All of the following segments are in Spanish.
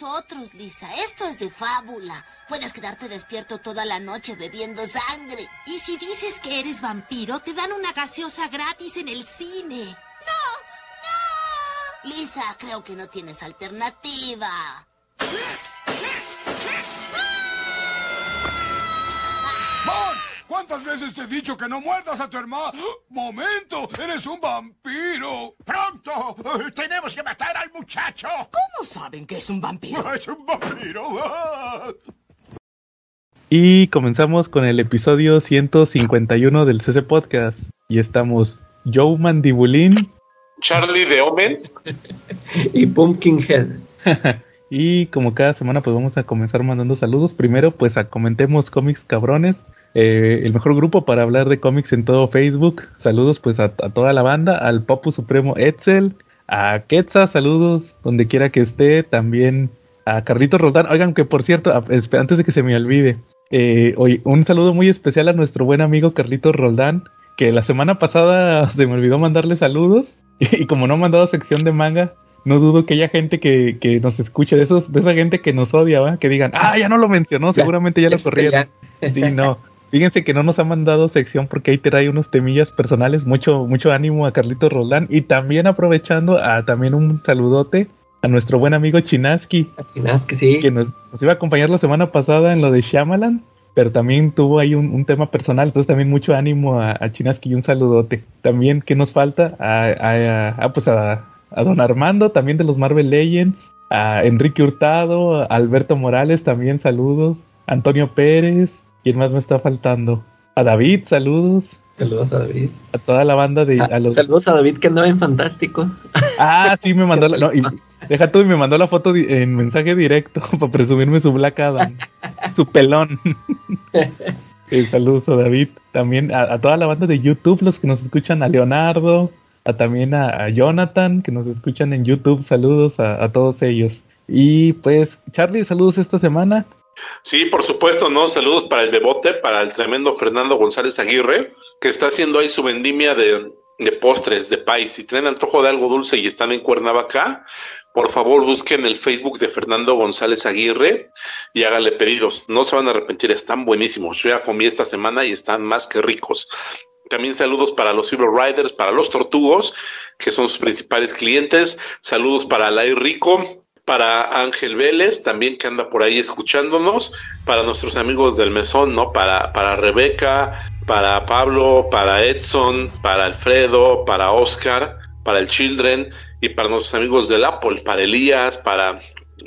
nosotros, Lisa. Esto es de fábula. Puedes quedarte despierto toda la noche bebiendo sangre. Y si dices que eres vampiro, te dan una gaseosa gratis en el cine. ¡No! ¡No! Lisa, creo que no tienes alternativa. ¿Cuántas veces te he dicho que no muerdas a tu hermano? ¡Momento! ¡Eres un vampiro! ¡Pronto! ¡Tenemos que matar al muchacho! ¿Cómo saben que es un vampiro? ¡Es un vampiro! ¡Ah! Y comenzamos con el episodio 151 del CC Podcast. Y estamos Joe Mandibulín Charlie de Omen. y Pumpkinhead. y como cada semana pues vamos a comenzar mandando saludos. Primero pues a comentemos cómics cabrones. Eh, el mejor grupo para hablar de cómics en todo Facebook. Saludos pues a, a toda la banda, al Popu Supremo Etzel, a Quetza, saludos donde quiera que esté, también a Carlitos Roldán. Oigan que por cierto, antes de que se me olvide, eh, hoy, un saludo muy especial a nuestro buen amigo Carlitos Roldán, que la semana pasada se me olvidó mandarle saludos y, como no ha mandado sección de manga, no dudo que haya gente que, que nos escuche, de esos, de esa gente que nos odia, ¿va? que digan, ah, ya no lo mencionó, seguramente ya lo Este, corrieron. Sí, no. Fíjense que no nos ha mandado sección porque ahí trae unos temillas personales. Mucho, mucho ánimo a Carlitos Roldán. Y también aprovechando a también un saludote a nuestro buen amigo Chinaski, que sí. que nos, nos iba a acompañar la semana pasada en lo de Shyamalan. Pero también tuvo ahí un, un tema personal. Entonces también mucho ánimo a, a Chinaski y un saludote. También, ¿qué nos falta? A, a- ah, pues a, a Don Armando, también de los Marvel Legends. A Enrique Hurtado, a Alberto Morales, también saludos. Antonio Pérez. ¿Quién más me está faltando? A David, saludos. Saludos a David. A toda la banda de... Ah, a los... Saludos a David que andaba en Fantástico. Ah, sí, me mandó la... no, y deja tú, y me mandó la foto di- en mensaje directo para presumirme su Black Adam. su pelón. Eh, saludos a David. También a, a toda la banda de YouTube, los que nos escuchan, a Leonardo, a también a, a Jonathan, que nos escuchan en YouTube. Saludos a, a todos ellos. Y pues, Charlie, saludos esta semana. Sí, por supuesto, ¿no? Saludos para el Bebote, para el tremendo Fernando González Aguirre, que está haciendo ahí su vendimia de, de postres, de pais. Si tienen antojo de algo dulce y están en Cuernavaca, por favor busquen el Facebook de Fernando González Aguirre y háganle pedidos. No se van a arrepentir, están buenísimos. Yo ya comí esta semana y están más que ricos. También saludos para los Silver Riders, para los Tortugos, que son sus principales clientes. Saludos para Lai Rico, para Ángel Vélez, también que anda por ahí escuchándonos, para nuestros amigos del mesón, ¿no? Para, para Rebeca, para Pablo, para Edson, para Alfredo, para Oscar, para el Children y para nuestros amigos del Apple, para Elías, para,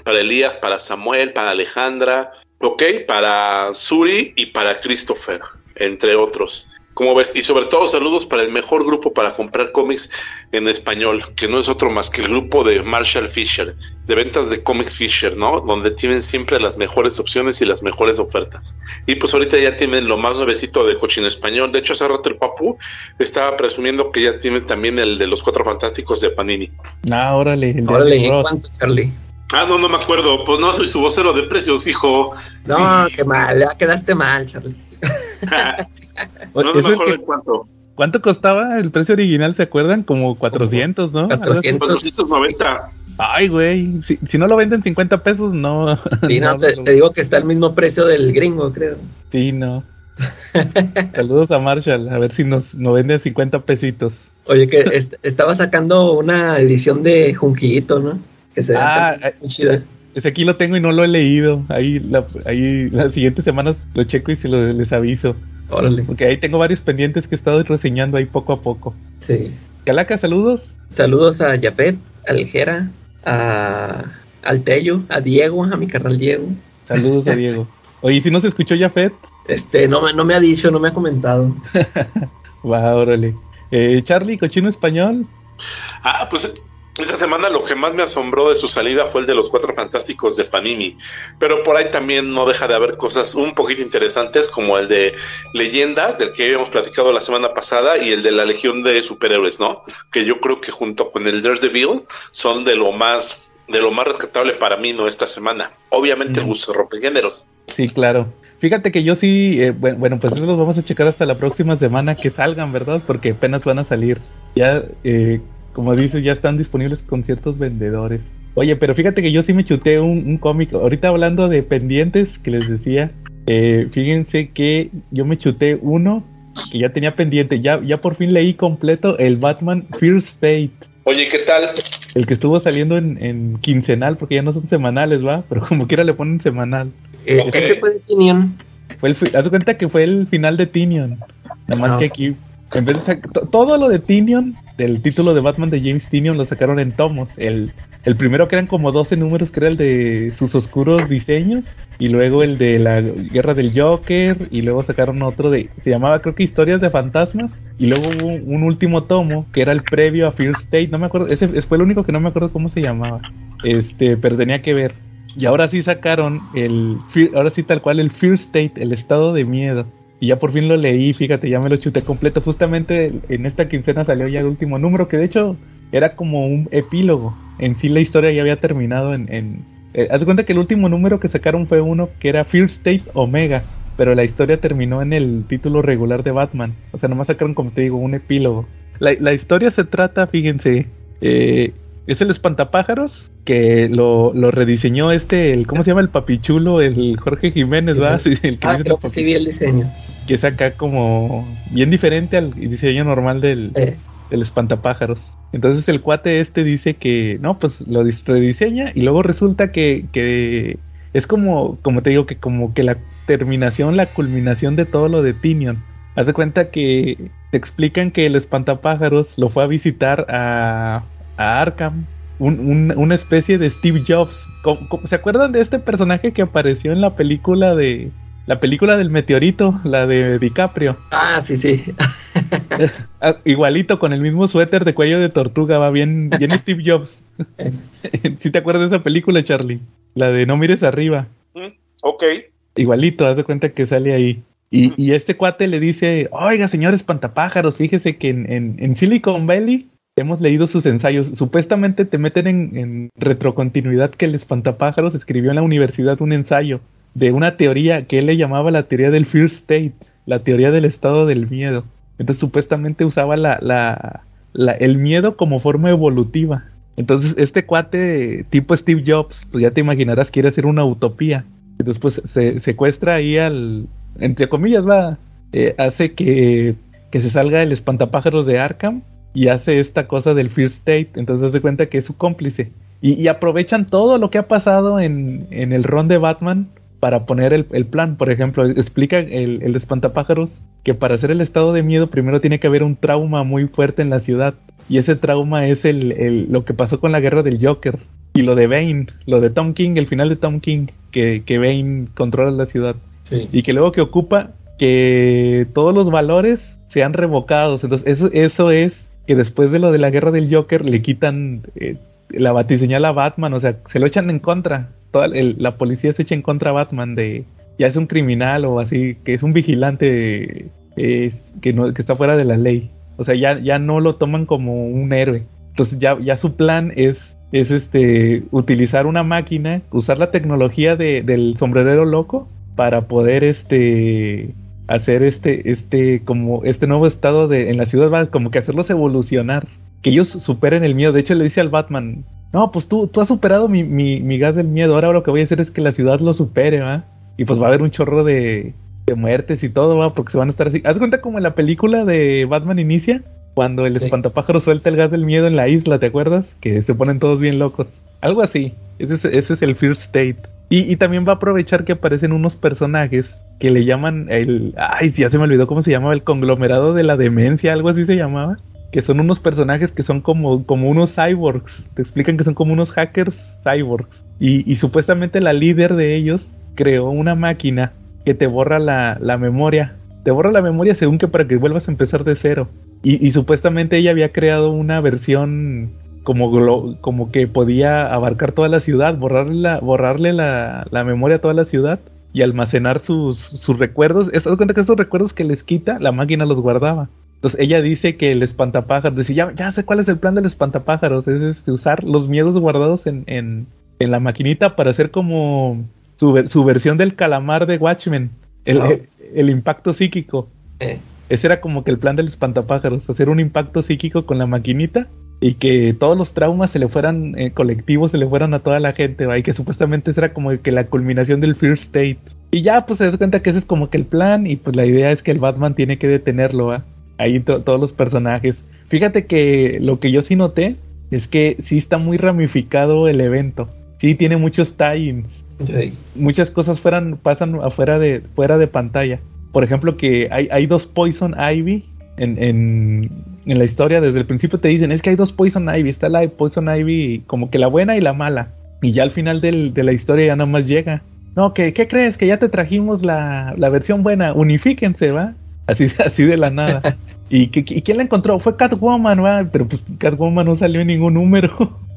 para Elías, para Samuel, para Alejandra, ok, para Suri y para Christopher, entre otros. Como ves, y sobre todo saludos para el mejor grupo para comprar cómics en español, que no es otro más que el grupo de Marshall Fisher, de ventas de Comics Fisher, ¿no? Donde tienen siempre las mejores opciones y las mejores ofertas. Y pues ahorita ya tienen lo más nuevecito de Cochino Español. De hecho, hace rato el Papu estaba presumiendo que ya tienen también el de los Cuatro Fantásticos de Panini. Ah, órale. Órale, ¿en cuánto, Charlie? Ah, no, no me acuerdo. Pues no soy su vocero de precios, hijo. No, Sí. qué mal, ya quedaste mal, Charlie. No me acuerdo en cuánto. ¿Cuánto costaba el precio original? ¿Se acuerdan? Como 400, ¿no? Algo así. 400. 490. Ay, güey. Si, si no lo venden 50 pesos, no. Sí, no, te, no, te digo que está al mismo precio del gringo, creo. Sí, no. Saludos a Marshall. A ver si nos, nos vende 50 pesitos. Oye, que est- estaba sacando una edición de Junquillito, ¿no? Que se ve Ah, muy chida. Ese aquí lo tengo y no lo he leído. Ahí, la, ahí las siguientes semanas lo checo y se lo, les aviso. Órale, Porque ahí tengo varios pendientes que he estado reseñando ahí poco a poco. sí. Calaca, saludos. Saludos a Yapet, a Aljera, a al Tello, a Diego, a mi carnal Diego. Saludos a Diego. Oye, si no se escuchó Jafet, Este, no me, no me ha dicho, no me ha comentado. va, órale. Eh, Charlie, cochino español. Ah, pues esta semana lo que más me asombró de su salida fue el de los cuatro fantásticos de Panini. Pero por ahí también no deja de haber cosas un poquito interesantes, como el de Leyendas, del que habíamos platicado la semana pasada, y el de la Legión de Superhéroes, ¿no? Que yo creo que junto con el Daredevil son de lo más, de lo más rescatable para mí, ¿no? Esta semana. Obviamente el Mm. gusto rompe géneros. Sí, claro. Fíjate que yo sí, eh, bueno, bueno, pues los vamos a checar hasta la próxima semana que salgan, ¿verdad? Porque apenas van a salir. Ya, eh, como dices, ya están disponibles con ciertos vendedores. Oye, pero fíjate que yo sí me chuté un, un cómic. Ahorita hablando de pendientes que les decía, eh, fíjense que yo me chuté uno que ya tenía pendiente. Ya, ya por fin leí completo el Batman First State. Oye, ¿qué tal? El que estuvo saliendo en, en quincenal, porque ya no son semanales, ¿va? Pero como quiera le ponen semanal. Eh. Ese fue de Tinion. Fue el, haz de cuenta que fue el final de Tinion. Nada más Ah, que aquí, en vez de todo lo de Tinion, del título de Batman de James Tinion, lo sacaron en tomos. El, el primero que eran como 12 números, que era el de sus oscuros diseños. Y luego el de la guerra del Joker. Y luego sacaron otro de. Se llamaba, creo que Historias de Fantasmas. Y luego hubo un, último tomo, que era el previo a Fear State. No me acuerdo. Ese fue el único que no me acuerdo cómo se llamaba. Este, pero tenía que ver. Y ahora sí sacaron el. Ahora sí, tal cual, el Fear State, el estado de miedo. Y ya por fin lo leí, fíjate, ya me lo chuté completo. Justamente en esta quincena salió ya el último número, que de hecho era como un epílogo. En sí la historia ya había terminado en... en eh, haz de cuenta que el último número que sacaron fue uno que era Fear State Omega. Pero la historia terminó en el título regular de Batman. O sea, nomás sacaron, como te digo, un epílogo. La, la historia se trata, fíjense, eh, es el espantapájaros que lo, lo rediseñó este, el, ¿cómo se llama? El papichulo, el Jorge Jiménez, ¿va? Sí, el que Ah, creo que sí vi el diseño. que es acá como bien diferente al diseño normal del, Eh, del espantapájaros. Entonces el cuate este dice que no, pues lo dis- rediseña y luego resulta que, que es como, como te digo, que como que la terminación, la culminación de todo lo de Tinion. Haz de cuenta que te explican que el espantapájaros lo fue a visitar a, a Arkham, un- un- una especie de Steve Jobs. ¿Cómo- cómo- ¿Se acuerdan de este personaje que apareció en la película de la película del meteorito, la de DiCaprio? Ah, sí, sí. Ah, igualito, con el mismo suéter de cuello de tortuga, va bien, bien Steve Jobs. si te acuerdas de esa película, Charlie? La de No mires arriba. Mm, Ok. Igualito, haz de cuenta que sale ahí. Y, y este cuate le dice, oiga, señor espantapájaros, fíjese que en, en- en Silicon Valley hemos leído sus ensayos. Supuestamente te meten en, retrocontinuidad que el espantapájaros escribió en la universidad un ensayo de una teoría que él le llamaba la teoría del fear state, la teoría del estado del miedo. Entonces supuestamente usaba la, el miedo como forma evolutiva. Entonces este cuate tipo Steve Jobs, pues ya te imaginarás, quiere hacer una utopía. Y después se secuestra ahí al, entre comillas, va, eh, hace que, que se salga el espantapájaros de Arkham y hace esta cosa del Fear State. Entonces se cuenta que es su cómplice. Y, y aprovechan todo lo que ha pasado en, en el ron de Batman para poner el, el plan. Por ejemplo, explica el, el espantapájaros que para hacer el estado de miedo primero tiene que haber un trauma muy fuerte en la ciudad. Y ese trauma es el, el- lo que pasó con la guerra del Joker. Y lo de Bane, lo de Tom King, el final de Tom King, que, que Bane controla la ciudad. Sí. Y que luego que ocupa que todos los valores sean revocados. Entonces, eso, eso es que después de lo de la guerra del Joker le quitan eh, la batiseñal a Batman, o sea, se lo echan en contra. Toda la policía se echa en contra a Batman de ya es un criminal o así, que es un vigilante que, no, que está fuera de la ley. O sea, ya, ya no lo toman como un héroe. Entonces ya, ya su plan es, es este utilizar una máquina, usar la tecnología de- del sombrerero loco para poder este hacer este, este, como este nuevo estado de, en la ciudad, va, como que hacerlos evolucionar. Que ellos superen el miedo. De hecho, le dice al Batman, no, pues tú, tú has superado mi, mi, mi gas del miedo. Ahora lo que voy a hacer es que la ciudad lo supere, ¿va? Y pues va a haber un chorro de, de muertes y todo, ¿va? Porque se van a estar así. Haz cuenta como en la película de Batman Inicia, cuando el Sí. espantapájaro suelta el gas del miedo en la isla, ¿te acuerdas? Que se ponen todos bien locos. Algo así. Ese es, ese es el Fear State. Y, y también va a aprovechar que aparecen unos personajes que le llaman el... Ay, sí, ya se me olvidó cómo se llamaba, el conglomerado de la demencia, algo así se llamaba. Que son unos personajes que son como, como unos cyborgs. Te explican que son como unos hackers cyborgs. Y, y supuestamente la líder de ellos creó una máquina que te borra la, la memoria. Te borra la memoria según que para que vuelvas a empezar de cero. Y, y supuestamente ella había creado una versión como, como que podía abarcar toda la ciudad, borrarle la, borrarle la, la memoria a toda la ciudad y almacenar sus, sus recuerdos. ¿Te das cuenta que estos recuerdos que les quita, la máquina los guardaba? Entonces ella dice que el espantapájaros, dice, ya, ya sé cuál es el plan del espantapájaros, es este, usar los miedos guardados en, en, en la maquinita para hacer como su, su versión del calamar de Watchmen, el, el- el impacto psíquico. Eh, Ese era como que el plan del espantapájaros, hacer un impacto psíquico con la maquinita y que todos los traumas se le fueran eh, colectivos, se le fueran a toda la gente, ¿va? y que supuestamente era como que la culminación del Fear State. Y ya, pues se das cuenta que ese es como que el plan, y pues la idea es que el Batman tiene que detenerlo, ¿va? Ahí to- todos los personajes. Fíjate que lo que yo sí noté es que sí está muy ramificado el evento. Sí tiene muchos tie-ins. Sí. Muchas cosas fueran, pasan afuera de, fuera de pantalla. Por ejemplo, que hay, hay dos Poison Ivy en, en, en la historia. Desde el principio te dicen, es que hay dos Poison Ivy. Está la Poison Ivy como que la buena y la mala. Y ya al final del- de la historia ya nada más llega. No, que ¿qué crees? Que ya te trajimos la, la versión buena. Unifíquense, ¿va? Así, así de la nada. ¿Y, que, y quién la encontró? Fue Catwoman, ¿va? Pero pues Catwoman no salió en ningún número.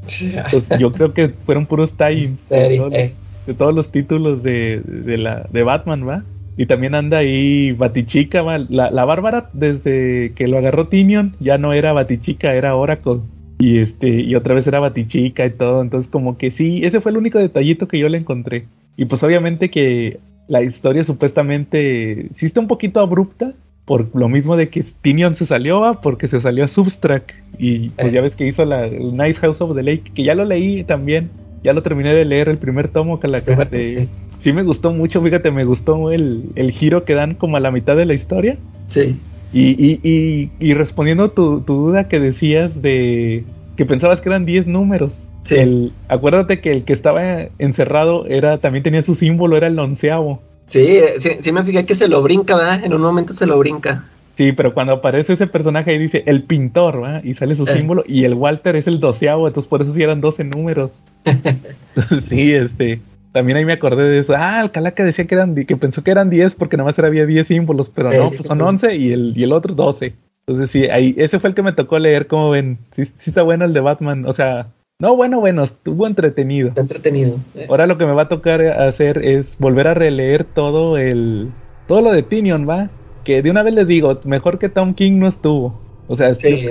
Pues yo creo que fueron puros. Serie, Todos- eh. de todos los títulos de, de la de Batman, ¿va? Y también anda ahí Batichica, ¿va? La, la Bárbara, desde que lo agarró Tinion, ya no era Batichica, era Oracle. Y este, y otra vez era Batichica y todo. Entonces, como que sí, ese fue el único detallito que yo le encontré. Y pues obviamente que la historia supuestamente sí está un poquito abrupta. Por lo mismo de que Tinion se salió, ¿va? porque se salió a Substract. Y pues Eh. ya ves que hizo la, el Nice House of the Lake, que ya lo leí también. Ya lo terminé de leer el primer tomo que la de... Sí me gustó mucho, fíjate, me gustó el, el giro que dan como a la mitad de la historia. Sí. Y, y, y, y respondiendo tu, tu duda que decías de que pensabas que eran 10 números. Sí. El, acuérdate que el que estaba encerrado era también tenía su símbolo, era el onceavo. Sí, eh, sí, sí me fijé que se lo brinca, ¿verdad? En un momento se lo brinca. Sí, pero cuando aparece ese personaje ahí dice el pintor, ¿va? Y sale su Eh. símbolo y el Walter es el doceavo, entonces por eso sí eran 12 números. sí, este, también ahí me acordé de eso. Ah, el Calaca decía que eran, que pensó que eran 10 porque nada más era- había 10 símbolos, pero Eh, no, pues son sí. 11 y el, y el otro 12. Entonces sí, ahí, ese fue el que me tocó leer, como ven. Sí, sí está bueno el de Batman, o sea, no bueno, bueno, estuvo entretenido. Está entretenido. eh. Ahora lo que me va a tocar hacer es volver a releer todo el todo lo de Tinion, ¿va? Que de una vez les digo, mejor que Tom King no estuvo. O sea, Sí,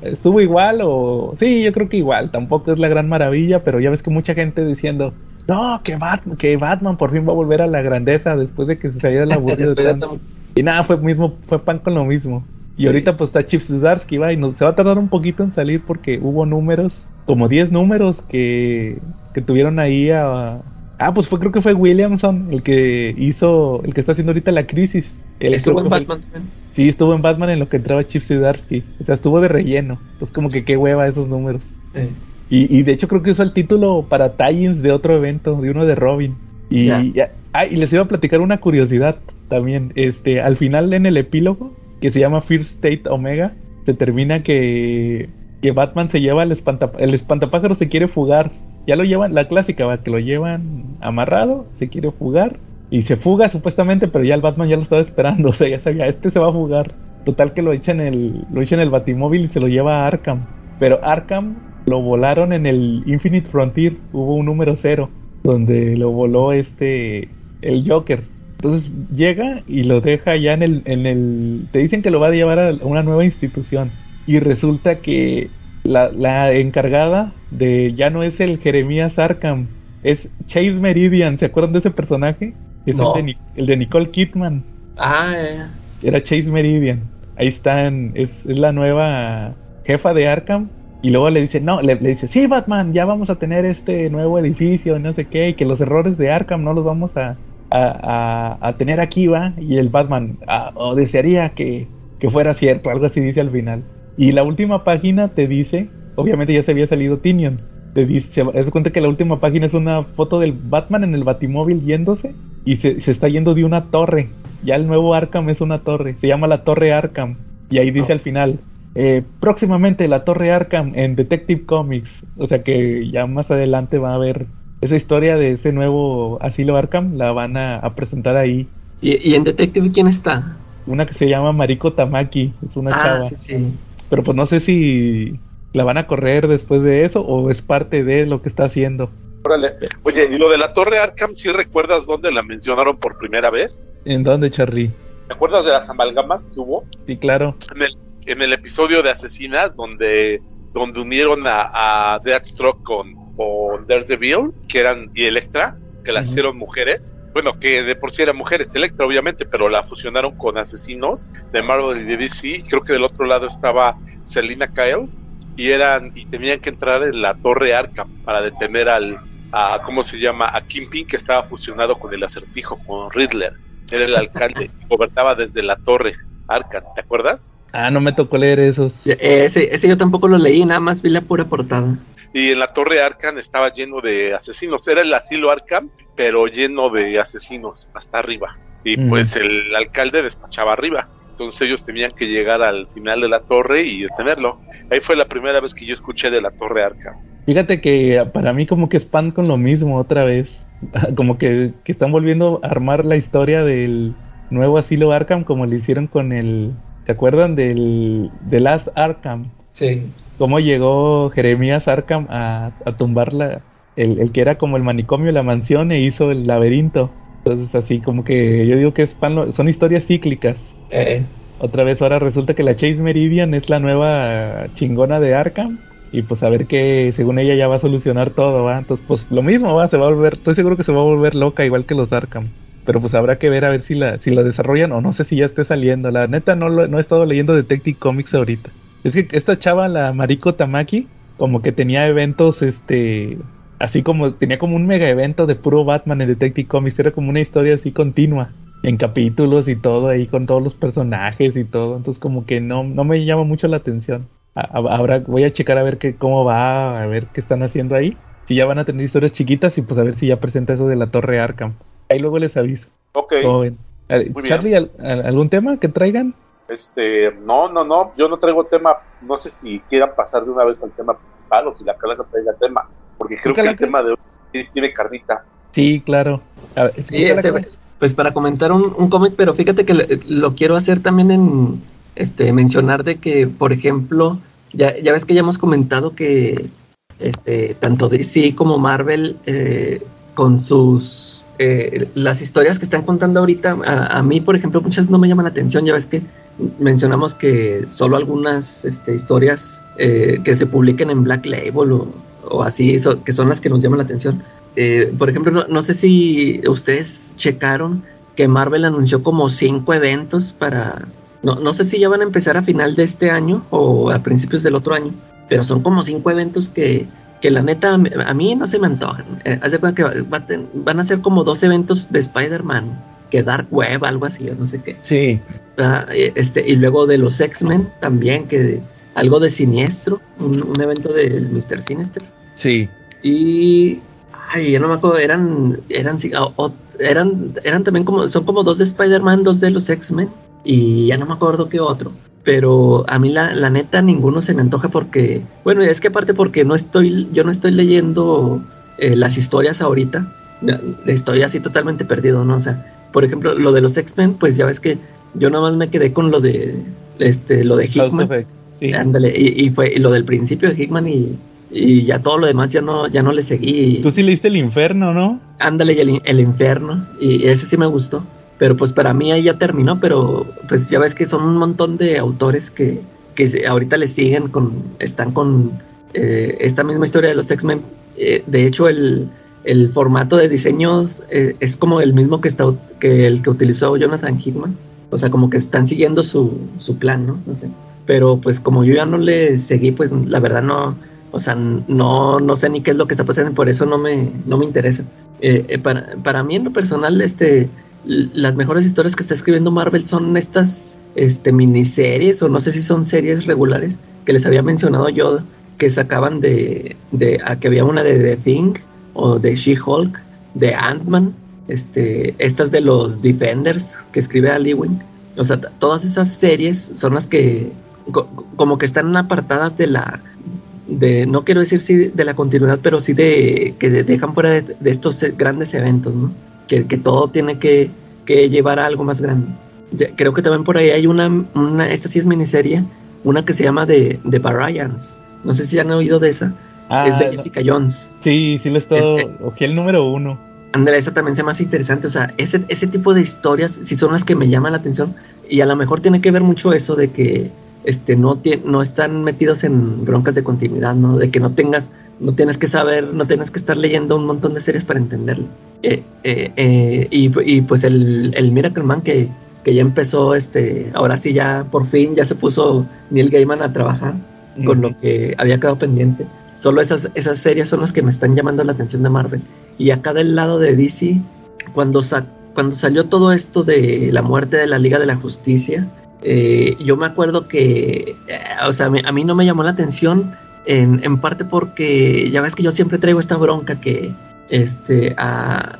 estuvo igual o sí, yo creo que igual, tampoco es la gran maravilla, pero ya ves que mucha gente diciendo, "No, que Batman, que Batman por fin va a volver a la grandeza después de que se saliera la aburrido de Después de tanto". Tom- Y nada, fue mismo fue pan con lo mismo. Y Sí. ahorita pues está Chip Zdarsky, va, y no- se va a tardar un poquito en salir porque hubo números, como 10 números que, que tuvieron ahí a... Ah, pues fue creo que fue Williamson el que hizo, el que está haciendo ahorita la crisis. Él Estuvo en el- Batman también. Sí, estuvo en Batman en lo que entraba Chip Zdarsky. O sea, estuvo de relleno. Entonces como que qué hueva esos números. Sí. Y, y de hecho creo que usó el título para tie-ins de otro evento, de uno de Robin. Y, Ya. ya- ah, y les iba a platicar una curiosidad también. Este, al final en el epílogo, que se llama Fear State Omega, se termina que, que Batman se lleva al espanta, el espantapájaro se quiere fugar. Ya lo llevan, la clásica, va, que lo llevan amarrado, se quiere fugar. Y se fuga supuestamente, pero ya el Batman ya lo estaba esperando. O sea, ya sabía, este se va a fugar. Total que lo echa en el, lo echa en el batimóvil y se lo lleva a Arkham. Pero Arkham lo volaron en el Infinite Frontier. Hubo un número cero donde lo voló este el Joker. Entonces llega y lo deja ya en el, en el. Te dicen que lo va a llevar a una nueva institución. Y resulta que la, la encargada de ya no es el Jeremías Arkham, es Chase Meridian. ¿Se acuerdan de ese personaje? Es No. el, de, el de Nicole Kidman. Ah, ya. Era Chase Meridian. Ahí están, es, es la nueva jefa de Arkham. Y luego le dice, no, le, le dice, sí, Batman, ya vamos a tener este nuevo edificio, no sé qué, y que los errores de Arkham no los vamos a, a, a- a tener aquí, va. Y el Batman, "Ah, o desearía que, que fuera cierto, algo así dice al final. Y la última página te dice, obviamente ya se había salido Tinion. Te dice, se cuenta que la última página es una foto del Batman en el Batimóvil yéndose y se, se está yendo de una torre. Ya el nuevo Arkham es una torre, se llama la Torre Arkham. Y ahí dice Oh. al final, eh, próximamente la Torre Arkham en Detective Comics. O sea que ya más adelante va a haber esa historia de ese nuevo asilo Arkham, la van a, a presentar ahí. ¿Y, y en Detective quién está? Una que se llama Mariko Tamaki, es una ah, chava. sí, sí. Pero pues no sé si la van a correr después de eso o es parte de lo que está haciendo. Órale. Oye, y lo de la Torre Arkham, ¿sí recuerdas dónde la mencionaron por primera vez? ¿En dónde, Charlie? ¿Te acuerdas de las amalgamas que hubo? Sí, claro. En el, en el episodio de Asesinas, donde, donde unieron a, a Deathstroke con, con Daredevil, que eran, y Electra, que las hicieron mujeres. Bueno, que de por sí eran mujeres, Electra obviamente, pero la fusionaron con asesinos de Marvel y de DC. Creo que del otro lado estaba Selina Kyle. y eran y tenían que entrar en la torre Arkham para detener al a cómo se llama a Kingpin que estaba fusionado con el acertijo con Riddler era el alcalde y gobernaba desde la torre Arkham ¿te acuerdas? Ah, no me tocó leer esos. Ese, ese yo tampoco lo leí, nada más vi la pura portada. Y en la torre Arkham estaba lleno de asesinos. Era el asilo Arkham, pero lleno de asesinos hasta arriba. Y Mm. pues el alcalde despachaba arriba. Entonces ellos tenían que llegar al final de la torre y detenerlo. Ahí fue la primera vez que yo escuché de la torre Arkham. Fíjate que para mí como que Span con lo mismo otra vez. Como que, que están volviendo a armar la historia del nuevo asilo Arkham como le hicieron con el... ¿Se acuerdan del The Last Arkham? Sí. Cómo llegó Jeremías Arkham a, a tumbar la, el, el que era como el manicomio, la mansión e hizo el laberinto. Entonces así como que yo digo que Span lo- son historias cíclicas. Eh, Otra vez ahora resulta que la Chase Meridian es la nueva chingona de Arkham. Y pues a ver que según ella ya va a solucionar todo, ¿va? Entonces pues lo mismo, ¿va? Se va a volver, estoy seguro que se va a volver loca igual que los Arkham. Pero pues habrá que ver a ver si la, si lo desarrollan o no sé si ya esté saliendo. La neta no, lo- no he estado leyendo Detective Comics ahorita. Es que esta chava, la Mariko Tamaki, como que tenía eventos, este, así como, tenía como un mega evento de puro Batman en Detective Comics. Era como una historia así continua en capítulos y todo ahí con todos los personajes y todo entonces como que no no me llama mucho la atención. A- a- habrá voy a checar a ver qué cómo va a ver qué están haciendo ahí si ya van a tener historias chiquitas y pues a ver si ya presenta eso de la torre Arkham. Ahí luego les aviso. Ok. Charlie ¿al- al- algún tema que traigan Este, no, no, no, yo no traigo tema, no sé si quieran pasar de una vez al tema principal o si la calaca traiga tema, porque creo que el tema de hoy tiene carnita. sí claro A ver, sí, ese- pues para comentar un, un cómic, pero fíjate que lo, lo quiero hacer también en este mencionar de que, por ejemplo, ya, ya ves que ya hemos comentado que este tanto DC como Marvel eh, con sus eh, las historias que están contando ahorita, a, a mí, por ejemplo, muchas no me llaman la atención. Ya ves que mencionamos que solo algunas este, historias eh, que se publiquen en Black Label o, así, que son las que nos llaman la atención. Eh, por ejemplo, no, sé si ustedes checaron que Marvel anunció como cinco eventos para... No, no sé si ya van a empezar a final de este año o a principios del otro año, pero son como cinco eventos que, que la neta a mí- no se me antojan. Eh, haz que van a ser como dos eventos de Spider-Man, que Dark Web, algo así, yo no sé qué. sí este, y luego de los X-Men también, que algo de Siniestro, un, un evento del Mr. Sinister. sí Y. Ay, ya no me acuerdo, eran. Eran, eran, eran también como. Son como dos de Spider-Man, dos de los X-Men. Y ya no me acuerdo qué otro. Pero a mí la, la neta ninguno se me antoja porque. Bueno, es que aparte porque no estoy. Yo no estoy leyendo eh, las historias ahorita. Estoy así totalmente perdido, ¿no? O sea, por ejemplo, lo de los X-Men, pues ya ves que yo nada más me quedé con lo de. Este, lo de Hickman. sí Ándale, y, y fue y lo del principio de Hickman y, y ya todo lo demás ya no, ya no le seguí. tú sí leíste el infierno no Ándale, y el, el infierno, y ese sí me gustó. Pero pues para mí ahí ya terminó, pero pues ya ves que son un montón de autores que, que ahorita le siguen con, están con eh, esta misma historia de los X-Men. Eh, de hecho, el, el formato de diseños eh, es como el mismo que, está, que el que utilizó Jonathan Hickman. O sea, como que están siguiendo su, su plan, ¿no? No sé. Pero pues como yo ya no le seguí, pues la verdad no, o sea, no, no sé ni qué es lo que está pasando por eso no me, no me interesa. Eh, eh, para, para mí en lo personal, este, las mejores historias que está escribiendo Marvel son estas este, miniseries o no sé si son series regulares que les había mencionado yo que sacaban de, de a que había una de The Thing o de She-Hulk, de Ant-Man, este, estas de los Defenders que escribe Ali Wing. O sea, todas esas series son las que co- como que están apartadas de la de no quiero decir sí de la continuidad, pero sí de que de- dejan fuera de, de estos eh, grandes eventos, ¿no? Que, que todo tiene que, que llevar a algo más grande. De- creo que también por ahí hay una, una esta sí es miniserie, una que se llama The, The Variants. No sé si han oído de esa. Ah, es de. Jessica Jones. sí sí lo he estado ojeé el número uno Andrea, esa también se me hace interesante. O sea, ese, ese tipo de historias, si son las que me llaman la atención, y a lo mejor tiene que ver mucho eso de que este, no, no están metidos en broncas de continuidad, ¿no? De que no tengas, no tienes que saber, no tienes que estar leyendo un montón de series para entenderlo. Eh, eh, eh, y, y, pues el, el Miracle Man que, que ya empezó, este, ahora sí ya por fin ya se puso Neil Gaiman a trabajar. con Ujú. lo que había quedado pendiente. Solo esas, esas series son las que me están llamando la atención de Marvel. Y acá del lado de DC, cuando, sa- cuando salió todo esto de la muerte de la Liga de la Justicia, eh, yo me acuerdo que, eh, o sea, a mí no me llamó la atención en, en parte porque ya ves que yo siempre traigo esta bronca que este, a-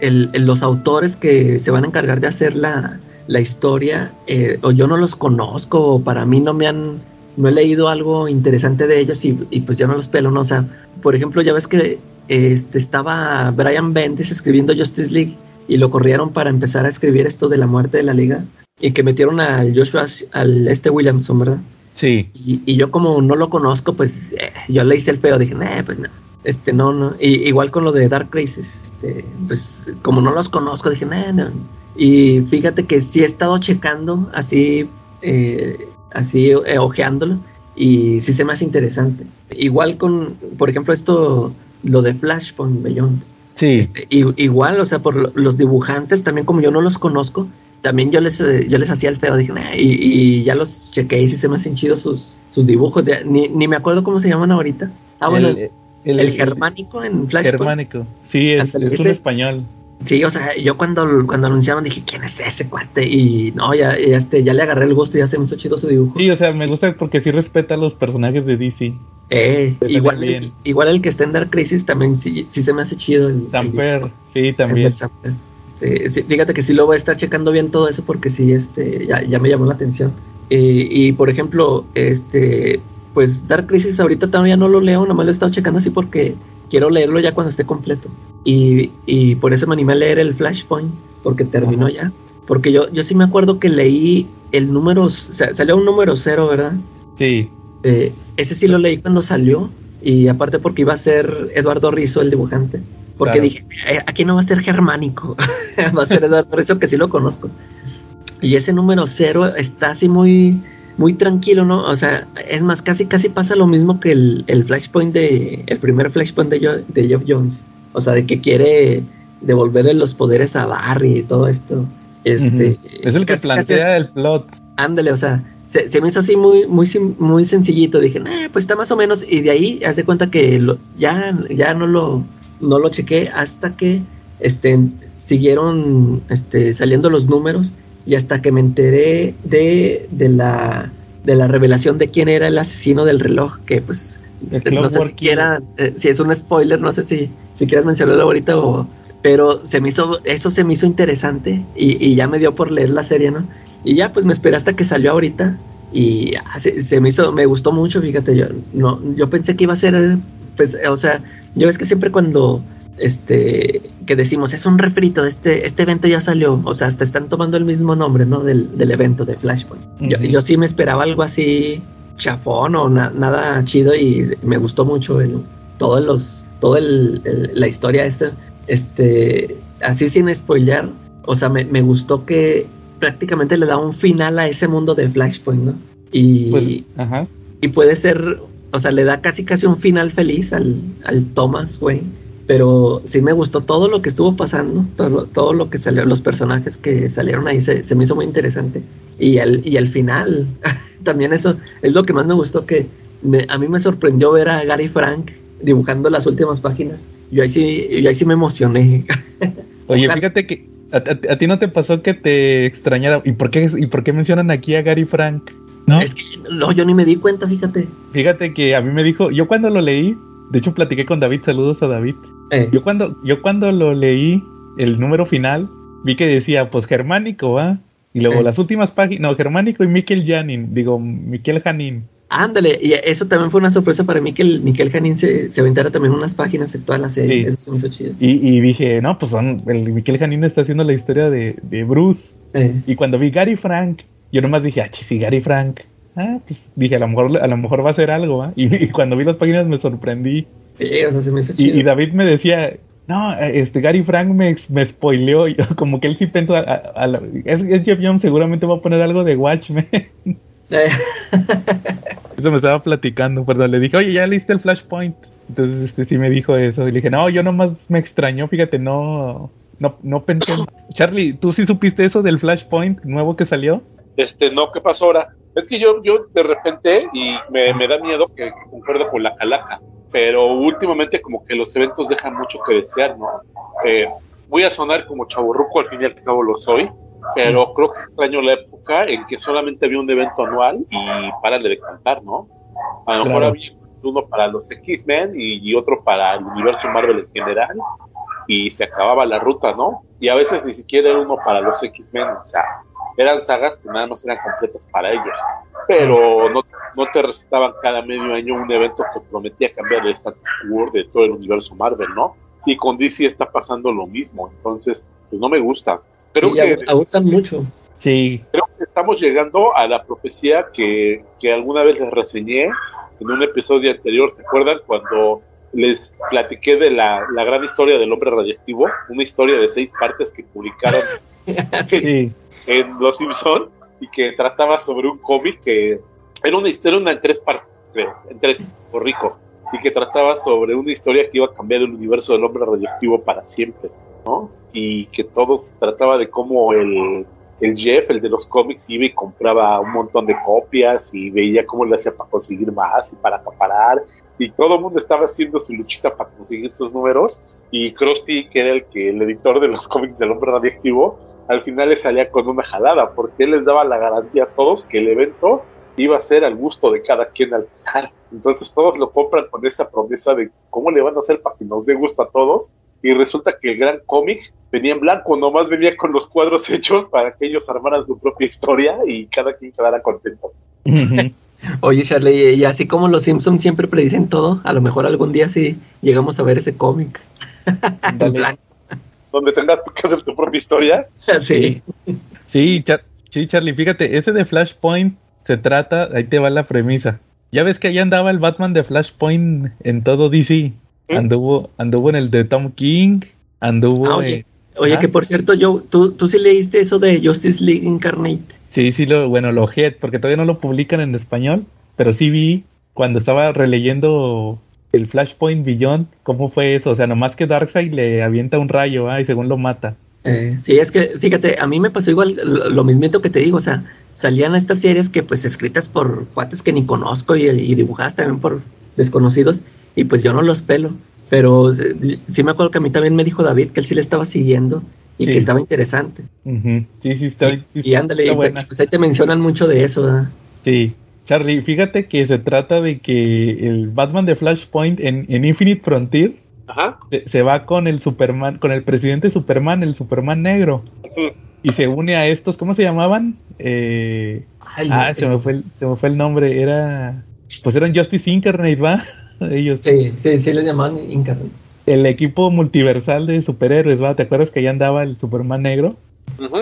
los autores que se van a encargar de hacer la, la historia, eh, o yo no los conozco, o para mí no me han, no he leído algo interesante de ellos y, y pues ya no los pelo, ¿no? O sea, por ejemplo, ya ves que este, estaba Brian Bendis escribiendo Justice League y lo corrieron para empezar a escribir esto de la muerte de la liga y que metieron al Joshua, al este Williamson, ¿verdad? Sí. Y, y yo como no lo conozco, pues eh, yo le hice el feo, dije, nah, pues no, este no, no. Y, igual con lo de Dark Crisis, este, pues como no los conozco, dije, nah, no. Y fíjate que sí he estado checando, así, eh, así eh, ojeándolo, y sí se me hace interesante. Igual con, por ejemplo, esto, lo de Flashpoint Beyond. Sí. Este, igual, o sea, por lo- los dibujantes, también como yo no los conozco, también yo les, eh, yo les hacía el feo, dije, "Nah", y, y ya los chequeé y sí se me hacen chidos sus, sus dibujos. de- ni, ni me acuerdo cómo se llaman ahorita. Ah, bueno, el, el, germánico en Flashpoint. germánico. Sí, es, es un español. Sí, o sea, yo cuando, cuando anunciaron dije, ¿quién es ese cuate? Y no, ya, ya, este, ya le agarré el gusto y ya se me hizo chido su dibujo. Sí, o sea, me gusta porque sí respeta a los personajes de DC. Eh, igual, el, igual el que está en Dark Crisis también sí, sí se me hace chido. El, Tamper, sí, también. Sí, sí, fíjate que sí lo voy a estar checando bien todo eso porque sí, este, ya, ya me llamó la atención. Eh, y por ejemplo, este, pues Dark Crisis ahorita todavía no lo leo, nomás lo he estado checando así porque quiero leerlo ya cuando esté completo. Y, y por eso me animé a leer el Flashpoint, porque terminó Ajá. ya. Porque yo, yo sí me acuerdo que leí el número, o sea, salió un número cero, ¿verdad? Sí, Eh, ese sí lo leí cuando salió y aparte porque iba a ser Eduardo Rizzo el dibujante. Porque Claro. dije, "Eh, aquí no va a ser germánico, va a ser Eduardo Rizzo que sí lo conozco. Y ese número cero está así muy, muy tranquilo, ¿no? O sea, es más, casi casi pasa lo mismo que el, el Flashpoint de, el primer Flashpoint de, Jo- de Jeff Jones. O sea, de que quiere devolverle los poderes a Barry y todo esto. Este, es el que casi- plantea el plot. Ándale, o sea, se, se me hizo así muy, muy, muy sencillito. Dije, nah, pues está más o menos. Y de ahí hace cuenta que lo, ya, ya no lo, no lo chequé hasta que este, siguieron este, saliendo los números y hasta que me enteré de, de la de la revelación de quién era el asesino del reloj, que pues no sé si quiera, eh, si es un spoiler, no sé si, si quieras mencionarlo ahorita o pero se me hizo, eso se me hizo interesante y, y ya me dio por leer la serie, ¿no? Y ya pues me esperé hasta que salió ahorita y ah, se, se me hizo, me gustó mucho, fíjate, yo no, yo pensé que iba a ser, pues, o sea, yo ves que siempre cuando este que decimos es un refrito, este, este evento ya salió, o sea, hasta están tomando el mismo nombre, ¿no? Del, del evento de Flashpoint. Yo, sí me esperaba algo así chafón o na- nada chido y me gustó mucho el, todos los, todo el, el- la historia esta, este, así sin spoilear, o sea, me, me gustó que prácticamente le da un final a ese mundo de Flashpoint, ¿no? Y, Pues, ajá. y puede ser, o sea, le da casi casi un final feliz al, al Thomas Wayne. Pero sí me gustó todo lo que estuvo pasando, todo, lo- todo lo que salió, los personajes que salieron ahí se, se me hizo muy interesante. Y el, y el final, también eso es lo que más me gustó, que me- a mí me sorprendió ver a Gary Frank dibujando las últimas páginas. Yo ahí sí, yo ahí sí me emocioné. Oye, fíjate que a, a- a ti no te pasó que te extrañara. ¿Y por qué, y por qué mencionan aquí a Gary Frank? ¿No? Es que no, yo ni me di cuenta, fíjate. Fíjate que a mí me dijo, yo cuando lo leí, de hecho platiqué con David, saludos a David. Eh, Yo cuando, yo cuando lo leí, el número final, vi que decía, pues germánico, ¿va? Y luego Eh. las últimas páginas, no, germánico y Miquel Janin, digo, Miquel Janin. ándale, y eso también fue una sorpresa para mí que el Miquel Janín se, se aventara también unas páginas en toda la serie. Sí. Eso se me hizo chido. Y, y dije, no, pues son, el Miquel Janin está haciendo la historia de, de Bruce. Eh, Y cuando vi Gary Frank, yo nomás dije, ah, sí, Gary Frank. Ah, pues dije, a lo mejor, a lo mejor va a ser algo, ¿va? Y, y cuando vi las páginas me sorprendí. Sí, o sea, se me hizo Y, chido. y David me decía, no, este Gary Frank me, me spoileó. Y como que él sí pensó, a- a- a la- es, es Jeff Jones, seguramente va a poner algo de Watchmen. Eh, Eso me estaba platicando, perdón. Le dije, oye, ya leíste el Flashpoint. Entonces, este sí me dijo eso. Y le dije, no, yo nomás me extrañó, fíjate, no, no, no pensé. Charlie, ¿tú sí supiste eso del Flashpoint nuevo que salió? Este, no, ¿qué pasó ahora? Es que yo, yo de repente, y me, me da miedo que concuerde con la calaca, pero últimamente como que los eventos dejan mucho que desear, ¿no? Eh, voy a sonar como chaburruco, al fin y al cabo lo soy, pero creo que extraño la época en que solamente había un evento anual y párale de cantar, ¿no? A lo mejor Claro. había uno para los X-Men y, y otro para el universo Marvel en general y se acababa la ruta, ¿no? Y a veces ni siquiera era uno para los X-Men, o sea, eran sagas que nada más eran completas para ellos, pero no, no te recetaban cada medio año un evento que prometía cambiar el status quo de todo el universo Marvel, ¿no? Y con DC está pasando lo mismo, entonces, pues no me gusta. Creo Sí, que abusan mucho. Sí, creo que estamos llegando a la profecía que, que alguna vez les reseñé en un episodio anterior. ¿Se acuerdan cuando les platiqué de la, la gran historia del hombre radioactivo? Una historia de seis partes que publicaron sí. En Los Simpson y que trataba sobre un cómic que era una historia una en tres partes, creo, en tres, por rico, y que trataba sobre una historia que iba a cambiar el universo del hombre radioactivo para siempre, ¿no? Y que todos trataba de cómo el, el Jeff, el de los cómics, iba y compraba un montón de copias y veía cómo le hacía para conseguir más y para acaparar. Y todo el mundo estaba haciendo su luchita para conseguir sus números. Y Krusty, que era el que el editor de los cómics del hombre radioactivo, al final le salía con una jalada, porque él les daba la garantía a todos que el evento iba a ser al gusto de cada quien al final. Entonces todos lo compran con esa promesa de cómo le van a hacer para que nos dé gusto a todos. Y resulta que el gran cómic venía en blanco, nomás venía con los cuadros hechos para que ellos armaran su propia historia y cada quien quedara contento. Oye, Charlie, y así como los Simpsons siempre predicen todo, a lo mejor algún día sí llegamos a ver ese cómic. En blanco. Donde tengas tú que hacer tu propia historia. Sí. Sí, Char- sí, Charlie, fíjate, ese de Flashpoint se trata, ahí te va la premisa. Ya ves que ahí andaba el Batman de Flashpoint en todo DC. ¿Mm? Anduvo, anduvo en el de Tom King, anduvo Ah, oye, en- oye Ah. que por cierto, yo, tú, tú sí leíste eso de Justice League Incarnate. Sí, sí, lo, bueno, lo ojé, porque todavía no lo publican en español, pero sí vi cuando estaba releyendo el Flashpoint Beyond, cómo fue eso, o sea, nomás que Darkseid le avienta un rayo, ah, y según lo mata. Eh, sí, es que, fíjate, a mí me pasó igual lo, lo mismito que te digo, o sea, salían estas series que pues escritas por cuates que ni conozco y, y dibujadas también por desconocidos, y pues yo no los pelo, pero eh, sí me acuerdo que a mí también me dijo David que él sí le estaba siguiendo y Sí. que estaba interesante. Sí, sí, está, sí y ándale, está y, buena. pues ahí te mencionan mucho de eso, ¿verdad? Sí, Charlie, fíjate que se trata de que el Batman de Flashpoint en, en Infinite Frontier Ajá. se, se va con el Superman, con el presidente Superman, el Superman negro, y se une a estos, ¿cómo se llamaban? Eh, Ay, ah, se me fue el, se me fue el nombre, era, pues eran Justice Incarnate, ¿va? Ellos, Sí, sí, sí les llamaban Incarnate. el equipo multiversal de superhéroes, ¿va? ¿Te acuerdas que ahí andaba el Superman negro?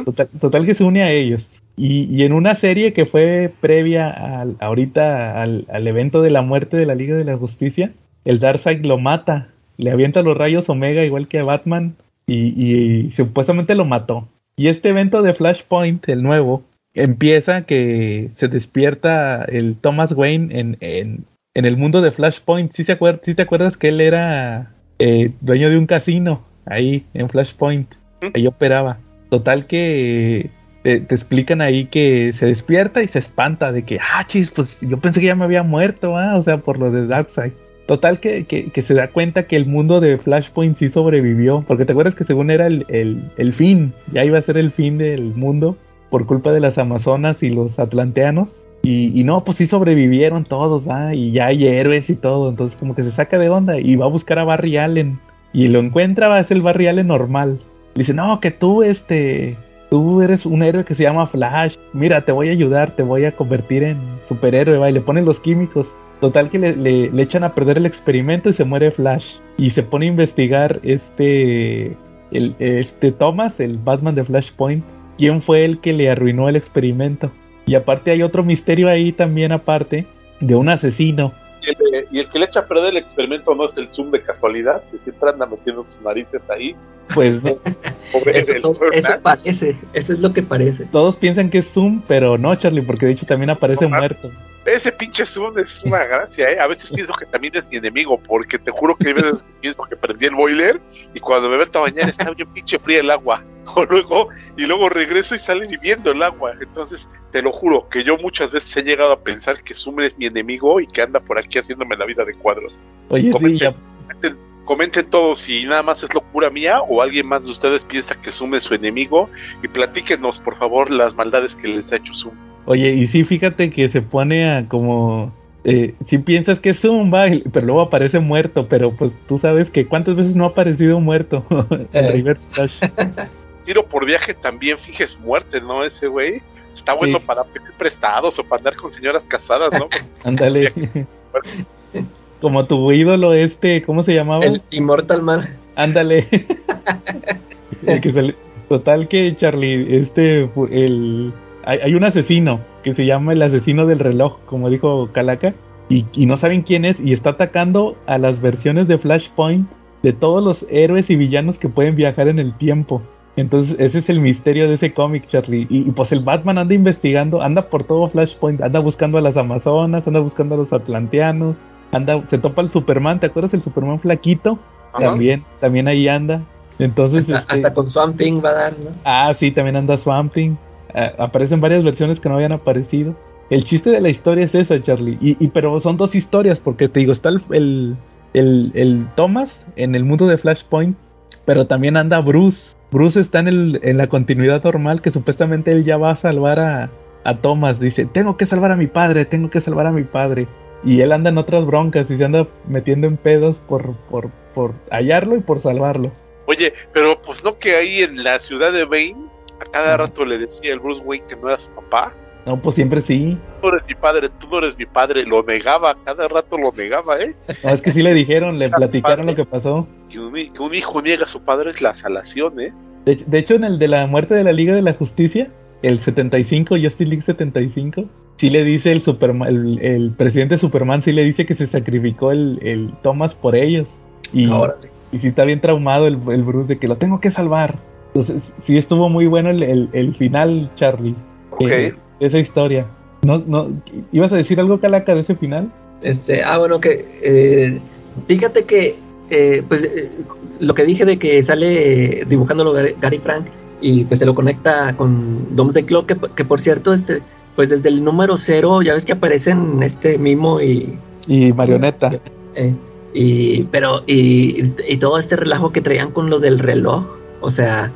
Total, total que se une a ellos. Y, y en una serie que fue previa al, ahorita al, al evento de la muerte de la Liga de la Justicia, el Darkseid lo mata. Le avienta los rayos Omega igual que a Batman y, y supuestamente lo mató. Y este evento de Flashpoint, el nuevo, empieza que se despierta el Thomas Wayne en, en, en el mundo de Flashpoint. ¿Sí, se acuer- sí te acuerdas que él era eh, dueño de un casino ahí en Flashpoint? Ahí operaba. Total que te, explican ahí que se despierta y se espanta de que, ah, chis, pues yo pensé que ya me había muerto, ah, o sea, por lo de Darkseid. Total que, que, que se da cuenta que el mundo de Flashpoint sí sobrevivió, porque te acuerdas que según era el, el, el fin, ya iba a ser el fin del mundo por culpa de las Amazonas y los Atlanteanos. Y, y no, pues sí sobrevivieron todos, va, y ya hay héroes y todo, entonces como que se saca de onda y va a buscar a Barry Allen. Y lo encuentra, va, es el Barry Allen normal. Dice, no, que tú, este, tú eres un héroe que se llama Flash. Mira, te voy a ayudar, te voy a convertir en superhéroe, va, y le ponen los químicos. Total que le, le- le echan a perder el experimento y se muere Flash. Y se pone a investigar este, el, este Thomas, el Batman de Flashpoint, quién fue el que le arruinó el experimento. Y aparte hay otro misterio ahí también aparte de un asesino. Y el, y el que le echa a perder el experimento no es el Zoom de casualidad, que siempre anda metiendo sus narices ahí. Pues no, Eso, del todo- eso parece, eso es lo que parece. todos piensan que es Zoom, pero no, Charlie, porque de hecho también aparece muerto. Ese pinche Zoom es una gracia, ¿eh? A veces pienso que también es mi enemigo, porque te juro que hay veces que pienso que prendí el boiler y cuando me meto a bañar está bien pinche fría el agua. O luego, y luego regreso y sale hirviendo el agua. Entonces, te lo juro que yo muchas veces he llegado a pensar que Zoom es mi enemigo y que anda por aquí haciéndome la vida de cuadros. Oye, Comenten, sí, ya, comenten, comenten todos si nada más es locura mía o alguien más de ustedes piensa que Zoom es su enemigo y platíquenos, por favor, las maldades que les ha hecho Zoom. Oye, y sí, fíjate que se pone a como... Eh, si piensas que es Zumba, pero luego aparece muerto, pero pues tú sabes que cuántas veces no ha aparecido muerto en Eh. Reverse Flash. Tiro por viaje también finges muerte, ¿no? Ese güey está bueno Sí. para pedir prestados o para andar con señoras casadas, ¿no? Ándale. Como tu ídolo este, ¿cómo se llamaba? El Immortal Man. Ándale. El que sale- Total que Charlie, este, el, hay, hay un asesino que se llama el asesino del reloj, como dijo Calaca, y, y no saben quién es, y está atacando a las versiones de Flashpoint de todos los héroes y villanos que pueden viajar en el tiempo. Entonces ese es el misterio de ese cómic, Charlie. Y, y, pues el Batman anda investigando, anda por todo Flashpoint, anda buscando a las Amazonas, anda buscando a los Atlanteanos, anda, se topa el Superman, ¿te acuerdas el Superman flaquito? Ajá. También, también ahí anda. Entonces, Hasta, este, hasta con Swamp Thing va a dar, ¿no? ah, sí, también anda Swamp Thing. Ah, aparecen varias versiones que no habían aparecido. El chiste de la historia es esa, Charlie. Y, pero son dos historias, porque te digo, está el, el, el- Thomas en el mundo de Flashpoint, pero también anda Bruce. Bruce está en, el, en la continuidad normal, que supuestamente él ya va a salvar a, a Thomas. Dice, tengo que salvar a mi padre, tengo que salvar a mi padre. Y él anda en otras broncas y se anda metiendo en pedos por, por, por hallarlo y por salvarlo. Oye, pero pues no que ahí en la ciudad de Bane cada rato le decía el Bruce Wayne que no era su papá. No, pues siempre sí. Tú no eres mi padre, tú no eres mi padre. Lo negaba, cada rato lo negaba, ¿eh? No, es que sí le dijeron, le platicaron lo que pasó. Que un, hi- que un hijo niega a su padre es la salación, ¿eh? De, de hecho, en el de la muerte de la Liga de la Justicia, el 75, Justice League 75, sí le dice el Superman, el, el presidente Superman sí le dice que se sacrificó el, el Thomas por ellos. Y, Órale. y sí está bien traumado el, el Bruce de que lo tengo que salvar. Entonces, sí estuvo muy bueno el, el- el final, Charlie. Ok. eh, esa historia. No, no, ¿Ibas a decir algo, Calaca, de ese final? Este, ah, bueno, que eh, fíjate que eh, pues eh, lo que dije de que sale dibujándolo Gary, Frank y pues se lo conecta con Doomsday Clock, que, que por cierto, este, pues desde el número cero ya ves que aparecen este Mimo y Y Marioneta. eh, y pero y, y todo este relajo que traían con lo del reloj, o sea,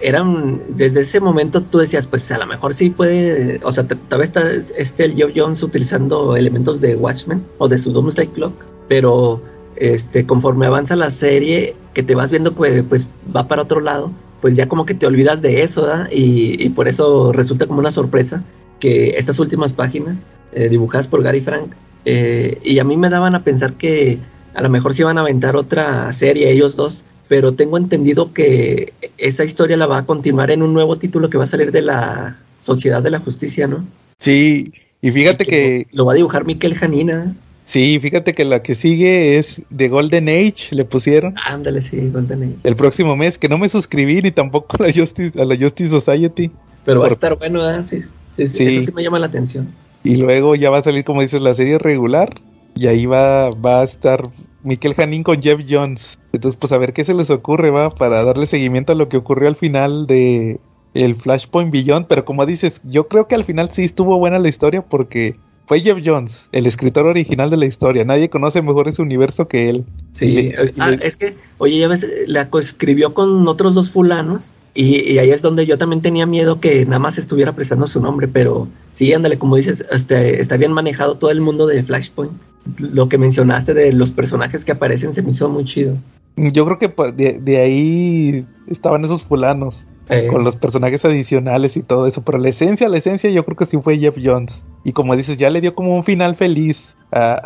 eran desde ese momento tú decías, pues a lo mejor sí puede, o sea, tal vez está este el Geoff Jones utilizando elementos de Watchmen o de su Doomsday Clock, pero este conforme avanza la serie que te vas viendo pues pues va para otro lado, pues ya como que te olvidas de eso, ¿verdad? Y, y por eso resulta como una sorpresa que estas últimas páginas eh, dibujadas por Gary Frank eh, y a mí me daban a pensar que a lo mejor se iban a aventar otra serie ellos dos, pero tengo entendido que esa historia la va a continuar en un nuevo título que va a salir de la Sociedad de la Justicia, ¿no? Sí, y fíjate Y que, lo va a dibujar Miquel Janina. sí, fíjate que la que sigue es The Golden Age, le pusieron. Ándale, sí, Golden Age. el próximo mes, que no me suscribí ni tampoco a la Justice, a la Justice Society. Pero va a estar bueno. Sí, sí, sí, Sí. eso sí me llama la atención. Y luego ya va a salir, como dices, la serie regular. Y ahí va, va a estar Miquel Janín con Jeff Jones. Entonces, pues a ver qué se les ocurre, va, para darle seguimiento a lo que ocurrió al final de el Flashpoint Beyond. Pero como dices, yo creo que al final sí estuvo buena la historia porque fue Jeff Jones, el escritor original de la historia. Nadie conoce mejor ese universo que él. Sí, Y le- eh, y ah, le- es que, oye, ya ves, la coescribió con otros dos fulanos y, y ahí es donde yo también tenía miedo que nada más estuviera prestando su nombre, pero sí, ándale, como dices, este, está bien manejado todo el mundo de Flashpoint. Lo que mencionaste de los personajes que aparecen se me hizo muy chido. Yo creo que de, de ahí estaban esos fulanos. Eh, con los personajes adicionales y todo eso, pero la esencia, la esencia yo creo que sí fue Jeff Jones. Y como dices, ya le dio como un final feliz a...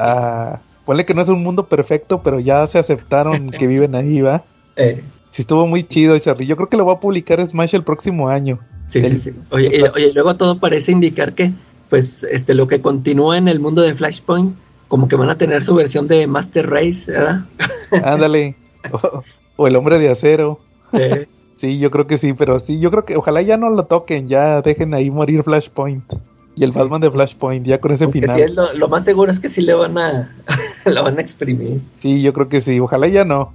a... Ponle que no es un mundo perfecto, pero ya se aceptaron que viven ahí, ¿va? eh, Sí estuvo muy chido, Charlie. Yo creo que lo voy a publicar Smash el próximo año. sí, El- sí, sí. Oye, y, oye, luego todo parece indicar que, pues, este, lo que continúa en el mundo de Flashpoint, como que van a tener su versión de Master Race, ¿verdad? Ándale. o, o el hombre de acero. Eh, Sí, yo creo que sí, pero sí, yo creo que ojalá ya no lo toquen, ya dejen ahí morir Flashpoint. y el Batman de Flashpoint, ya con ese Aunque final. sí es lo, lo más seguro es que sí le van a, lo van a exprimir. Sí, yo creo que sí. Ojalá ya no.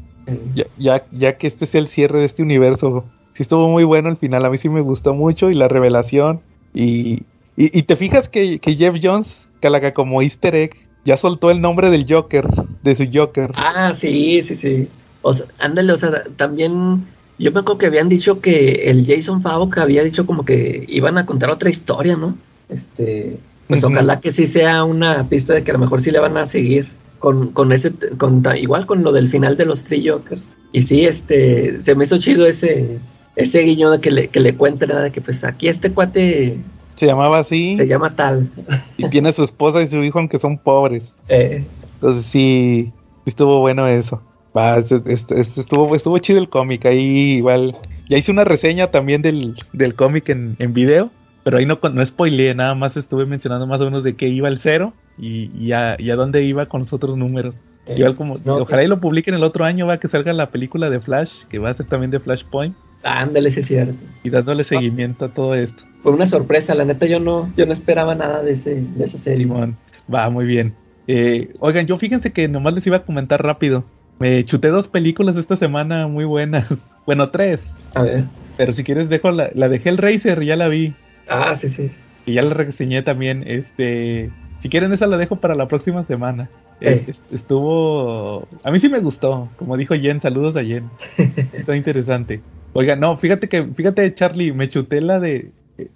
Ya, ya, ya que este sea el cierre de este universo. Sí estuvo muy bueno el final. A mí sí me gustó mucho y la revelación. Y, y, y te fijas que, que Jeff Jones, calaca como easter egg, ya soltó el nombre del Joker, de su Joker. Ah, sí, sí, sí. O sea, ándale, o sea, también yo me acuerdo que habían dicho que el Jason Favok había dicho como que iban a contar otra historia, ¿no? Este, pues ojalá que sí sea una pista de que a lo mejor sí le van a seguir con, con ese, con, igual con lo del final de los Three Jokers. Y sí, este, se me hizo chido ese, ese guiño de que le, que le cuenten nada de que pues aquí este cuate Se llamaba así. se llama tal. Y tiene su esposa y su hijo, aunque son pobres. Eh, Entonces sí, sí estuvo bueno eso. Va, es- es- es- estuvo, estuvo chido el cómic. Ahí igual. Ya hice una reseña también del, del cómic en, en video. Pero ahí no, no spoileé, nada más estuve mencionando más o menos de qué iba el cero y, y, a, y a dónde iba con los otros números. eh, Igual como, no, ojalá sí. y lo publiquen el otro año, va que salga la película de Flash, que va a ser también de Flashpoint, Ándale, sí es cierto. y dándole seguimiento a todo esto. Fue una sorpresa, la neta yo no, yo no esperaba nada de ese, de esa serie. Simón, va muy bien. Eh, oigan, yo fíjense que nomás les iba a comentar rápido. Me chuté dos películas esta semana muy buenas. Bueno, tres. A ver. Pero si quieres dejo la, la de Hellraiser, ya la vi. Ah, sí, sí. Y ya la reseñé también. Este, si quieren esa la dejo para la próxima semana. Eh. Es- estuvo, a mí sí me gustó. Como dijo Jen, saludos a Jen. Está interesante. Oiga, no, fíjate que, fíjate Charlie, me chuté la de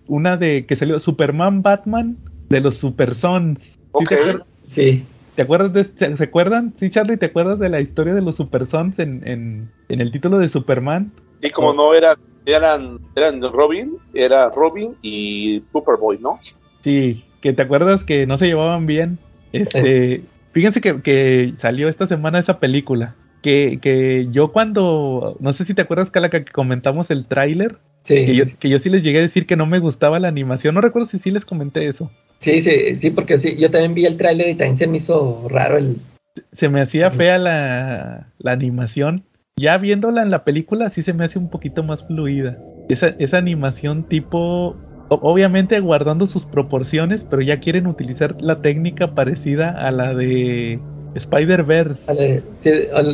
una de que salió Superman Batman de los Super Sons. ¿Sí Ok. te acuerdas? Sí. ¿Te acuerdas de este- ¿Se acuerdan? Sí, Charlie, ¿te acuerdas de la historia de los Super Sons en, en, en el título de Superman? Y como no eran, eran, eran Robin, era Robin y Superboy, ¿no? Sí, que te acuerdas que no se llevaban bien. Este, fíjense que, que salió esta semana esa película. Que, que yo cuando, no sé si te acuerdas, Calaca, que comentamos el tráiler, Sí. que yo, que yo sí les llegué a decir que no me gustaba la animación. No recuerdo si sí les comenté eso. sí, sí, sí, porque sí, yo también vi el tráiler y también se me hizo raro el... Se me hacía fea la, la animación. Ya viéndola en la película sí se me hace un poquito más fluida. Esa, esa animación tipo... Obviamente guardando sus proporciones, pero ya quieren utilizar la técnica parecida a la de Spider-Verse.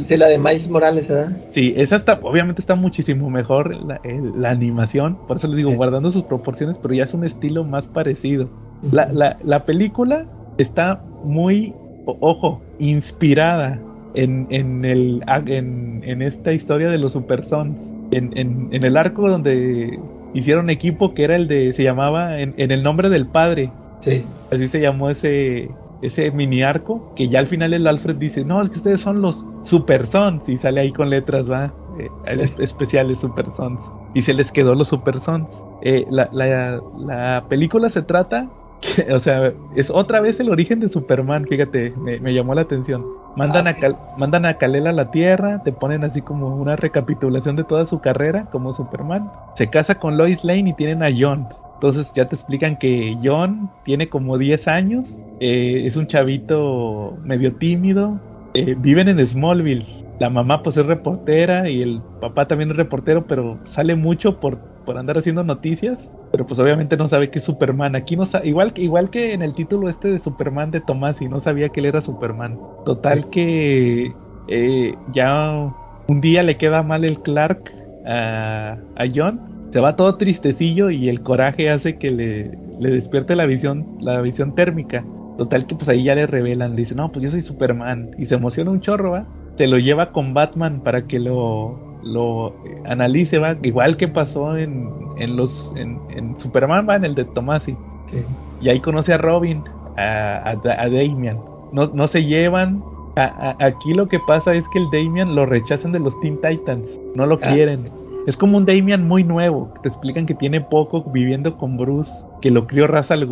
sí, la de Miles Morales, ¿verdad? Sí, esa está, obviamente está muchísimo mejor la, la animación. Por eso les digo, Sí. guardando sus proporciones, pero ya es un estilo más parecido. La, la, la película está muy, ojo, inspirada en, en, el, en, en esta historia de los Super Sons. En, en, en el arco donde hicieron equipo que era el de, se llamaba en, en el nombre del padre. Sí. Así se llamó ese, ese mini arco. Que ya al final el Alfred dice: No, es que ustedes son los Super Sons. Y sale ahí con letras, va. Eh, es- especiales Super Sons. Y se les quedó los Super Sons. Eh, la, la, la película se trata. que, o sea, es otra vez el origen de Superman. Fíjate, me, me llamó la atención. Mandan, Ah, a mandan a Kal-El a la Tierra. Te ponen así como una recapitulación de toda su carrera como Superman. Se casa con Lois Lane y tienen a John. Entonces ya te explican que John tiene como 10 años, eh, es un chavito medio tímido, eh, viven en Smallville. La mamá pues es reportera y el papá también es reportero, pero sale mucho por, por andar haciendo noticias. Pero pues obviamente no sabe que es Superman. Aquí no igual, igual que en el título este de Superman de Tomás y no sabía que él era Superman. Total que eh, ya un día le queda mal el Clark a, a John se va todo tristecillo y el coraje hace que le, le despierte la visión, la visión térmica. Total que pues ahí ya le revelan, le dice, no, pues yo soy Superman. Y se emociona un chorro, ¿va? Se lo lleva con Batman para que lo, lo eh, analice, ¿va? Igual que pasó en, en los en, en Superman, ¿va? En el de Tomasi. Sí. Y ahí conoce a Robin, a, a, a Damian. No, no se llevan. A- a- aquí lo que pasa es que el Damian lo rechazan de los Teen Titans. No lo Ah. quieren. Es como un Damian muy nuevo. Te explican que tiene poco viviendo con Bruce, que lo crió Ra's al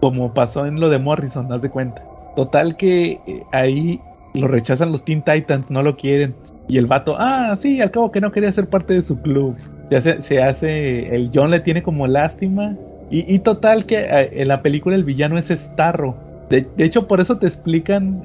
como pasó en lo de Morrison, haz de cuenta. Total que eh, ahí lo rechazan los Teen Titans, no lo quieren. Y el vato, ah, sí, al cabo que no quería ser parte de su club. Se hace, se hace el John le tiene como lástima. Y, total que eh, en la película el villano es Starro. De, hecho, por eso te explican,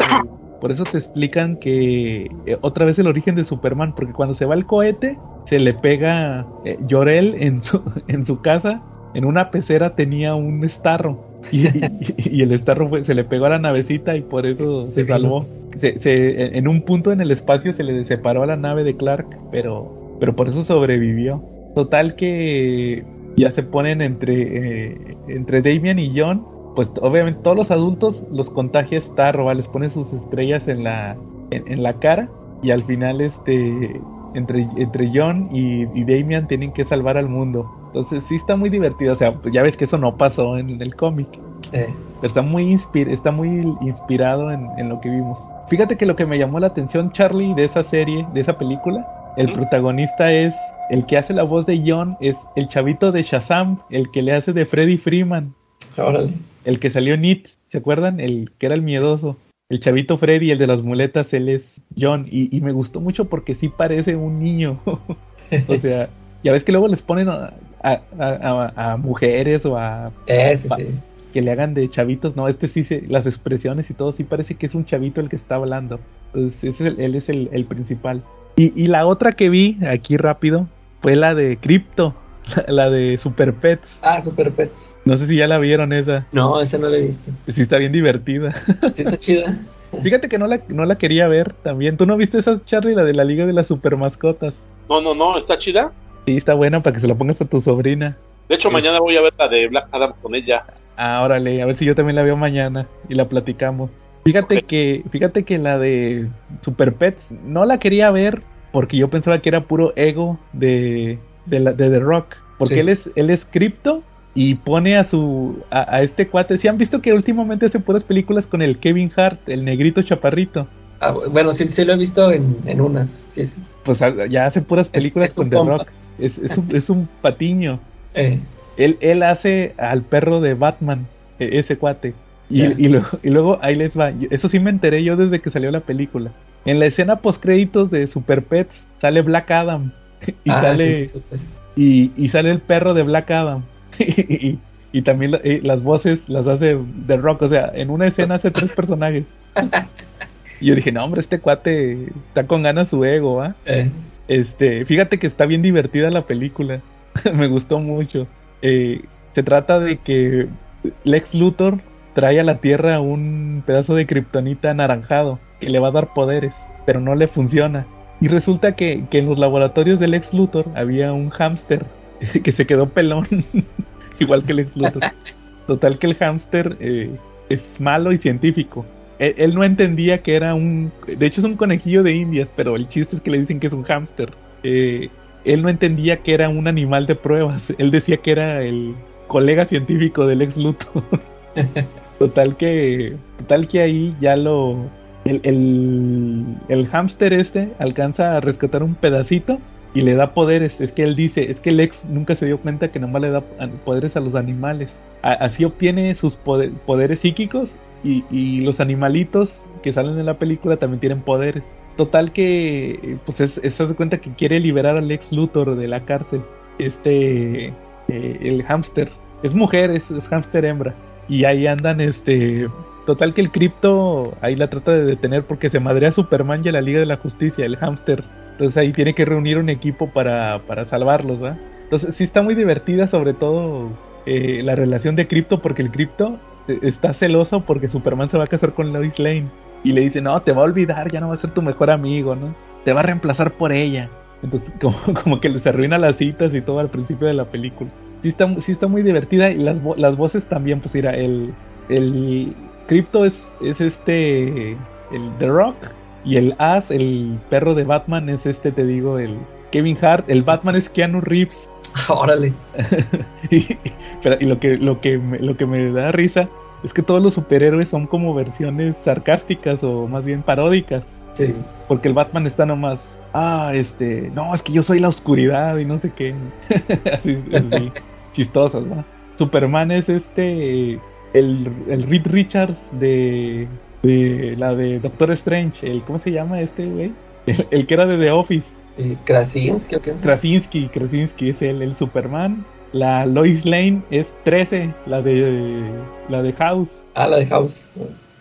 por eso te explican que eh, otra vez el origen de Superman, porque cuando se va el cohete, se le pega eh, Llorel en su, en su casa, en una pecera tenía un starro y, y- y el starro fue- se le pegó a la navecita y por eso se salvó. Se- se- en un punto en el espacio se le separó a la nave de Clark, pero, pero por eso sobrevivió. Total que ya se ponen entre, eh, entre Damian y John. Pues obviamente todos los adultos los contagia Starro, ¿va? les pone sus estrellas en la, en, en la cara y al final este entre, entre John y, y Damian tienen que salvar al mundo. Entonces sí está muy divertido, o sea, ya ves que eso no pasó en el cómic. Eh, Pero está muy, inspir está muy inspirado en, en lo que vimos. Fíjate que lo que me llamó la atención, Charlie, de esa serie, de esa película, el protagonista es, el que hace la voz de John, es el chavito de Shazam, el que le hace de Freddy Freeman, órale. el que salió en It, ¿se acuerdan? El que era el miedoso. El chavito Freddy, el de las muletas, él es John. Y, y me gustó mucho porque sí parece un niño. o sea, ya ves que luego les ponen a, a- a- a- a mujeres o a sí. que le hagan de chavitos, no, este sí se, las expresiones y todo, sí parece que es un chavito el que está hablando. Entonces, ese es el- él es el, el principal. Y, y la otra que vi, aquí rápido, fue la de Crypto, la, de Super Pets. Ah, Super Pets. No sé si ya la vieron esa. No, esa no la he visto. Sí está bien divertida. Sí, está chida. Fíjate que no la, no la quería ver también. ¿Tú no viste esa, Charlie, la de la Liga de las Super Mascotas? No, no, no, está chida. Sí, está buena para que se la pongas a tu sobrina. De hecho, Sí. mañana voy a ver la de Black Adam con ella. Ah, órale, a ver si yo también la veo mañana y la platicamos. Fíjate que, fíjate que la de Super Pets no la quería ver porque yo pensaba que era puro ego de, de, la- de The Rock. Porque Sí. él es, él es cripto y pone a su a, a este cuate. Si han visto que últimamente hace puras películas con el Kevin Hart, el negrito chaparrito. Ah, bueno, sí, sí lo he visto en, en unas. Sí, sí. Pues a- ya hace puras películas es con The. Rock. Es, es un, es un patiño. Eh, Él, él hace al perro de Batman, e- ese cuate. Y, y luego, y luego ahí les va. Eso sí me enteré yo desde que salió la película. En la escena post créditos de Super Pets sale Black Adam. Y ah, sale sí, sí, súper. y, y sale el perro de Black Adam. y, y también la- eh, las voces las hace The Rock. O sea, en una escena hace tres personajes. y yo dije, no, hombre, este cuate está con ganas su ego, ¿ah? Eh, Este, fíjate que está bien divertida la película. Me gustó mucho. Eh, se trata de que Lex Luthor trae a la Tierra un pedazo de kriptonita anaranjado que le va a dar poderes, pero no le funciona. Y resulta que, que en los laboratorios del Lex Luthor había un hámster que se quedó pelón, igual que Lex Luthor. Total que el hámster eh, es malo y científico. Él, él no entendía que era un... De hecho es un conejillo de indias, pero el chiste es que le dicen que es un hámster. Eh, él no entendía que era un animal de pruebas. Él decía que era el colega científico del ex Luthor. total que... Total que ahí ya lo... El, el, hámster este alcanza a rescatar un pedacito y le da poderes. Es que él dice, es que el ex nunca se dio cuenta que nomás le da poderes a los animales. Así obtiene sus pode- poderes psíquicos y, los animalitos que salen en la película también tienen poderes. Total que, pues es, es- cuenta que quiere liberar al ex Luthor de la cárcel. Este, eh, el hámster. Es mujer, es, es hámster hembra. Y ahí andan, este... Total que el cripto ahí la trata de detener porque se madrea a Superman y a la Liga de la Justicia, el hámster. Entonces ahí tiene que reunir un equipo para, para salvarlos, ¿va? Entonces sí está muy divertida, sobre todo eh, la relación de Crypto, porque el Crypto eh, está celoso porque Superman se va a casar con Lois Lane. Y le dice, no, te va a olvidar, ya no va a ser tu mejor amigo, ¿no? Te va a reemplazar por ella. Entonces como, como que les arruina las citas y todo al principio de la película. Sí está, sí está muy divertida y las, las voces también, pues mira, el, el Crypto es, es este, el The Rock. Y el As, el perro de Batman, es este, te digo, el Kevin Hart. El Batman es Keanu Reeves. órale. y, pero- y lo que lo que me, lo que me da risa es que todos los superhéroes son como versiones sarcásticas o más bien paródicas Sí. porque el Batman está nomás ah este no es que yo soy la oscuridad y no sé qué así, así, chistosas ¿no? Superman es este el, el Reed Richards de, de la de Doctor Strange el cómo se llama este güey el, el que era de The Office Eh, Krasinski, ¿o qué? Krasinski, Krasinski es el, el Superman. La Lois Lane es 13, la de la de House. Ah, la de House.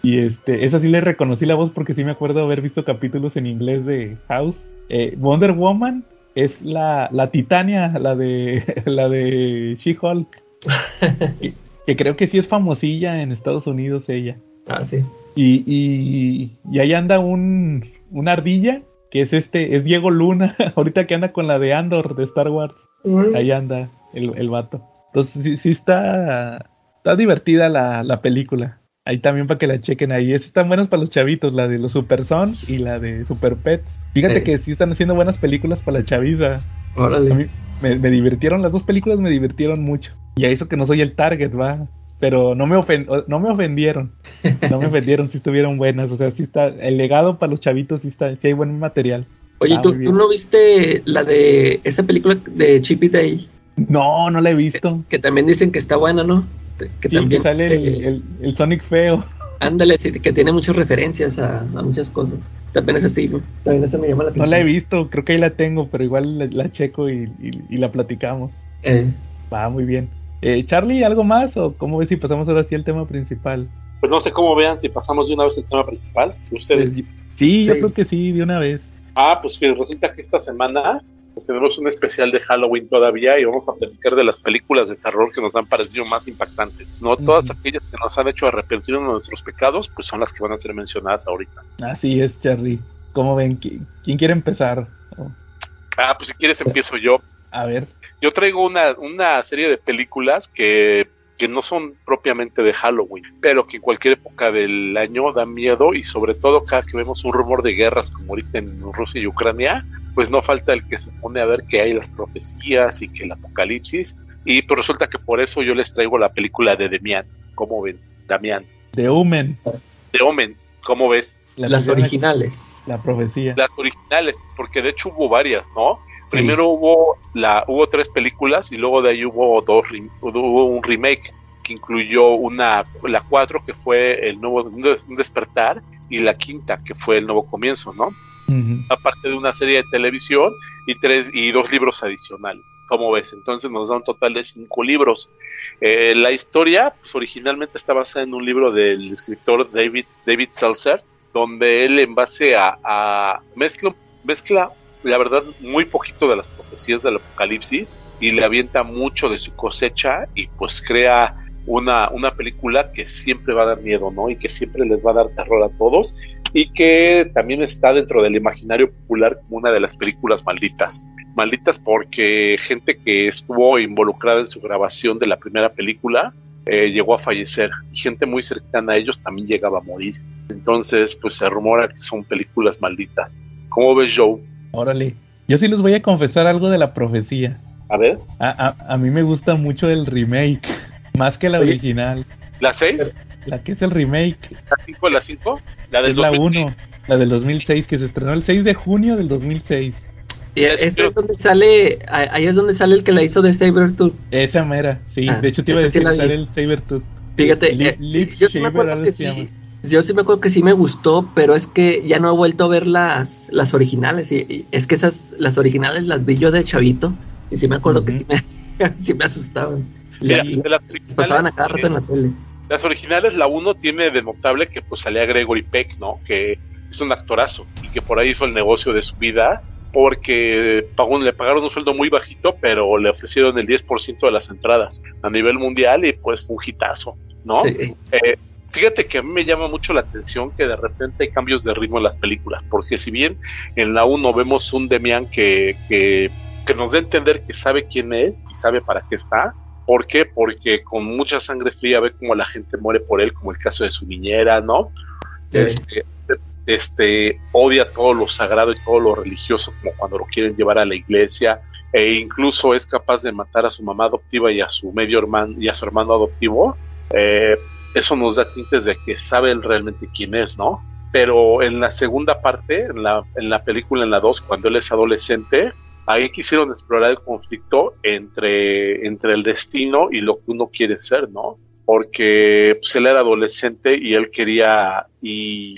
Y este, esa sí le reconocí la voz porque sí me acuerdo haber visto capítulos en inglés de House. Eh, Wonder Woman es la, la Titania, la de la de She-Hulk. que, creo que sí es famosilla en Estados Unidos ella. Ah, sí. Y, y, y ahí anda un, una ardilla, que es este, es Diego Luna, ahorita que anda con la de Andor de Star Wars. Ahí anda el, el vato. Entonces sí, sí está, está divertida la, la película. Ahí también para que la chequen ahí. Esas están buenas para los chavitos, la de los Super Son y la de Super Pets. Fíjate que sí están haciendo buenas películas para la chaviza. Órale. A mí me, me divirtieron, las dos películas me divirtieron mucho. Y a eso que no soy el target, va. Pero no me, ofen- no me ofendieron. No me ofendieron, sí estuvieron buenas. O sea, sí está. El legado para los chavitos sí está, sí hay buen material. Oye, Ah, ¿tú, muy bien. ¿tú no viste la de esa película de Chip y Dale? No, no la he visto. Que también dicen que está buena, ¿no? Que Sí, también que sale el, este, el- el Sonic feo. Ándale, sí, que tiene muchas referencias a, a muchas cosas. También es así, ¿no? También eso me llama la No atención. la he visto, creo que ahí la tengo, pero igual la, la checo y, y- y la platicamos. Eh, Va, muy bien. Eh, Charlie, ¿algo más? ¿O cómo ves si pasamos ahora sí al tema principal? Pues no sé cómo vean si pasamos de una vez al tema principal. Ustedes. Pues, sí, yo Sí. creo que sí, de una vez. Ah, pues resulta que esta semana pues tenemos un especial de Halloween todavía y vamos a platicar de las películas de terror que nos han parecido más impactantes. No todas aquellas que nos han hecho arrepentirnos de nuestros pecados, pues son las que van a ser mencionadas ahorita. Así es, Charlie. ¿Cómo ven? ¿Qui- ¿Quién quiere empezar? Oh, Ah, pues si quieres empiezo yo. a ver. Yo traigo una, una serie de películas que, que no son propiamente de Halloween, pero que en cualquier época del año dan miedo y sobre todo cada que vemos un rumor de guerras como ahorita en Rusia y Ucrania, pues no falta el que se pone a ver que hay las profecías y que el apocalipsis. Y pues resulta que por eso yo les traigo la película de Demian. ¿Cómo ven? Damián. The Omen. De Omen. ¿Cómo ves? La las originales. La profecía. Las originales, porque de hecho hubo varias, ¿no? Primero hubo la hubo tres películas y luego de ahí hubo dos hubo un remake que incluyó una la cuatro que fue el nuevo un despertar y la quinta que fue el nuevo comienzo, ¿no? Aparte de una serie de televisión y tres y dos libros adicionales. ¿Cómo ves? Entonces nos da un total de cinco libros. Eh, la historia, pues originalmente está basada en un libro del escritor David David Seltzer, donde él en base a, a mezcla, mezcla la verdad muy poquito de las profecías del apocalipsis y le avienta mucho de su cosecha y pues crea una, una película que siempre va a dar miedo, ¿no? Y que siempre les va a dar terror a todos y que también está dentro del imaginario popular como una de las películas malditas. Malditas porque gente que estuvo involucrada en su grabación de la primera película eh, llegó a fallecer y gente muy cercana a ellos también llegaba a morir. Entonces, pues se rumora que son películas malditas. ¿Cómo ves, Joe? Órale. Yo sí les voy a confesar algo de la profecía. A ver, A, a- a mí me gusta mucho el remake, más que la Oye. original. ¿la 6? La que es el remake ¿La 5? ¿La 5? La del es la 2000. 1, la del 2006, que se estrenó el 6 de junio del 2006. Y Es- ese pero- es donde sale, ahí es donde sale el que la hizo de Sabertooth. Esa mera, sí. Ah, de hecho, te iba a sí decir la que sale el Sabertooth. Fíjate, eh, sí, yo sí me acuerdo que sí, yo sí me acuerdo que sí me gustó, pero es que ya no he vuelto a ver las, las originales. Y, y es que esas, las originales las vi yo de chavito, y sí me acuerdo que sí me, sí me asustaban. Mira, Sí. de las pasaban a cada rato en la tele. Las originales, la 1 tiene de notable que pues salía Gregory Peck, ¿no? Que es un actorazo y que por ahí hizo el negocio de su vida porque pagó, le pagaron un sueldo muy bajito, pero le ofrecieron el 10% de las entradas a nivel mundial y pues fue un hitazo, ¿no? Sí. Eh, fíjate que a mí me llama mucho la atención que de repente hay cambios de ritmo en las películas, porque si bien en la 1 vemos un Demian que, que, que nos da a entender que sabe quién es y sabe para qué está, ¿por qué? Porque con mucha sangre fría ve como la gente muere por él, como el caso de su niñera, ¿no? Sí. Este, este, odia todo lo sagrado y todo lo religioso, como cuando lo quieren llevar a la iglesia, e incluso es capaz de matar a su mamá adoptiva y a su medio hermano y a su hermano adoptivo. Eh, eso nos da tintes de que sabe él realmente quién es, ¿no? Pero en la segunda parte, en la, en la película, en la 2, cuando él es adolescente, ahí quisieron explorar el conflicto entre, entre el destino y lo que uno quiere ser, ¿no? Porque pues, él era adolescente y él quería, y,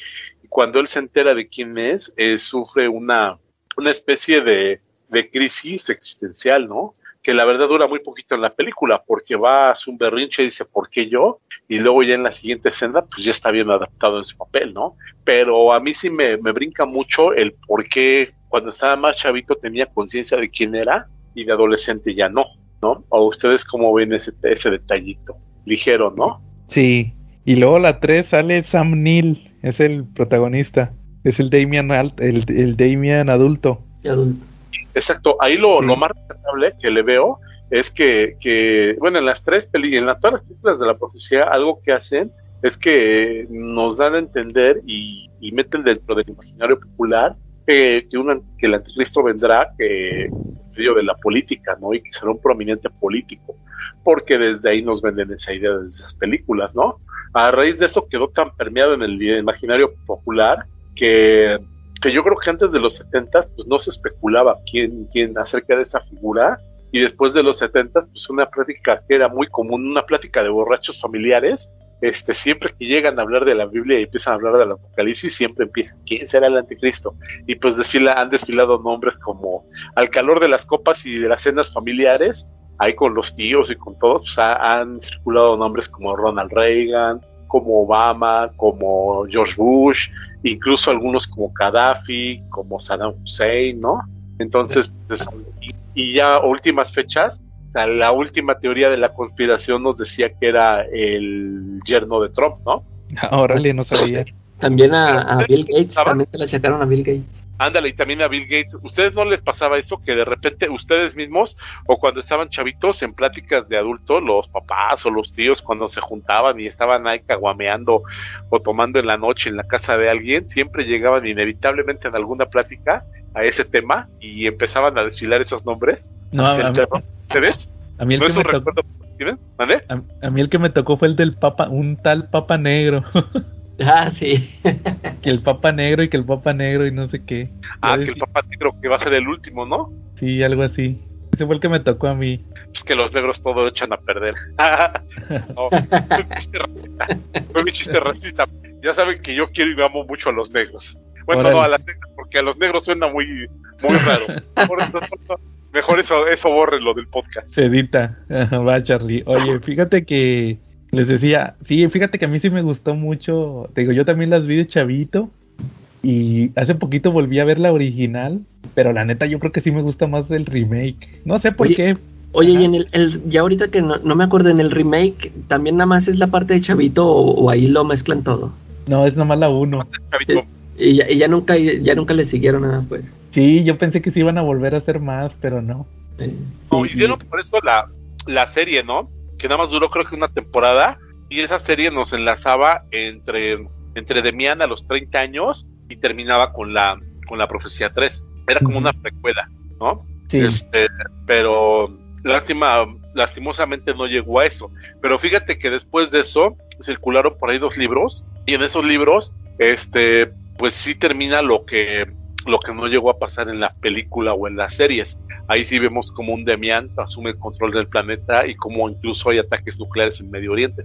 cuando él se entera de quién es, eh, sufre una, una especie de, de crisis existencial, ¿no? Que la verdad dura muy poquito en la película, porque va a un berrinche y dice, ¿por qué yo? Y luego ya en la siguiente escena, pues ya está bien adaptado en su papel, ¿no? Pero a mí sí me, me brinca mucho el por qué cuando estaba más chavito tenía conciencia de quién era y de adolescente ya no. ¿no? ¿O ustedes cómo ven ese, ese detallito? Ligero, ¿no? Sí. Y luego la 3 sale Sam Neill, es el protagonista. Es el Damian, el, el Damian adulto. Y adulto. Exacto, ahí lo, lo más destacable que le veo es que, que, bueno, en las tres películas, en la- todas las películas de la profecía, algo que hacen es que nos dan a entender y, y meten dentro del imaginario popular que, que, el anticristo vendrá que, en medio de la política, ¿no? Y que será un prominente político, porque desde ahí nos venden esa idea de esas películas, ¿no? A raíz de eso quedó tan permeado en el imaginario popular que que yo creo que antes de los 70 pues no se especulaba quién, quién acerca de esa figura y después de los 70 pues una plática que era muy común, una plática de borrachos familiares, este siempre que llegan a hablar de la Biblia y empiezan a hablar del Apocalipsis, siempre empiezan, ¿quién será el anticristo? Y pues desfila, han desfilado nombres como al calor de las copas y de las cenas familiares, ahí con los tíos y con todos, pues ha- han circulado nombres como Ronald Reagan, como Obama, como George Bush, incluso algunos como Gaddafi, como Saddam Hussein, ¿no? Entonces, pues, y, y ya a últimas fechas, o sea, la última teoría de la conspiración nos decía que era el yerno de Trump, ¿no? Órale, no sabía. También a, a Bill Gates, también se le achacaron a Bill Gates. Ándale, y también a Bill Gates. ¿Ustedes no les pasaba eso que de repente ustedes mismos o cuando estaban chavitos en pláticas de adulto, los papás o los tíos cuando se juntaban y estaban ahí caguameando o tomando en la noche en la casa de alguien, siempre llegaban inevitablemente en alguna plática a ese tema y empezaban a desfilar esos nombres? No, a, del a mí, terror. ¿Ustedes? a mí el ¿No que es me un tocó, recuerdo? A, a mí el que me tocó fue el del Papa, un tal Papa Negro. Ah, sí. que el Papa Negro y que el Papa Negro y no sé qué. Ah, que el papá negro que va a ser el último, ¿no? Sí, algo así. Ese fue el que me tocó a mí. Pues que los negros todo lo echan a perder. no, fue un chiste racista. Fue mi chiste racista. Ya saben que yo quiero y amo mucho a los negros. Bueno, Órale. no a las negras, porque a los negros suena muy, muy raro. Mejor, eso, eso bórrenlo del podcast. Se edita. Va, Charlie. Oye, fíjate que les decía, sí, fíjate que a mí sí me gustó mucho. Te digo, yo también las vi de chavito. Y hace poquito volví a ver la original. Pero la neta, yo creo que sí me gusta más el remake. No sé por Oye, qué. Oye, Ajá. y en el, el- ya ahorita que no, no me acuerdo, en el remake, ¿también nada más es la parte de Chavito o, o ahí lo mezclan todo? No, es nomás la uno. Chavito. Y ya, y ya nunca, ya nunca le siguieron nada, pues. Sí, yo pensé que sí iban a volver a hacer más, pero no. Eh, No, Y- hicieron por eso la, la serie, ¿no? Que nada más duró creo que una temporada. Y esa serie nos enlazaba entre, entre Demian a los 30 años y terminaba con la, con la Profecía 3. Era como una precuela, ¿no? Sí, Este, pero lástima, lastimosamente no llegó a eso. Pero fíjate que después de eso circularon por ahí dos libros y en esos libros, este, pues sí termina lo que lo que no llegó a pasar en la película o en las series. Ahí sí vemos como un Demian asume el control del planeta y como incluso hay ataques nucleares en Medio Oriente.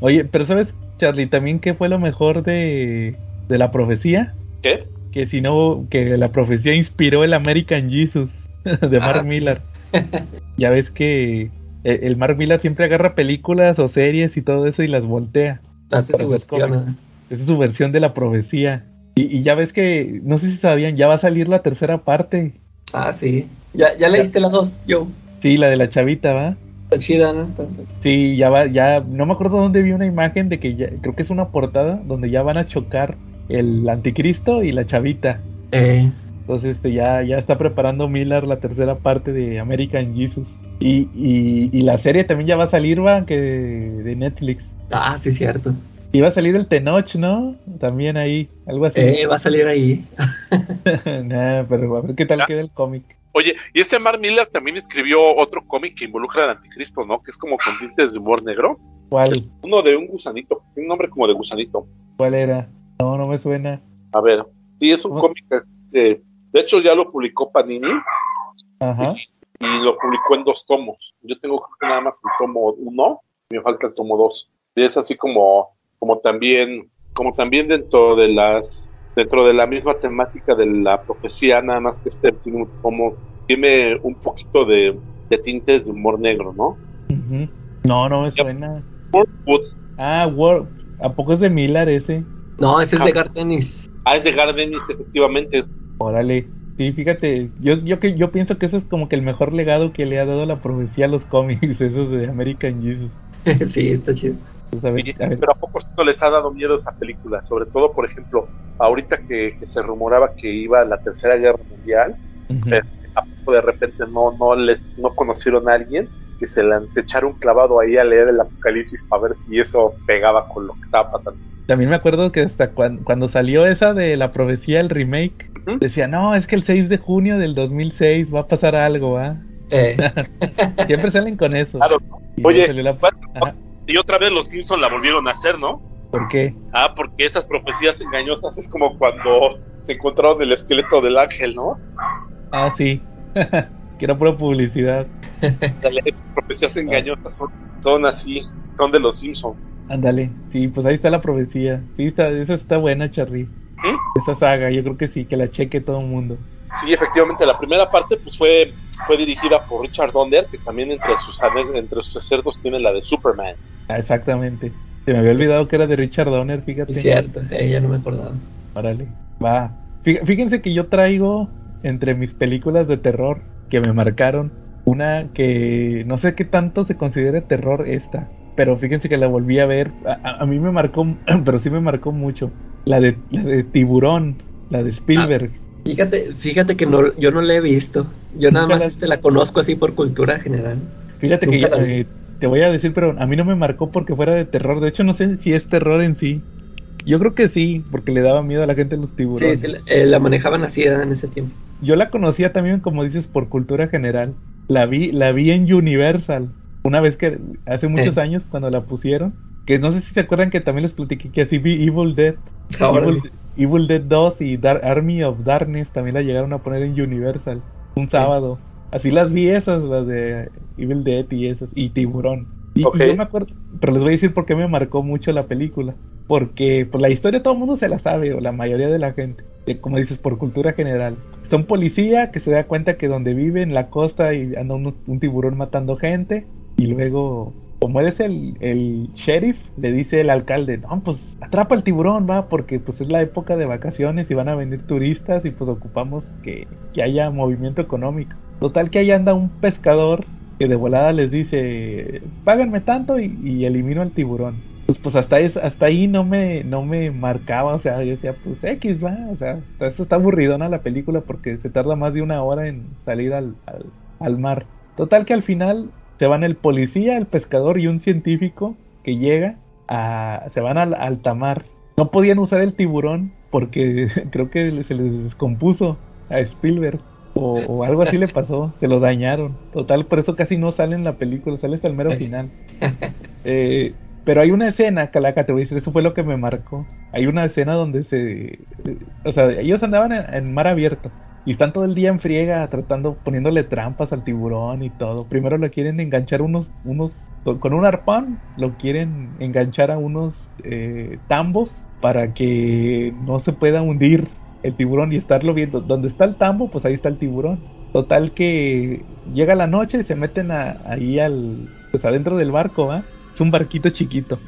Oye, pero ¿sabes, Charlie, también qué fue lo mejor de, de la profecía? ¿Qué? Que si no, que la profecía inspiró el American Jesus de Mark Ah, sí. Millar. ya ves que el, el Mark Millar siempre agarra películas o series y todo eso y las voltea. hace su versión. ¿eh? Esa es su versión de la profecía. Y, y ya ves que, no sé si sabían, ya va a salir la tercera parte. Ah, sí. Ya, ya leíste las dos, yo. Sí, la de la chavita, ¿va? Está chida, ¿no? Sí, ya va, ya, no me acuerdo dónde vi una imagen de que ya, creo que es una portada donde ya van a chocar el anticristo y la chavita. Eh, Entonces este, ya, ya está preparando Miller la tercera parte de American Jesus. Y, y, y la serie también ya va a salir, va, que de, de Netflix. ah, sí, cierto. Y va a salir el Tenoch, ¿no? También ahí, algo así. Eh, va a salir ahí. Nah, pero a ver qué tal Ya. queda el cómic. Oye, y este Mark Miller también escribió otro cómic que involucra al anticristo, ¿no? Que es como con tintes de humor negro. ¿Cuál? Uno de un gusanito, un nombre como de gusanito. ¿Cuál era? No, no me suena. A ver, sí, es un ¿Cómo? cómic que, de hecho, ya lo publicó Panini Ajá. y lo publicó en dos tomos. Yo tengo creo que nada más el tomo uno, me falta el tomo dos. Y es así como, como también, como también dentro de las, dentro de la misma temática de la profecía, nada más que este tiene un tomo, tiene un poquito de, de tintes de humor negro, ¿no? Ujú. No, no me suena. Ah. ¿a poco es de Miller ese? No, ese es Ah. de Gartenis. Ah, es de Gardenis, efectivamente. Órale. Sí, fíjate, yo, yo, que, yo pienso que eso es como que el mejor legado que le ha dado la profecía a los cómics, esos de American Jesus. sí, está chido. Pues, a ver, Sí, a ver. Pero a poco no les ha dado miedo esa película, sobre todo, por ejemplo, ahorita que, que se rumoraba que iba a la Tercera Guerra Mundial, Ujú. pero a poco de repente no, no les no conocieron a alguien que se lance echar un clavado ahí a leer el Apocalipsis para ver si eso pegaba con lo que estaba pasando. También me acuerdo que hasta cuan- cuando salió esa de la profecía, el remake, decía, no, es que el 6 de junio del 2006 va a pasar algo, ¿ah? Eh, Siempre salen con eso. Claro. Oye, la-. Y otra vez los Simpsons la volvieron a hacer, ¿no? ¿Por qué? Ah, porque esas profecías engañosas es como cuando se encontraron el esqueleto del ángel, ¿no? Ah, sí. que era pura publicidad. Esas profecías engañosas son, son así, son de los Simpsons. Ándale. Sí, pues ahí está la profecía. Sí, está, esa está buena, Charly. ¿Mm? Esa saga, yo creo que sí, que la cheque todo el mundo. Sí, efectivamente, la primera parte pues fue, fue dirigida por Richard Donner, que también entre sus, entre sus acertos tiene la de Superman. Ah, exactamente. Se me había olvidado que era de Richard Donner, fíjate. es cierto, eh, ya no me acordaba. Órale, va. Fí- Fíjense que yo traigo entre mis películas de terror que me marcaron una que no sé qué tanto se considere terror esta, pero fíjense que la volví a ver. A, a- a mí me marcó, pero sí me marcó mucho. La de, la de Tiburón, la de Spielberg. Fíjate, fíjate que no, yo no la he visto. Yo nada más la- este, la conozco así por cultura general. Fíjate que la eh, te voy a decir, pero a mí no me marcó porque fuera de terror. De hecho, no sé si es terror en sí. Yo creo que sí, porque le daba miedo a la gente los tiburones. sí, la, eh, la manejaban así en ese tiempo. Yo la conocía también, como dices, por cultura general. La vi, la vi en Universal. Una vez que, hace muchos Eh. años, cuando la pusieron. Que no sé si se acuerdan que también les platiqué que así vi Evil Dead. Ahora, Evil, Evil Dead 2 y Dar- Army of Darkness también la llegaron a poner en Universal. Un sábado. Así las vi esas, las de Evil Dead y esas. Y Tiburón. Y, y Ok. yo me acuerdo, pero les voy a decir por qué me marcó mucho la película. Porque pues, la historia todo el mundo se la sabe, o la mayoría de la gente. Como dices, por cultura general. Está un policía que se da cuenta que donde vive, en la costa, y anda un, un tiburón matando gente. Y luego, como eres el, el sheriff, le dice el alcalde, no, pues atrapa el tiburón, va, porque pues es la época de vacaciones y van a venir turistas y pues ocupamos que, que haya movimiento económico. Total que ahí anda un pescador que de volada les dice, páganme tanto y, y elimino al tiburón. Pues, pues hasta, es, hasta ahí no me, no me marcaba, o sea, yo decía, pues X va, o sea, eso está aburridona la película porque se tarda más de una hora en salir al, al, al mar. Total que al final se van el policía, el pescador y un científico que llega a, se van al alta mar. No podían usar el tiburón porque creo que se les descompuso a Spielberg. O, o algo así le pasó, se lo dañaron. Total, por eso casi no sale en la película, sale hasta el mero final. Eh, pero hay una escena, Calaca, te voy a decir, eso fue lo que me marcó. Hay una escena donde se. eh, O sea, ellos andaban en, en mar abierto y están todo el día en friega tratando, poniéndole trampas al tiburón y todo. Primero lo quieren enganchar unos. unos con un arpón, lo quieren enganchar a unos eh, tambos para que no se pueda hundir el tiburón y estarlo viendo. Donde está el tambo, pues ahí está el tiburón. Total que llega la noche y se meten a- ahí al. Pues adentro del barco, ¿va? Es un barquito chiquito.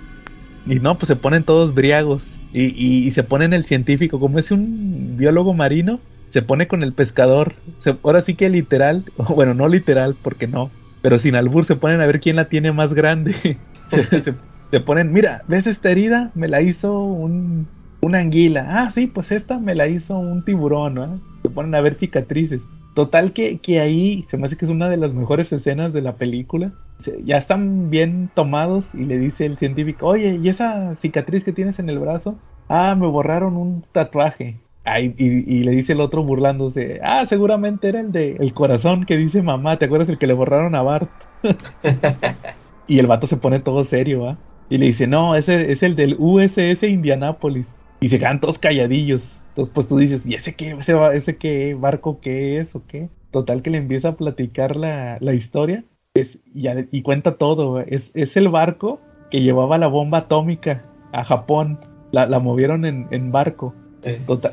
Y no, pues se ponen todos briagos. Y, y- y se ponen el científico, como es un biólogo marino, se pone con el pescador. Ahora sí que literal, bueno, no literal, porque no, pero sin albur se ponen a ver quién la tiene más grande. se, se- ponen, mira, ¿ves esta herida? Me la hizo un, anguila. Ah, sí, pues esta me la hizo un tiburón. Se ponen a ver cicatrices. Total que, que ahí se me hace que es una de las mejores escenas de la película. Ya están bien tomados y le dice el científico, oye, ¿y esa cicatriz que tienes en el brazo? Ah, me borraron un tatuaje. Ay, y, y le dice el otro burlándose, ah, seguramente era el de el corazón que dice mamá, ¿te acuerdas el que le borraron a Bart? y el vato se pone todo serio, ¿va? Y le dice, no, ese es el del USS Indianapolis. Y se quedan todos calladillos. Entonces, pues tú dices, ¿y ese qué? ¿Ese, qué barco qué es o qué? Total que le empieza a platicar la, la historia es, y, a- y cuenta todo. Es, es el barco que llevaba la bomba atómica a Japón. La, la movieron en, en barco.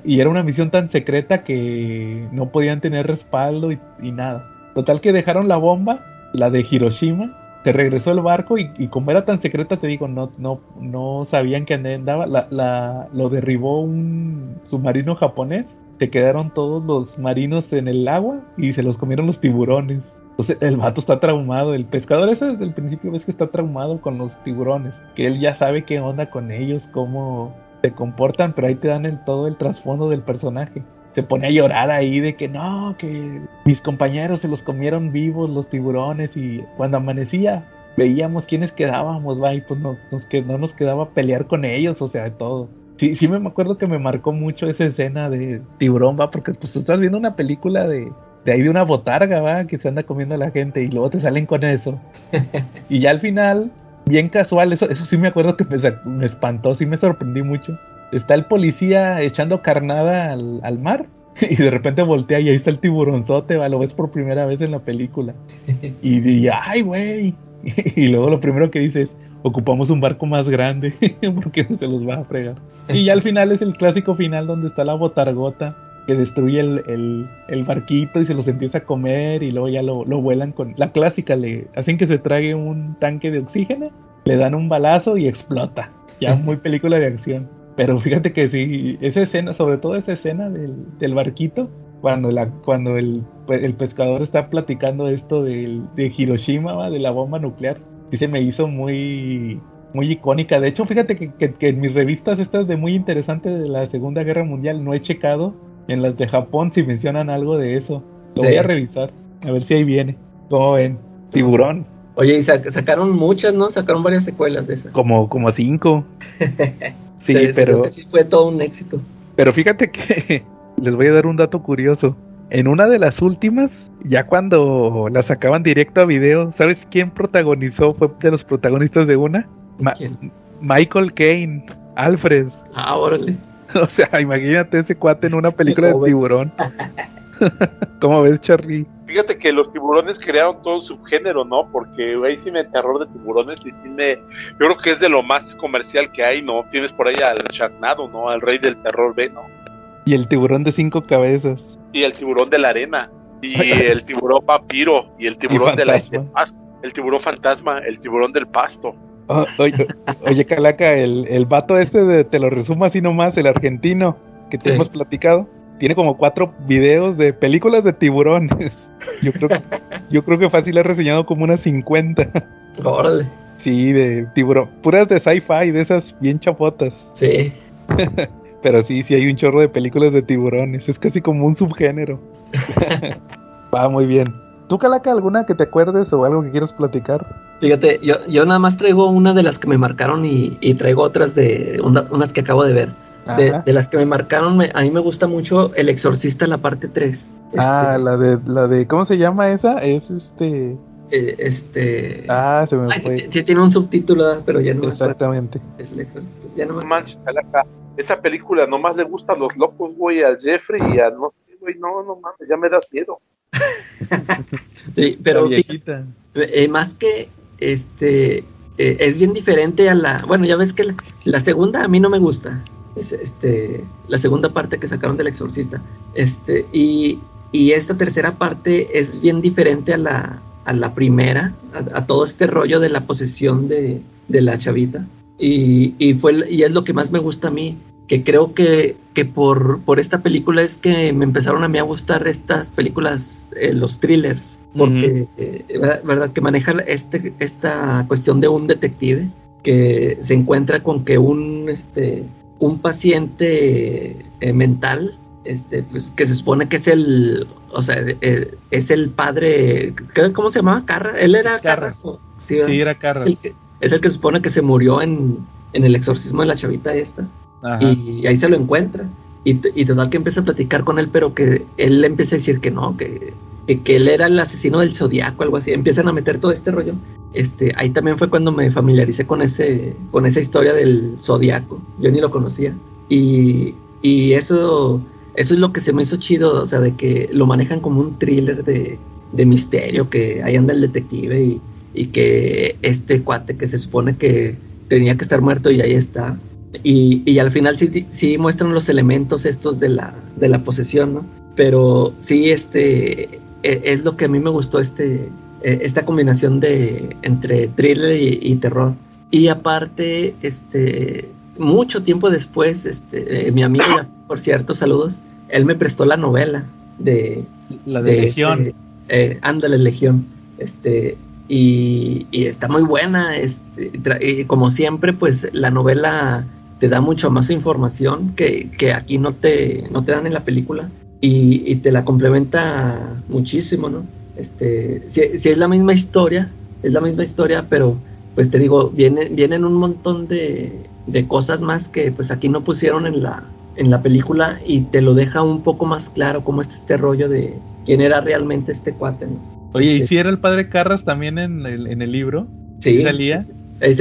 Y era una misión tan secreta que no podían tener respaldo y, nada. Total que dejaron la bomba, la de Hiroshima, se regresó el barco y, y como era tan secreta, te digo, no, no, no sabían que andaba, la, la- lo derribó un submarino japonés se quedaron todos los marinos en el agua y se los comieron los tiburones. Entonces el vato está traumado, el pescador ese desde el principio ves que está traumado con los tiburones, que él ya sabe qué onda con ellos, cómo se comportan, pero ahí te dan el, todo el trasfondo del personaje. Se pone a llorar ahí de que no, que mis compañeros se los comieron vivos los tiburones y cuando amanecía veíamos quiénes quedábamos, va, y pues no nos, que, no nos quedaba pelear con ellos, o sea, de todo. Sí, sí me acuerdo que me marcó mucho esa escena de tiburón, va, porque pues tú estás viendo una película de, de ahí de una botarga, va, que se anda comiendo a la gente y luego te salen con eso. y ya al final, bien casual, eso, eso sí me acuerdo que me, espantó, sí me sorprendí mucho. Está el policía echando carnada al, mar y de repente voltea y ahí está el tiburonzote, va, lo ves por primera vez en la película. Y dije, ay, güey. Y luego lo primero que dice es, ocupamos un barco más grande porque se los va a fregar. Y ya al final es el clásico final donde está la botargota que destruye el, el, barquito y se los empieza a comer y luego ya lo, lo, vuelan con la clásica, le hacen que se trague un tanque de oxígeno, le dan un balazo y explota. Ya muy película de acción. Pero fíjate que sí, esa escena, sobre todo esa escena del, del barquito, cuando, la, cuando el, el, pescador está platicando esto del, de Hiroshima, de la bomba nuclear, sí se me hizo muy, muy icónica. De hecho, fíjate que, que, que, en mis revistas estas de muy interesante de la Segunda Guerra Mundial no he checado en las de Japón si mencionan algo de eso. Lo voy a revisar, a ver si ahí viene. ¿Cómo ven? Tiburón. Oye, y sacaron muchas, ¿no? Sacaron varias secuelas de esas. Como, como cinco. sí, pero... Sí, fue todo un éxito. Pero fíjate que les voy a dar un dato curioso. En una de las últimas, ya cuando la sacaban directo a video, ¿sabes quién protagonizó? Fue de los protagonistas de una. Michael Caine, Alfred. Ah, órale. O sea, imagínate ese cuate en una película de tiburón. ¿Cómo ves, Charlie? Fíjate que los tiburones crearon todo un subgénero, ¿no? Porque ahí sí me terror de tiburones y sí me. Yo creo que es de lo más comercial que hay, ¿no? Tienes por ahí al Sharknado, ¿no? Al rey del terror, ¿ve, no? Y el tiburón de cinco cabezas. Y el tiburón de la arena. Y el tiburón vampiro. Y el tiburón de la. El tiburón fantasma. El tiburón del pasto. Oh, oye, Calaca, el, el vato este de, te lo resumo así nomás, el argentino que te hemos platicado, tiene como cuatro videos de películas de tiburones. Yo creo, yo creo que fácil ha reseñado como unas 50. Órale. Sí, de tiburón, puras de sci-fi, de esas bien chapotas. Sí. Pero sí, sí hay un chorro de películas de tiburones, es casi como un subgénero. Va muy bien. ¿Tú, Calaca, alguna que te acuerdes o algo que quieras platicar? Fíjate, yo, yo nada más traigo una de las que me marcaron y, traigo otras de unas que acabo de ver. De, las que me marcaron, a mí me gusta mucho El Exorcista, la parte 3. Ah, este, la de, la de, ¿cómo se llama esa? Es este... Eh, este... Ah, se me fue. Sí, tiene un subtítulo, pero ya no Exactamente. El Exorcista, ya no me manches, Esa película nomás le gustan los locos, güey, al Jeffrey y a no sé, güey, no, no mames, ya me das miedo. sí, pero eh, más que este eh, es bien diferente a la, bueno, ya ves que la, segunda a mí no me gusta. este, la segunda parte que sacaron del exorcista. Este, y, y esta tercera parte es bien diferente a la, a la primera, a, todo este rollo de la posesión de, de la chavita. Y, y, fue, y es lo que más me gusta a mí, que creo que, que por, por, esta película es que me empezaron a mí a gustar estas películas, eh, los thrillers, porque, eh, ¿verdad? Que maneja este, esta cuestión de un detective que se encuentra con que un, este, un paciente eh, mental, este, pues, que se supone que es el, o sea, es el padre, ¿cómo se llamaba? Carras, él era Carras. sí, era Carras. Es el, que, se supone que se murió en, en el exorcismo de la chavita esta. Y ahí se lo encuentra. Y, y, total que empieza a platicar con él, pero que él le empieza a decir que no, que, que, él era el asesino del zodiaco, algo así. Empiezan a meter todo este rollo. Este, ahí también fue cuando me familiaricé con ese, con esa historia del zodiaco. Yo ni lo conocía. Y, y eso, eso es lo que se me hizo chido, o sea, de que lo manejan como un thriller de, de misterio, que ahí anda el detective y, y que este cuate que se supone que tenía que estar muerto y ahí está y, y al final sí, sí, muestran los elementos estos de la, de la posesión, ¿no? Pero sí, este, es lo que a mí me gustó, este, e, esta combinación de entre thriller y, terror. Y aparte, este, mucho tiempo después, este, mi amigo, por cierto, saludos, él me prestó la novela de... La de, Legión. eh, ándale, Legión. Este, y, y está muy buena. Este, y como siempre, pues la novela te da mucho más información que, que aquí no te, no te dan en la película. Y, y te la complementa muchísimo, ¿no? Este, si, si es la misma historia, es la misma historia, pero pues te digo, vienen, vienen un montón de, de cosas más que pues aquí no pusieron en la, en la película y te lo deja un poco más claro cómo es este rollo de quién era realmente este cuate, ¿no? Oye, ¿y si era el padre Carras también en el, en el libro? Sí. salía?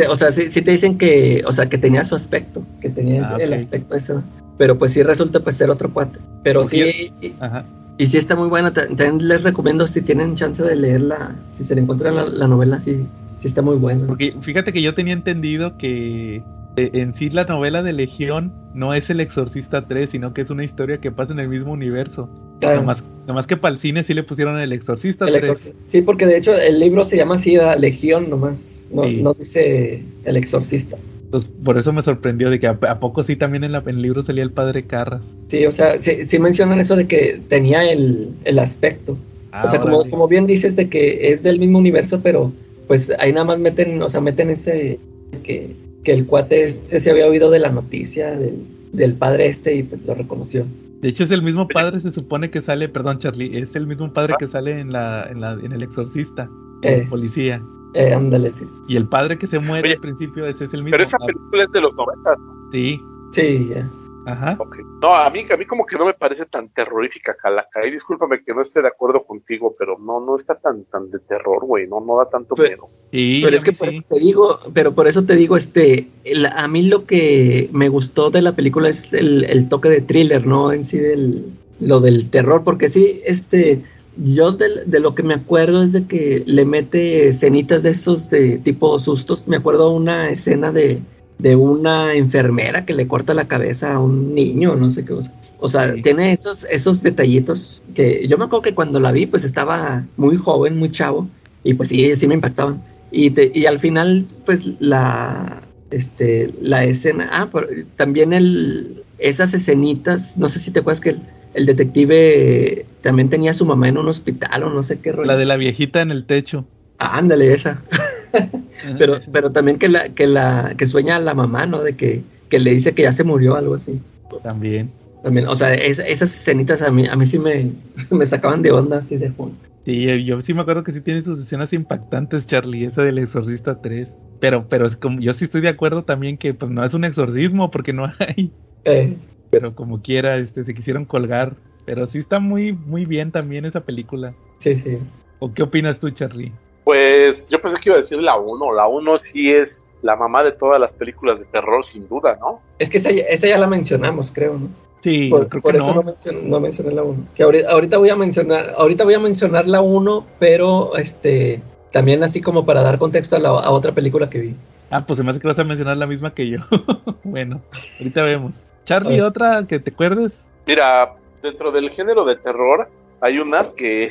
O sea, sí, sí te dicen que, o sea, que tenía su aspecto, que tenía Ah, el ok. aspecto ese, ¿no? Pero pues sí resulta pues ser otro cuate. Pero sí, y, Ajá. y sí está muy buena. Ta- También les recomiendo si tienen chance de leerla, si se le encuentran la, la novela, sí, sí está muy buena. Porque fíjate que yo tenía entendido que eh, en sí la novela de Legión no es el Exorcista 3, sino que es una historia que pasa en el mismo universo. Claro. Nomás, nomás que para el cine sí le pusieron el Exorcista El 3. exorcista. Sí, porque de hecho el libro se llama así. Legión nomás, no, Sí. no dice el exorcista. Entonces, por eso me sorprendió de que a, a poco sí también en, la- en el libro salía el padre Carras. Sí, o sea, sí, sí mencionan eso de que tenía el, el aspecto. Ah, o sea, como, bien dices de que es del mismo universo, pero pues ahí nada más meten, o sea, meten ese que, que el cuate este se había oído de la noticia del, del padre este y pues lo reconoció. De hecho, es el mismo padre, se supone que sale, perdón, Charlie, es el mismo Ah. padre que sale en la, en la, en el Exorcista, Eh. el policía. Eh, ándale, sí. Y el padre que se muere Oye, al principio, ese es el mismo. Pero esa Ah, película es de los 90. Sí, Sí, ya. ajá. No, a mí, a mí como que no me parece tan terrorífica, Calaca. Y discúlpame que no esté de acuerdo contigo, pero no, no está tan, tan de terror, güey. No, no da tanto Pues- miedo. Sí, pero es que por sí. eso te digo, pero por eso te digo, este, el- a mí lo que me gustó de la película es el, el toque de thriller, ¿no? En sí del, lo del terror, porque sí, este, yo de, de lo que me acuerdo es de que le mete escenitas de esos de tipo sustos. Me acuerdo una escena de, de una enfermera que le corta la cabeza a un niño, no sé qué cosa. O sea, Sí. tiene esos, esos detallitos que yo me acuerdo que cuando la vi, pues estaba muy joven, muy chavo, y pues sí, sí me impactaban. Y, te- y al final, pues la, este, la escena, ah, pero también el, esas escenitas, no sé si te acuerdas que el, el detective también tenía a su mamá en un hospital o no sé qué rollo. La de la viejita en el techo. Ah, ándale, esa. Pero, pero también que la, que la, que sueña a la mamá, ¿no? De que, que le dice que ya se murió, algo así. También. También, o sea, es- esas escenitas a mí, a mí sí me, me sacaban de onda, así de "Juan". Sí, eh, yo sí me acuerdo que sí tiene sus escenas impactantes, Charlie, esa del Exorcista 3. Pero, pero es como, yo sí estoy de acuerdo también que pues no es un exorcismo porque no hay. Eh, Pero como quiera, este, se quisieron colgar. Pero sí está muy, muy bien también esa película. sí, sí. ¿O qué opinas tú, Charlie? Pues yo pensé que iba a decir la 1. La 1 sí es la mamá de todas las películas de terror, sin duda, ¿no? Es que esa, ya- esa ya la mencionamos, creo, ¿no? Sí, Por, creo por que eso no. no, mencioné, no mencioné la 1. Que ahorita, ahorita voy a mencionar, ahorita voy a mencionar la 1, pero este también así como para dar contexto a, la, a otra película que vi. Ah, pues se me hace que vas a mencionar la misma que yo. bueno, ahorita vemos. Charlie, otra que te acuerdes. Mira, dentro del género de terror hay unas que,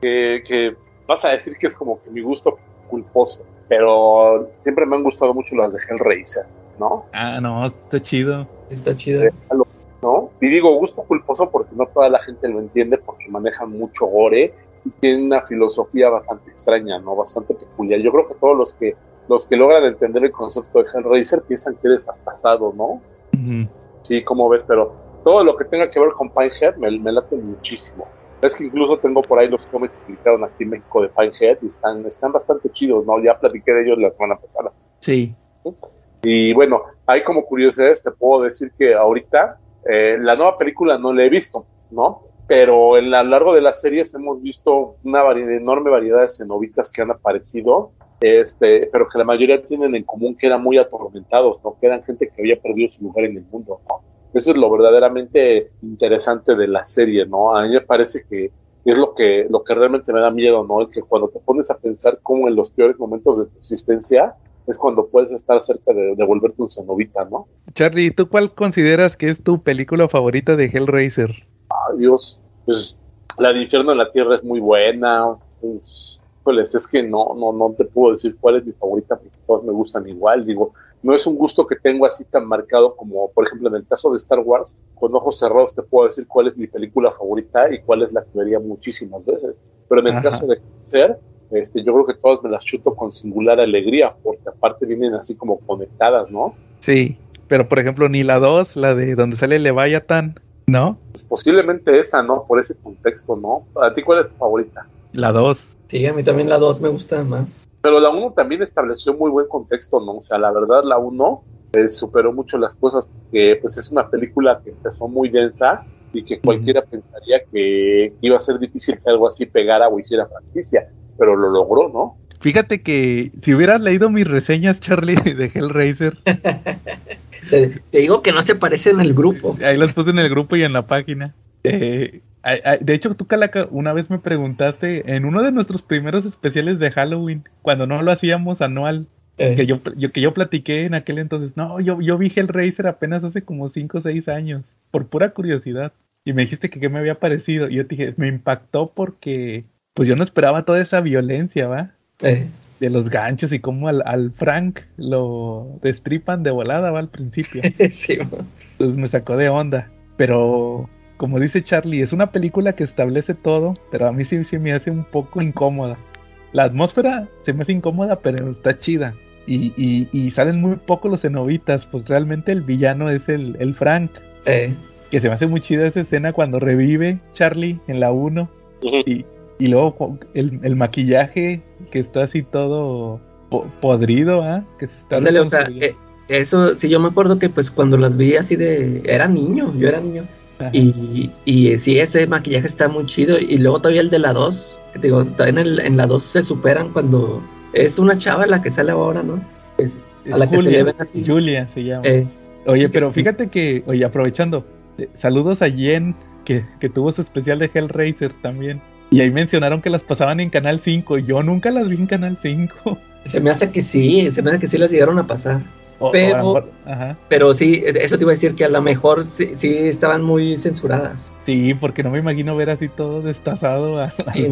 que, que vas a decir que es como que mi gusto culposo, pero siempre me han gustado mucho las de Hellraiser, ¿no? Ah, no, está chido. Está chida. ¿no? Y digo gusto culposo porque no toda la gente lo entiende porque manejan mucho gore y tienen una filosofía bastante extraña, ¿no? Bastante peculiar. Yo creo que todos los que los que logran entender el concepto de Hellraiser piensan que eres astasado, ¿no? Ujú. Sí, como ves, pero todo lo que tenga que ver con Pinehead me, me late muchísimo. Es que incluso tengo por ahí los cómics que publicaron aquí en México de Pinehead y están, están bastante chidos, ¿no? Ya platiqué de ellos la semana pasada. Sí. Y bueno, hay como curiosidades, te puedo decir que ahorita eh, la nueva película no la he visto, ¿no? Pero en a lo largo de las series hemos visto una vari- enorme variedad de cenobitas que han aparecido, este, pero que la mayoría tienen en común que eran muy atormentados, ¿no? Que eran gente que había perdido su lugar en el mundo, ¿no? Eso es lo verdaderamente interesante de la serie, ¿no? A mí me parece que es lo que, lo que realmente me da miedo, ¿no? Es que cuando te pones a pensar cómo en los peores momentos de tu existencia, es cuando puedes estar cerca de, de volverte un cenobita, ¿no? Charlie, ¿tú cuál consideras que es tu película favorita de Hellraiser? Ay, Dios, pues la de Infierno en la Tierra es muy buena, pues, Híjoles, es que no, no, no te puedo decir cuál es mi favorita porque todas me gustan igual. Digo, no es un gusto que tengo así tan marcado como, por ejemplo, en el caso de Star Wars, con ojos cerrados te puedo decir cuál es mi película favorita y cuál es la que vería muchísimas veces. Pero en el Ajá. caso de ser, este, yo creo que todas me las chuto con singular alegría, porque aparte vienen así como conectadas, ¿no? Sí, pero por ejemplo, ni la 2, la de donde sale Leviathan, ¿no? Pues posiblemente esa, ¿no? Por ese contexto, ¿no? ¿A ti cuál es tu favorita? La 2. Sí, a mí también la 2 me gusta más. Pero la 1 también estableció muy buen contexto, ¿no? O sea, la verdad, la 1 eh, superó mucho las cosas, porque pues es una película que empezó muy densa y que cualquiera pensaría que iba a ser difícil que algo así pegara o hiciera franquicia, pero lo logró, ¿no? Fíjate que si hubieras leído mis reseñas, Charlie, de Hellraiser, Te, te digo que no se parece en el grupo. ahí las puse en el grupo y en la página. Eh, de hecho, tú, Calaca, una vez me preguntaste en uno de nuestros primeros especiales de Halloween, cuando no lo hacíamos anual, Eh, que yo, yo- que yo platiqué en aquel entonces, no, yo, yo vi Hellraiser apenas hace como 5 o 6 años, por pura curiosidad. Y me dijiste que qué me había parecido. Y yo te dije, me impactó porque, pues yo no esperaba toda esa violencia, ¿va? eh, De los ganchos y cómo al, al Frank lo destripan de volada, ¿va? Al principio. sí. Entonces me sacó de onda. Pero, como dice Charlie, es una película que establece todo, pero a mí sí, sí me hace un poco incómoda. La atmósfera se me hace incómoda, pero está chida. Y, y, y salen muy poco los cenobitas, pues realmente el villano es el, el Frank. Eh, Que se me hace muy chida esa escena cuando revive Charlie en la 1. Y, y luego el, el maquillaje que está así todo po- podrido, ¿ah? Que se está ándale, o sea, eh, eso sí, yo me acuerdo que pues cuando las vi así de... Era niño, yo era niño. Y, y eh, sí, ese maquillaje está muy chido. Y luego todavía el de la 2. que te Digo, también en, el- en la 2 se superan cuando... Es una chava la que sale ahora, ¿no? Es- Es a la que se le ven así. Julia se llama. eh, Oye, pero fíjate que, oye, aprovechando, eh, saludos a Jen, que, que tuvo su especial de Hellraiser también. Y ahí mencionaron que las pasaban en Canal 5. Yo nunca las vi en Canal 5. se me hace que sí, se me hace que sí las llegaron a pasar. O- a Pero- mejor- ajá. Pero sí, eso te iba a decir que a lo mejor sí, sí estaban muy censuradas. Sí, porque no me imagino ver así todo destazado a, al Sí,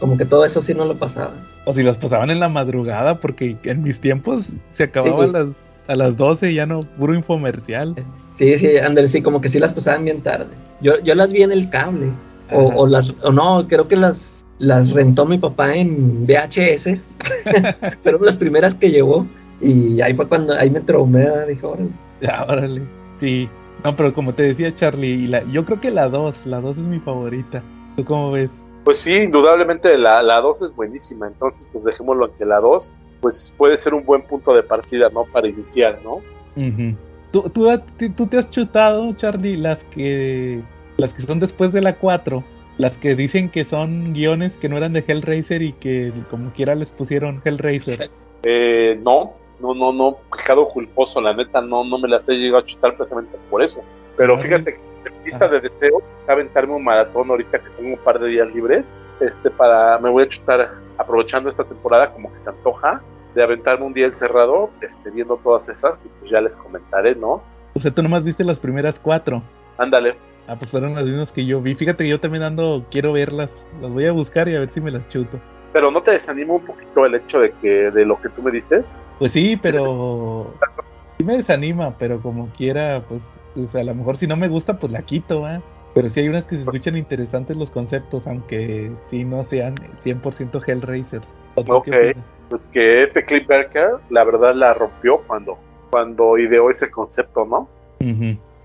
como que todo eso sí no lo pasaba. O si las pasaban en la madrugada, porque en mis tiempos se acababa Sí. a, las, a las 12, ya no, puro infomercial. Sí, sí, ándale, sí, como que sí las pasaban bien tarde. Yo, yo las vi en el cable. O, o las, o no, creo que las, las rentó mi papá en VHS. Fueron las primeras que llevó. Y ahí fue cuando, ahí me traumé, dije, órale. Ya, órale. Sí. No, pero como te decía Charlie, y la, yo creo que la 2, la 2 es mi favorita. ¿Tú cómo ves? Pues sí, indudablemente la, la 2 es buenísima, entonces pues dejémoslo en que la 2 pues puede ser un buen punto de partida, ¿no? Para iniciar, ¿no? Ujú. ¿Tú, tú, tú- tú te has chutado, Charlie, las que las que son después de la 4, las que dicen que son guiones que no eran de Hellraiser y que como quiera les pusieron Hellraiser. Eh, no, no, no, no, pecado culposo, la neta no, no me las he llegado a chutar precisamente por eso. Pero fíjate que en lista de deseos está aventarme un maratón ahorita que tengo un par de días libres, este para, me voy a chutar aprovechando esta temporada como que se antoja de aventarme un día encerrado, este, viendo todas esas y pues ya les comentaré, ¿no? O sea, tú nomás viste las primeras cuatro. Ándale, Ah, pues fueron las mismas que yo vi. Fíjate que yo también ando, quiero verlas. Las voy a buscar y a ver si me las chuto. Pero no te desanima un poquito el hecho de que de lo que tú me dices. Pues sí, pero sí me desanima, pero como quiera, pues, pues, a lo mejor si no me gusta, pues la quito, ¿va? Pero sí hay unas que se escuchan interesantes los conceptos, aunque sí no sean 100% Hellraiser. ¿O tú qué Ok. Pues que F. Cliff Barker, la verdad, la rompió cuando, cuando ideó ese concepto, ¿no?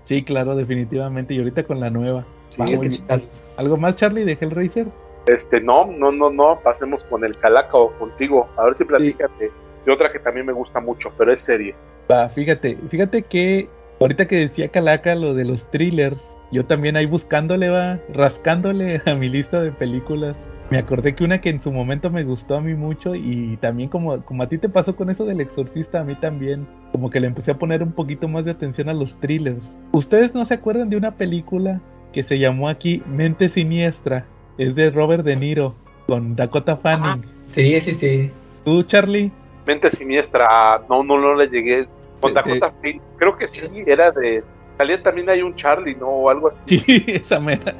Sí, claro, definitivamente. Y ahorita con la nueva. Sí, Va, Hay que muy- checarlo. ¿Algo más, Charlie, de Hellraiser? Este, no, no, no, no, pasemos con el Calaca o contigo. A ver si platícate de otra que también me gusta mucho, pero es serie. Va, fíjate, fíjate que ahorita que decía Calaca lo de los thrillers, yo también ahí buscándole, va, rascándole a mi lista de películas. Me acordé que una que en su momento me gustó a mí mucho y también como, como a ti te pasó con eso del exorcista, a mí también, como que le empecé a poner un poquito más de atención a los thrillers. ¿Ustedes no se acuerdan de una película que se llamó aquí Mente Siniestra? Es de Robert De Niro con Dakota Fanning. Sí, sí, sí. ¿Tú, Charlie? Mente Siniestra, no, no, no le llegué. Con Eh, Dakota Fanning, creo que sí, era de... Salía también hay un Charlie, ¿no? O algo así. Sí, esa mera.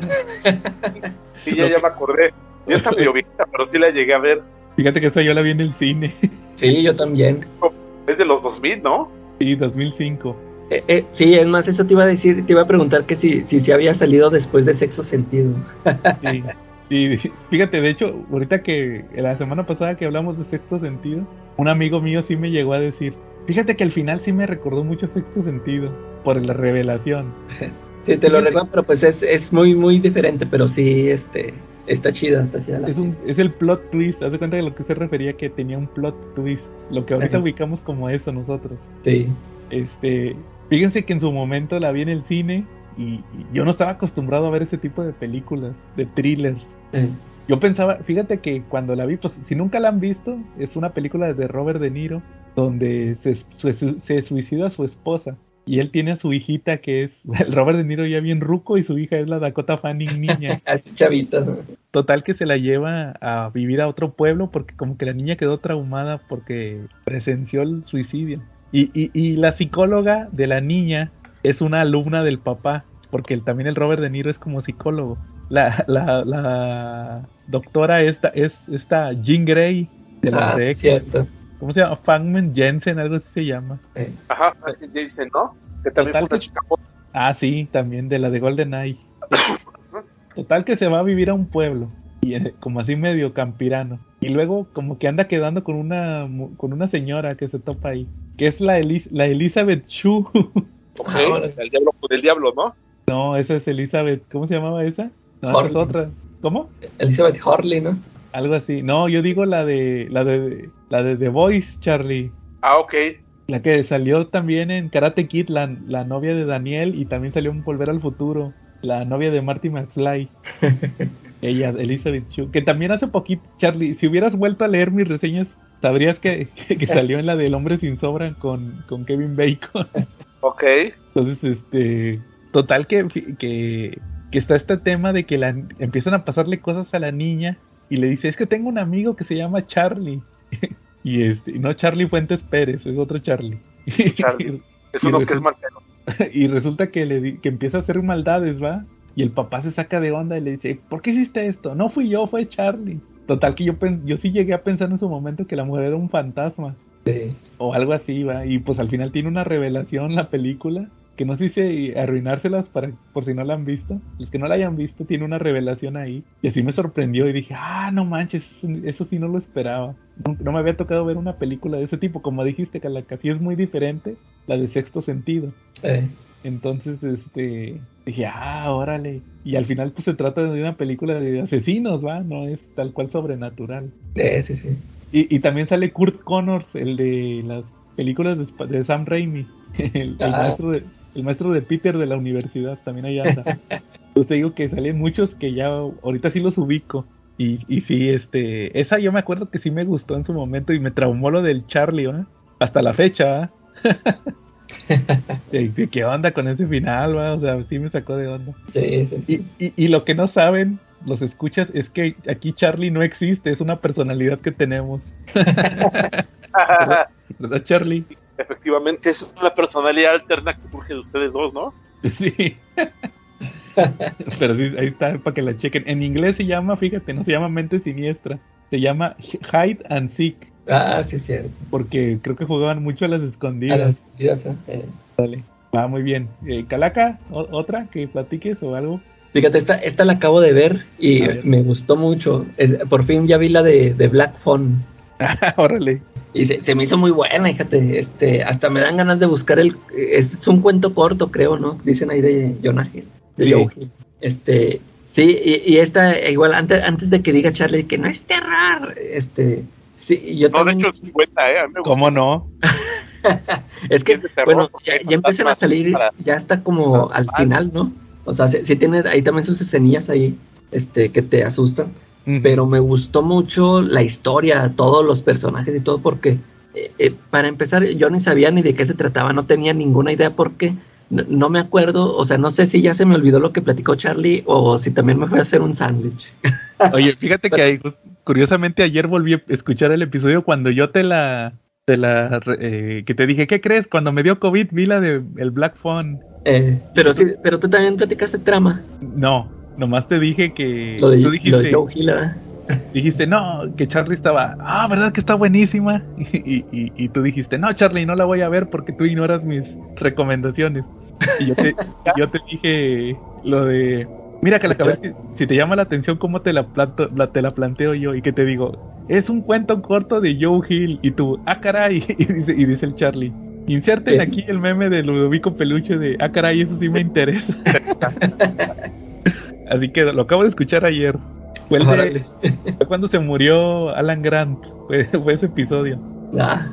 Sí, ya, ya me acordé. Ya está medio viejita, pero sí la llegué a ver. Fíjate que esa yo la vi en el cine. Sí, yo también. Es de los 2000, ¿no? Sí, 2005. Eh, eh, sí, es más, eso te iba a decir, te iba a preguntar que si, si, si había salido después de Sexo Sentido. Sí. Sí, fíjate, de hecho, ahorita que la semana pasada que hablamos de sexto sentido, un amigo mío sí me llegó a decir, fíjate que al final sí me recordó mucho sexto sentido por la revelación. Sí, te lo recuerdo, pero pues es, es muy, muy diferente, pero sí, este, está chida, está chida. la Es, un, es el plot twist, haz de cuenta de lo que se refería que tenía un plot twist, lo que ahorita Ajá. ubicamos como eso nosotros. Sí, Este, fíjense que en su momento la vi en el cine y, y yo no estaba acostumbrado a ver ese tipo de películas, de thrillers. sí. Yo pensaba, fíjate que cuando la vi, pues si nunca la han visto, es una película de Robert De Niro donde se, su- se suicida a su esposa y él tiene a su hijita que es el Robert De Niro ya bien ruco y su hija es la Dakota Fanning niña. Así chavita. Total que se la lleva a vivir a otro pueblo porque como que la niña quedó traumada porque presenció el suicidio. Y, y, y la psicóloga de la niña es una alumna del papá, porque el- también el Robert De Niro es como psicólogo. La, la, la doctora esta es esta Jean Grey de la Ah, de sí, cierto. ¿Cómo se llama? Fangman Jensen, algo así se llama. Eh, Ajá, así dicen, ¿no? Que también fue una que- chica. Ah, sí, también de la de GoldenEye. Total que se va a vivir a un pueblo, y eh, como así medio campirano. Y luego como que anda quedando con una mu- con una señora que se topa ahí, que es la, Elis- la Elizabeth Shue. Ok, Ahora. el diablo del diablo, ¿no? no, esa es Elizabeth, ¿cómo se llamaba esa? No, esa es otra. ¿Cómo? Elizabeth Horley, ¿no? Algo así. No, yo digo la de la de la de The Voice, Charlie. Ah, ok. La que salió también en Karate Kid, la, la novia de Daniel, y también salió en Volver al Futuro, la novia de Marty McFly. Ella, Elizabeth Shue, que también hace poquito, Charlie, si hubieras vuelto a leer mis reseñas, sabrías que, que salió en la del Hombre sin Sobra con, con Kevin Bacon. Ok. Entonces, este, total que, que, que está este tema de que la, empiezan a pasarle cosas a la niña y le dice, es que tengo un amigo que se llama Charlie. y este, no Charlie Fuentes Pérez, es otro Charlie. Charlie. Es uno que es marcano. y resulta que le que empieza a hacer maldades, ¿va? Y el papá se saca de onda y le dice, ¿por qué hiciste esto? No fui yo, fue Charlie. Total que yo, yo sí llegué a pensar en su momento que la mujer era un fantasma. Sí. O algo así, ¿va? Y pues al final tiene una revelación la película. Que no sé si arruinárselas para, por si no la han visto. Los que no la hayan visto, tiene una revelación ahí. Y así me sorprendió y dije, ah, no manches, eso, sí no lo esperaba. No, no me había tocado ver una película de ese tipo. Como dijiste, Calaca, sí es muy diferente la de sexto sentido. Entonces, este, dije, ah, órale. Y al final, pues se trata de una película de asesinos, ¿va? No es tal cual sobrenatural. eh, sí, sí. Y, y también sale Kurt Connors, el de las películas de, de Sam Raimi, el, el Ah. maestro de, el maestro de Peter de la universidad, también ahí anda. Entonces te digo que salen muchos que ya ahorita sí los ubico. Y, y sí, este, esa yo me acuerdo que sí me gustó en su momento y me traumó lo del Charlie, ¿va? Hasta la fecha, de ¿Qué onda con ese final, va? O sea, sí me sacó de onda. Sí, sí. Y, y, y lo que no saben, los escuchas, es que aquí Charlie no existe, es una personalidad que tenemos. ¿Verdad, Charlie? Efectivamente, es una personalidad alterna que surge de ustedes dos, ¿no? Sí. Pero sí, ahí está para que la chequen. En inglés se llama, fíjate, no se llama mente siniestra, se llama hide and seek, Ah, sí, es cierto. porque creo que jugaban mucho a las A escondidas. las escondidas, ¿eh? Eh. Va muy bien. Eh, Calaca, ¿O- otra que platiques o algo. Fíjate, esta, esta la acabo de ver y ver. me gustó mucho. Es- por fin ya vi la de, de Black Phone. Órale. Y se, se me hizo muy buena, fíjate. Este, hasta me dan ganas de buscar el. Es, un cuento corto, creo, ¿no? Dicen ahí de Jonah Hill. De Sí. Hill. Este. Sí, y, y esta, igual, antes, antes de que diga Charlie que no es terror, este. Sí, yo No, de también. hecho, 50, ¿eh? A mí me gustó. ¿Cómo no? Es que, es de terror, bueno, ya, empiezan a salir, para- ya está como al final, ¿no? O sea, sí, sí tiene ahí también sus escenillas ahí, este, que te asustan. Pero me gustó mucho la historia, todos los personajes y todo, porque eh, eh, para empezar, yo ni sabía ni de qué se trataba, no tenía ninguna idea porque no, no me acuerdo, o sea, no sé si ya se me olvidó lo que platicó Charlie o si también me fue a hacer un sándwich. Oye, fíjate que curiosamente ayer volví a escuchar el episodio cuando yo te la, la, eh, que te dije, ¿qué crees? Cuando me dio COVID vi la de el Black Phone. Eh, pero sí, pero tú también platicaste trama, No, nomás te dije que lo de, tú lo dijiste, de Joe Hill, dijiste, no, que Charlie estaba, ah, ¿verdad que está buenísima? Y, y, y, tú dijiste, no, Charlie, no la voy a ver porque tú ignoras mis recomendaciones. Y yo te, yo te dije lo de, mira que la cabeza, si, te llama la atención cómo te la, planto, la, te la planteo yo y que te digo, es un cuento corto de Joe Hill y tú, ah, caray, y dice, y dice el Charlie. Inserten aquí el meme de Ludovico Peluche de, ah, caray, eso sí me interesa. Así que lo acabo de escuchar ayer. Fue, cuando se murió Alan Grant. Fue, ese episodio. Ah.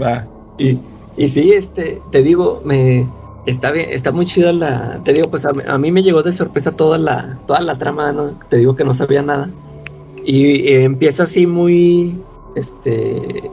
Va. Y, y sí, este, te digo, me está bien, está muy chida la. Te digo, pues a, mí me llegó de sorpresa toda la, toda la trama. Te digo que no sabía nada. Y, empieza así muy. Este.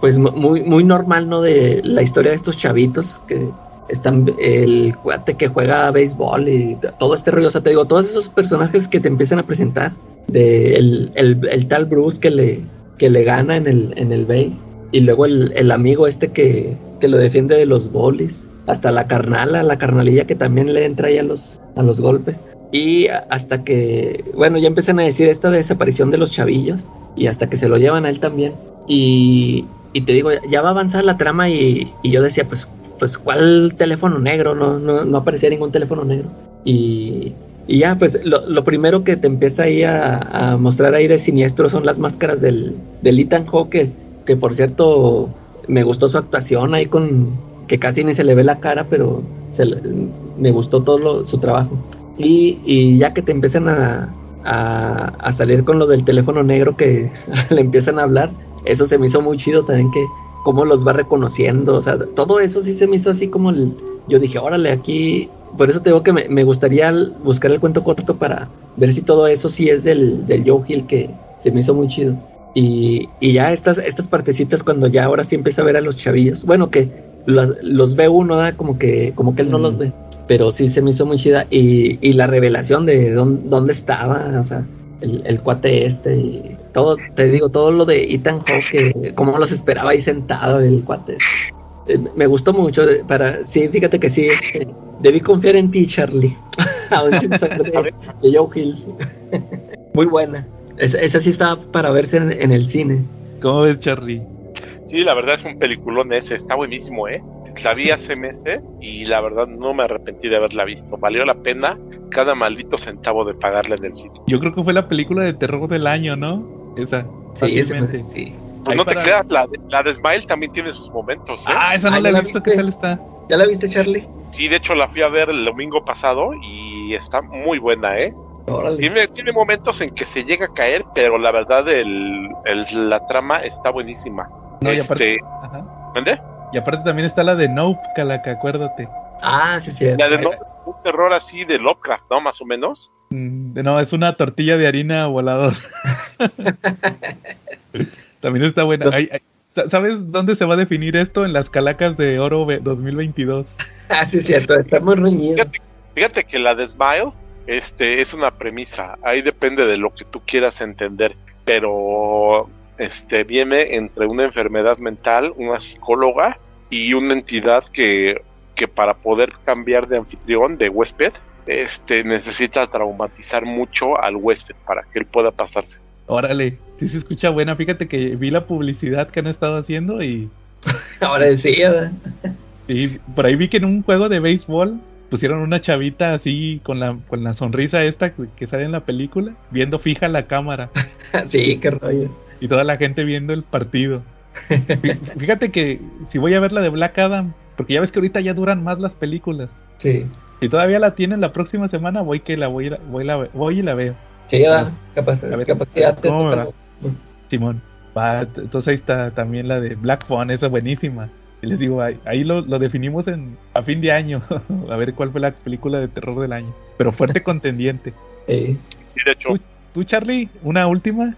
Pues muy, muy normal, ¿no? De la historia de estos chavitos que están el cuate que juega béisbol y todo este rollo. O sea, te digo, todos esos personajes que te empiezan a presentar, de el, el, tal Bruce que le, que le gana en el, en el base, y luego el, el amigo este que, que, lo defiende de los bolis, hasta la carnala, la carnalilla que también le entra ahí a los, a los golpes. Y hasta que, bueno, ya empiezan a decir esta desaparición de los chavillos, y hasta que se lo llevan a él también. Y, y te digo, ya va a avanzar la trama y, y yo decía, pues pues, ¿cuál teléfono negro? No, no, no aparecía ningún teléfono negro. Y, y ya, pues, lo, lo, primero que te empieza ahí a, a, mostrar aire siniestro son las máscaras del, del Ethan Hawke, que, por cierto, me gustó su actuación ahí con, que casi ni se le ve la cara, pero se, me gustó todo su trabajo. Y, ya que te empiezan a, a, a, salir con lo del teléfono negro que le empiezan a hablar, eso se me hizo muy chido también que cómo los va reconociendo, o sea, todo eso sí se me hizo así como el, yo dije, órale, aquí, por eso te digo que me, gustaría buscar el cuento corto para ver si todo eso sí es del, del Joe Hill que se me hizo muy chido. Y, y ya estas, estas partecitas cuando ya ahora sí empieza a ver a los chavillos, bueno que los, los ve uno, como que, como que él no los ve, pero sí se me hizo muy chida y, y la revelación de dónde, dónde estaba, o sea, el, el, cuate este y todo, te digo, todo lo de Ethan Hawke, como los esperaba ahí sentado el cuate. Eh, me gustó mucho, para, sí, fíjate que sí, este, debí confiar en ti, Charlie, aún sin saber de, de, Joe Hill. Muy buena. esa sí está para verse en, en el cine. ¿Cómo ves, Charlie? Sí, la verdad es un peliculón ese, está buenísimo, ¿eh? La vi hace meses y la verdad no me arrepentí de haberla visto. Valió la pena cada maldito centavo de pagarle en el sitio. Yo creo que fue la película de terror del año, ¿no? Esa. Sí, ese, sí. Pues no te creas, la de, la de Smile también tiene sus momentos. ¿eh? Ah, esa no la he visto, ¿qué tal está? ¿Ya la viste, Charlie? Sí, de hecho la fui a ver el domingo pasado y está muy buena, ¿eh? Tiene, tiene, momentos en que se llega a caer, pero la verdad el, el, la trama está buenísima. No, y aparte, este, Y aparte también está la de Nope, Calaca, acuérdate. Ah, sí, sí. La de Nope es un terror así de Lovecraft, ¿no? Más o menos. Mm, no, es una tortilla de harina volador. también está buena. ¿Sabes dónde se va a definir esto? En las calacas de oro 2022. ah, sí, cierto, está muy reñido. Fíjate, fíjate que la de Smile este, es una premisa. Ahí depende de lo que tú quieras entender. Pero este, viene entre una enfermedad mental, una psicóloga y una entidad que, que para poder cambiar de anfitrión, de huésped, este, necesita traumatizar mucho al huésped para que él pueda pasarse. Órale, si se escucha buena. Fíjate que vi la publicidad que han estado haciendo y. Ahora sí, Y por ahí vi que en un juego de béisbol pusieron una chavita así con la, con la sonrisa esta que sale en la película, viendo fija la cámara. sí, qué rollo y toda la gente viendo el partido. Fíjate que si voy a ver la de Black Adam, porque ya ves que ahorita ya duran más las películas. Sí. Si todavía la tienen la próxima semana, voy que la voy, voy, la, voy y la veo. Sí, ya, capaz, a ver, capaz que ya te Simón. Va, entonces ahí está también la de Black Phone, esa buenísima. Y les digo, ahí, lo, lo, definimos en, a fin de año, a ver cuál fue la película de terror del año. Pero fuerte contendiente. Sí. sí, de hecho. ¿Tú, Charlie, una última?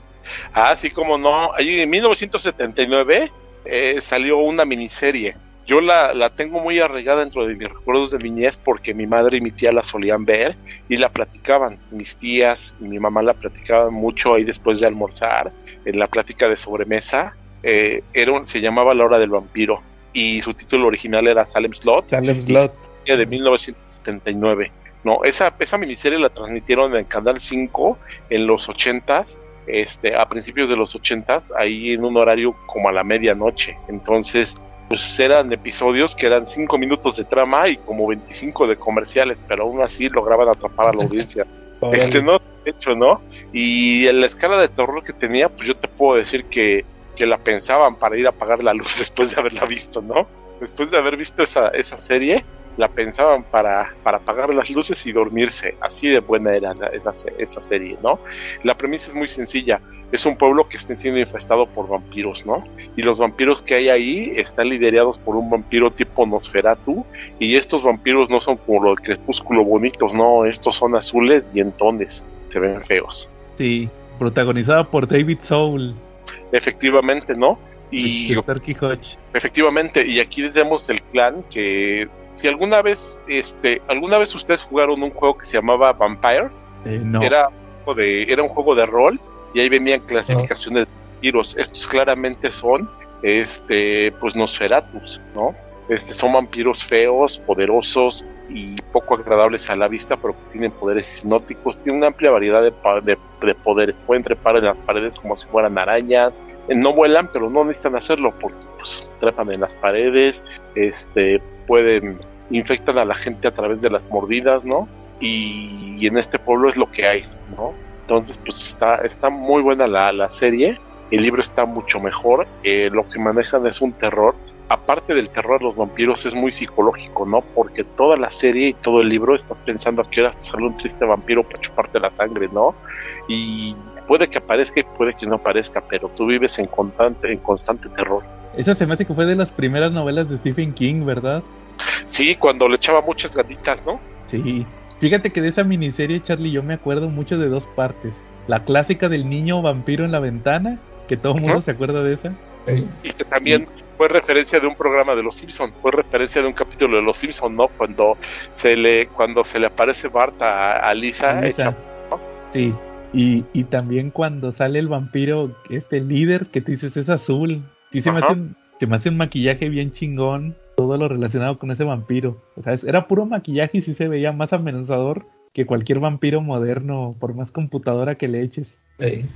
Ah, sí, como no. Ahí en 1979 eh, salió una miniserie. Yo la, la, tengo muy arraigada dentro de mis recuerdos de niñez porque mi madre y mi tía la solían ver y la platicaban. Mis tías y mi mamá la platicaban mucho ahí después de almorzar, en la plática de sobremesa. Eh, era se llamaba La Hora del Vampiro y su título original era Salem Slot. Salem Slot. De 1979 No, esa, esa miniserie la transmitieron en Canal 5 en los 80s, este, a principios de los 80s, ahí en un horario como a la medianoche. Entonces, pues eran episodios que eran 5 minutos de trama y como 25 de comerciales, pero aún así lograban atrapar a la audiencia. este no, de hecho, ¿no? Y en la escala de terror que tenía, pues yo te puedo decir que, que la pensaban para ir a apagar la luz después de haberla visto, ¿no? Después de haber visto esa, esa serie, la pensaban para, para apagar las luces y dormirse. Así de buena era esa, esa serie, ¿no? La premisa es muy sencilla. Es un pueblo que está siendo infestado por vampiros, ¿no? Y los vampiros que hay ahí están liderados por un vampiro tipo Nosferatu. Y estos vampiros no son como los Crepúsculo bonitos, ¿no? Estos son azules y entones. Se ven feos. Sí, protagonizada por David Soul. Efectivamente, ¿no? Y Quijote. efectivamente, y aquí tenemos el clan que si alguna vez, este, alguna vez ustedes jugaron un juego que se llamaba Vampire, Eh, no. era, un juego de, era un juego de rol y ahí venían clasificaciones de vampiros. Estos claramente son, este, pues Nosferatus, ¿no? Este, son vampiros feos, poderosos y poco agradables a la vista, pero tienen poderes hipnóticos. Tienen una amplia variedad de, de- de poderes. Pueden trepar en las paredes como si fueran arañas. Eh, No vuelan, pero no necesitan hacerlo porque pues, trepan en las paredes. Este, pueden infectan a la gente a través de las mordidas, ¿no? Y, y en este pueblo es lo que hay, ¿no? Entonces, pues está, está muy buena la, la serie. El libro está mucho mejor. eh, lo que manejan es un terror. Aparte del terror de los vampiros, es muy psicológico, ¿no? Porque toda la serie y todo el libro estás pensando a qué hora sale un triste vampiro para chuparte la sangre, ¿no? Y puede que aparezca y puede que no aparezca, pero tú vives en constante, en constante terror. Esa se me hace que fue de las primeras novelas de Stephen King, ¿verdad? Sí, cuando le echaba muchas ganitas, ¿no? Sí. Fíjate que de esa miniserie, Charlie, yo me acuerdo mucho de dos partes. La clásica del niño vampiro en la ventana, que todo el mundo se acuerda de esa. Y que también fue referencia de un programa de los Simpsons, fue referencia de un capítulo de los Simpsons, ¿no? Cuando se le cuando se le aparece Bart a, a Lisa, hecha- Sí. Y, y también cuando sale el vampiro, este líder que te dices es azul. Sí, se me, hace un, se me hace un maquillaje bien chingón. Todo lo relacionado con ese vampiro. O sea, es- era puro maquillaje y sí se veía más amenazador que cualquier vampiro moderno, por más computadora que le eches. Eh,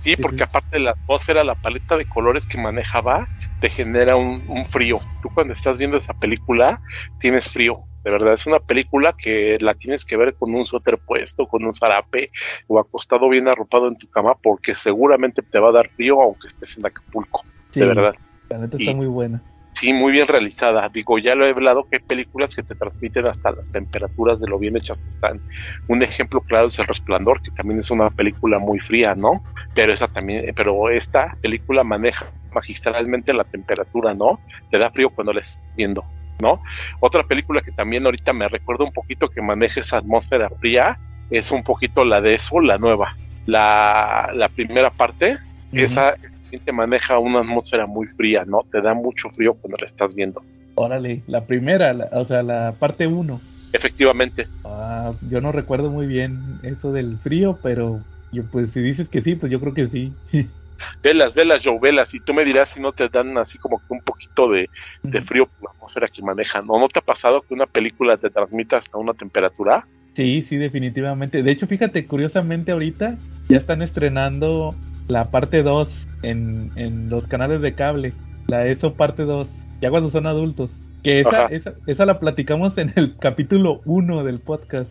sí, porque aparte de la atmósfera, la paleta de colores que manejaba te genera un, un frío. Tú cuando estás viendo esa película tienes frío. De verdad, es una película que la tienes que ver con un suéter puesto, con un zarape o acostado bien arropado en tu cama porque seguramente te va a dar frío aunque estés en Acapulco. Sí, De verdad. La neta Y- está muy buena. Sí, muy bien realizada. Digo, ya lo he hablado que hay películas que te transmiten hasta las temperaturas de lo bien hechas que están. Un ejemplo claro es El Resplandor, que también es una película muy fría, ¿no? Pero esa también, pero esta película maneja magistralmente la temperatura, ¿no? Te da frío cuando la estás viendo, ¿no? Otra película que también ahorita me recuerda un poquito que maneja esa atmósfera fría es un poquito la de eso, la nueva. La, la primera parte, esa te maneja una atmósfera muy fría, ¿no? Te da mucho frío cuando la estás viendo. Órale, la primera, la- o sea, la parte 1. Efectivamente. Ah, yo no recuerdo muy bien eso del frío, pero yo pues si dices que sí, pues yo creo que sí. Velas, velas, Joe, velas. Y tú me dirás si no te dan así como que un poquito de, de frío por la atmósfera que manejan. ¿O no te ha pasado que una película te transmita hasta una temperatura? Sí, sí, definitivamente. De hecho, fíjate, curiosamente ahorita ya están estrenando la parte 2 en, en los canales de cable. La ESO parte 2, ya cuando son adultos. Que esa, esa, esa la platicamos en el capítulo 1 del podcast.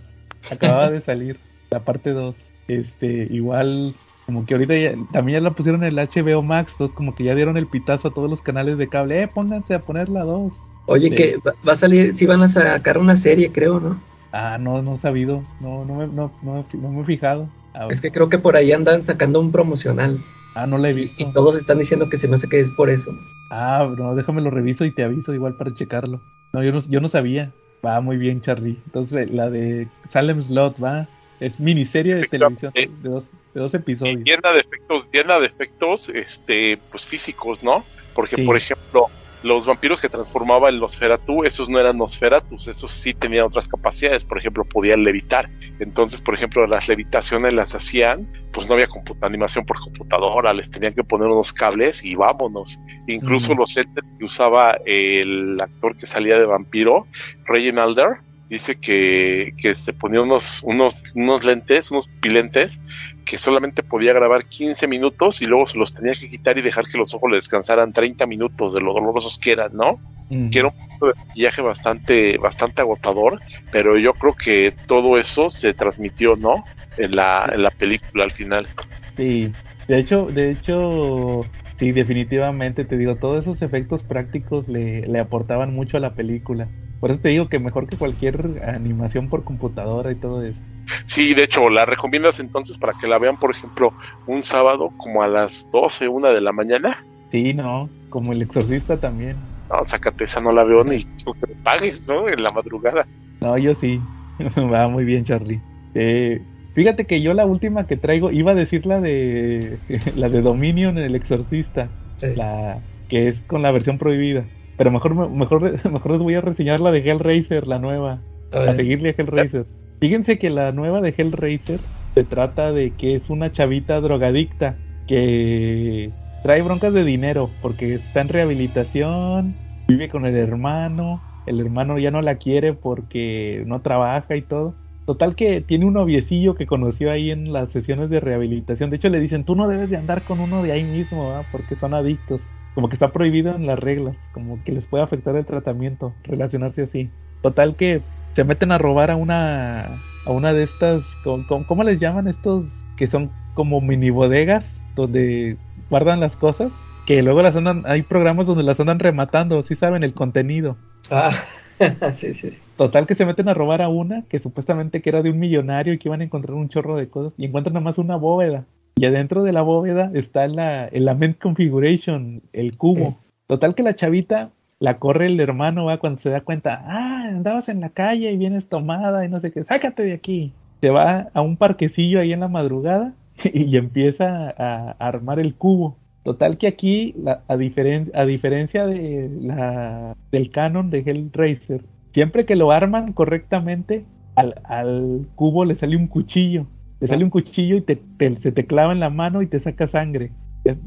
Acababa de salir la parte 2. Este, igual, como que ahorita ya- también ya la pusieron en el HBO Max, entonces como que ya dieron el pitazo a todos los canales de cable. Eh, pónganse a poner la 2. Oye, Sí. que va, a salir, sí van a sacar una serie, creo, ¿no? Ah, no, no he sabido. No, no me, no, no, no me he fijado. Es que creo que por ahí andan sacando un promocional ah, no la he y todos están diciendo que se me hace que es por eso. Ah, no, déjame lo reviso y te aviso igual para checarlo. No, yo no, yo no sabía. Va muy bien, Charlie. Entonces, la de Salem Slot, va. Es miniserie de televisión de dos, de dos Y episodios. llena de efectos, llena de efectos, este, pues físicos, ¿no? Porque, Sí. por ejemplo, los vampiros que transformaba en Nosferatu, esos no eran Nosferatus, esos sí tenían otras capacidades, por ejemplo, podían levitar. Entonces, por ejemplo, las levitaciones las hacían, pues no había animación por computadora, les tenían que poner unos cables y vámonos. Incluso Ujú. los lentes que usaba el actor que salía de vampiro, Reginald Alder, dice que, que se ponía unos, unos, unos lentes, unos pilentes, que solamente podía grabar 15 minutos y luego se los tenía que quitar y dejar que los ojos le descansaran 30 minutos de lo dolorosos que eran, ¿no? Mm. Que era un maquillaje bastante, bastante agotador, pero yo creo que todo eso se transmitió, ¿no? En la, en la película al final. Sí, de hecho, de hecho, sí, definitivamente te digo, todos esos efectos prácticos le, le aportaban mucho a la película. Por eso te digo que mejor que cualquier animación por computadora y todo eso. Sí, de hecho, la recomiendas entonces para que la vean, por ejemplo, un sábado como a las 12, una de la mañana. Sí, no, como el exorcista también. No, sácate, esa no la veo ni que me pagues, ¿no? En la madrugada. No, yo sí. Va muy bien, Charlie. Eh, fíjate que yo la última que traigo, iba a decir la de la de Dominion en el exorcista, Sí. la que es con la versión prohibida. Pero mejor, mejor, mejor les voy a reseñar la de Hellraiser, la nueva. A seguirle a Hellraiser. Fíjense que la nueva de Hellraiser se trata de que es una chavita drogadicta que trae broncas de dinero porque está en rehabilitación, vive con el hermano, el hermano ya no la quiere porque no trabaja y todo. Total que tiene un noviecillo que conoció ahí en las sesiones de rehabilitación. De hecho le dicen, tú no debes de andar con uno de ahí mismo, ¿verdad? porque son adictos. Como que está prohibido en las reglas, como que les puede afectar el tratamiento, relacionarse así. Total que se meten a robar a una a una de estas ¿cómo, les llaman estos que son como mini bodegas donde guardan las cosas que luego las andan hay programas donde las andan rematando sí saben el contenido. Ah, sí, sí. total que se meten a robar a una que supuestamente que era de un millonario y que iban a encontrar un chorro de cosas y encuentran nada más una bóveda. Y adentro de la bóveda está la el lament configuration el cubo. Total que la chavita la corre el hermano va cuando se da cuenta, ah, andabas en la calle y vienes tomada y no sé qué, sácate de aquí. Se va a un parquecillo ahí en la madrugada y empieza a, armar el cubo. Total que aquí, la- a, diferen- a diferencia de la, del canon de Hellraiser, siempre que lo arman correctamente, al, al cubo le sale un cuchillo. Le sale un cuchillo y te, te- se te clava en la mano y te saca sangre.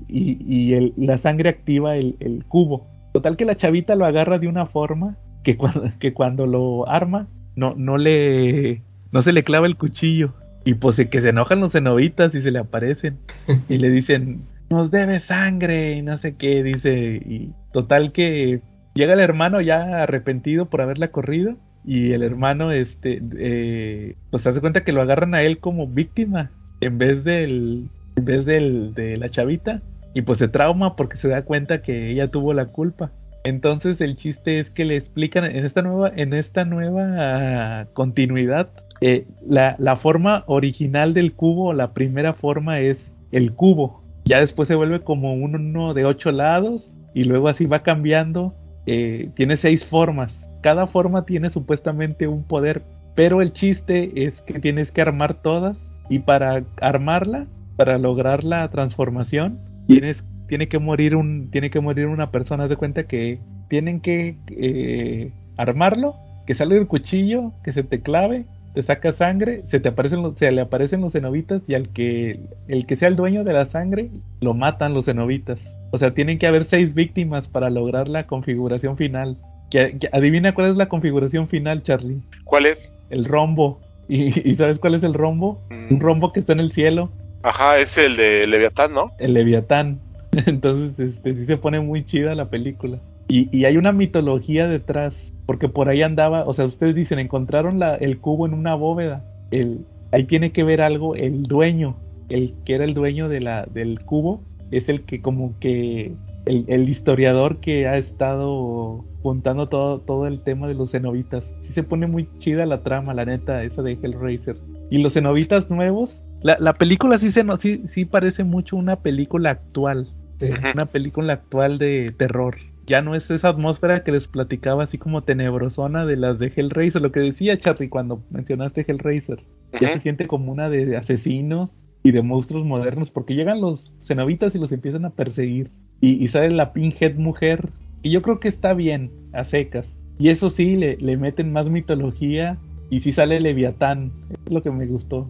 Y, y el- la sangre activa el, el cubo. Total que la chavita lo agarra de una forma que cuando, que cuando lo arma no, no le no se le clava el cuchillo. Y pues que se enojan los cenobitas y se le aparecen. Y le dicen, nos debe sangre y no sé qué, dice. Y total que llega el hermano ya arrepentido por haberla corrido. Y el hermano, este, eh, pues se hace cuenta que lo agarran a él como víctima en vez del, en vez del, de la chavita. Y pues se trauma porque se da cuenta que ella tuvo la culpa. Entonces el chiste es que le explican en esta nueva, en esta nueva continuidad, eh, la, la forma original del cubo, la primera forma es el cubo. Ya después se vuelve como uno de ocho lados y luego así va cambiando. eh, tiene seis formas. Cada forma tiene supuestamente un poder, pero el chiste es que tienes que armar todas y para armarla, para lograr la transformación, tienes tiene que morir un tiene que morir una persona haz de cuenta que tienen que eh, armarlo que sale el cuchillo que se te clave te saca sangre se te aparecen los, se le aparecen los cenobitas y al que el que sea el dueño de la sangre lo matan los cenobitas. O sea tienen que haber seis víctimas para lograr la configuración final. Que, que- adivina cuál es la configuración final Charlie. ¿Cuál es? el rombo. Y, y sabes cuál es el rombo Mm, un rombo que está en el cielo Ajá, es el de Leviatán, ¿no? el Leviatán. Entonces, este, sí se pone muy chida la película. Y, hay una mitología detrás, porque por ahí andaba, o sea, ustedes dicen, encontraron el cubo en una bóveda. El, ahí tiene que ver algo, el dueño, el que era el dueño de la, del cubo, es el que como que, el, el historiador que ha estado juntando todo, todo el tema de los cenobitas. Sí se pone muy chida la trama, la neta, esa de Hellraiser. Y los cenobitas nuevos, la, la película sí, se, no- sí, sí parece mucho una película actual, Sí. una película actual de terror. Ya no es esa atmósfera que les platicaba así como tenebrosona de las de Hellraiser, lo que decía Charlie cuando mencionaste Hellraiser. Ya se siente como una de, de asesinos y de monstruos modernos, porque llegan los cenobitas y los empiezan a perseguir. Y, y sale la Pinhead mujer, y yo creo que está bien, a secas. Y eso sí, le, le meten más mitología, y sí sale Leviatán, es lo que me gustó.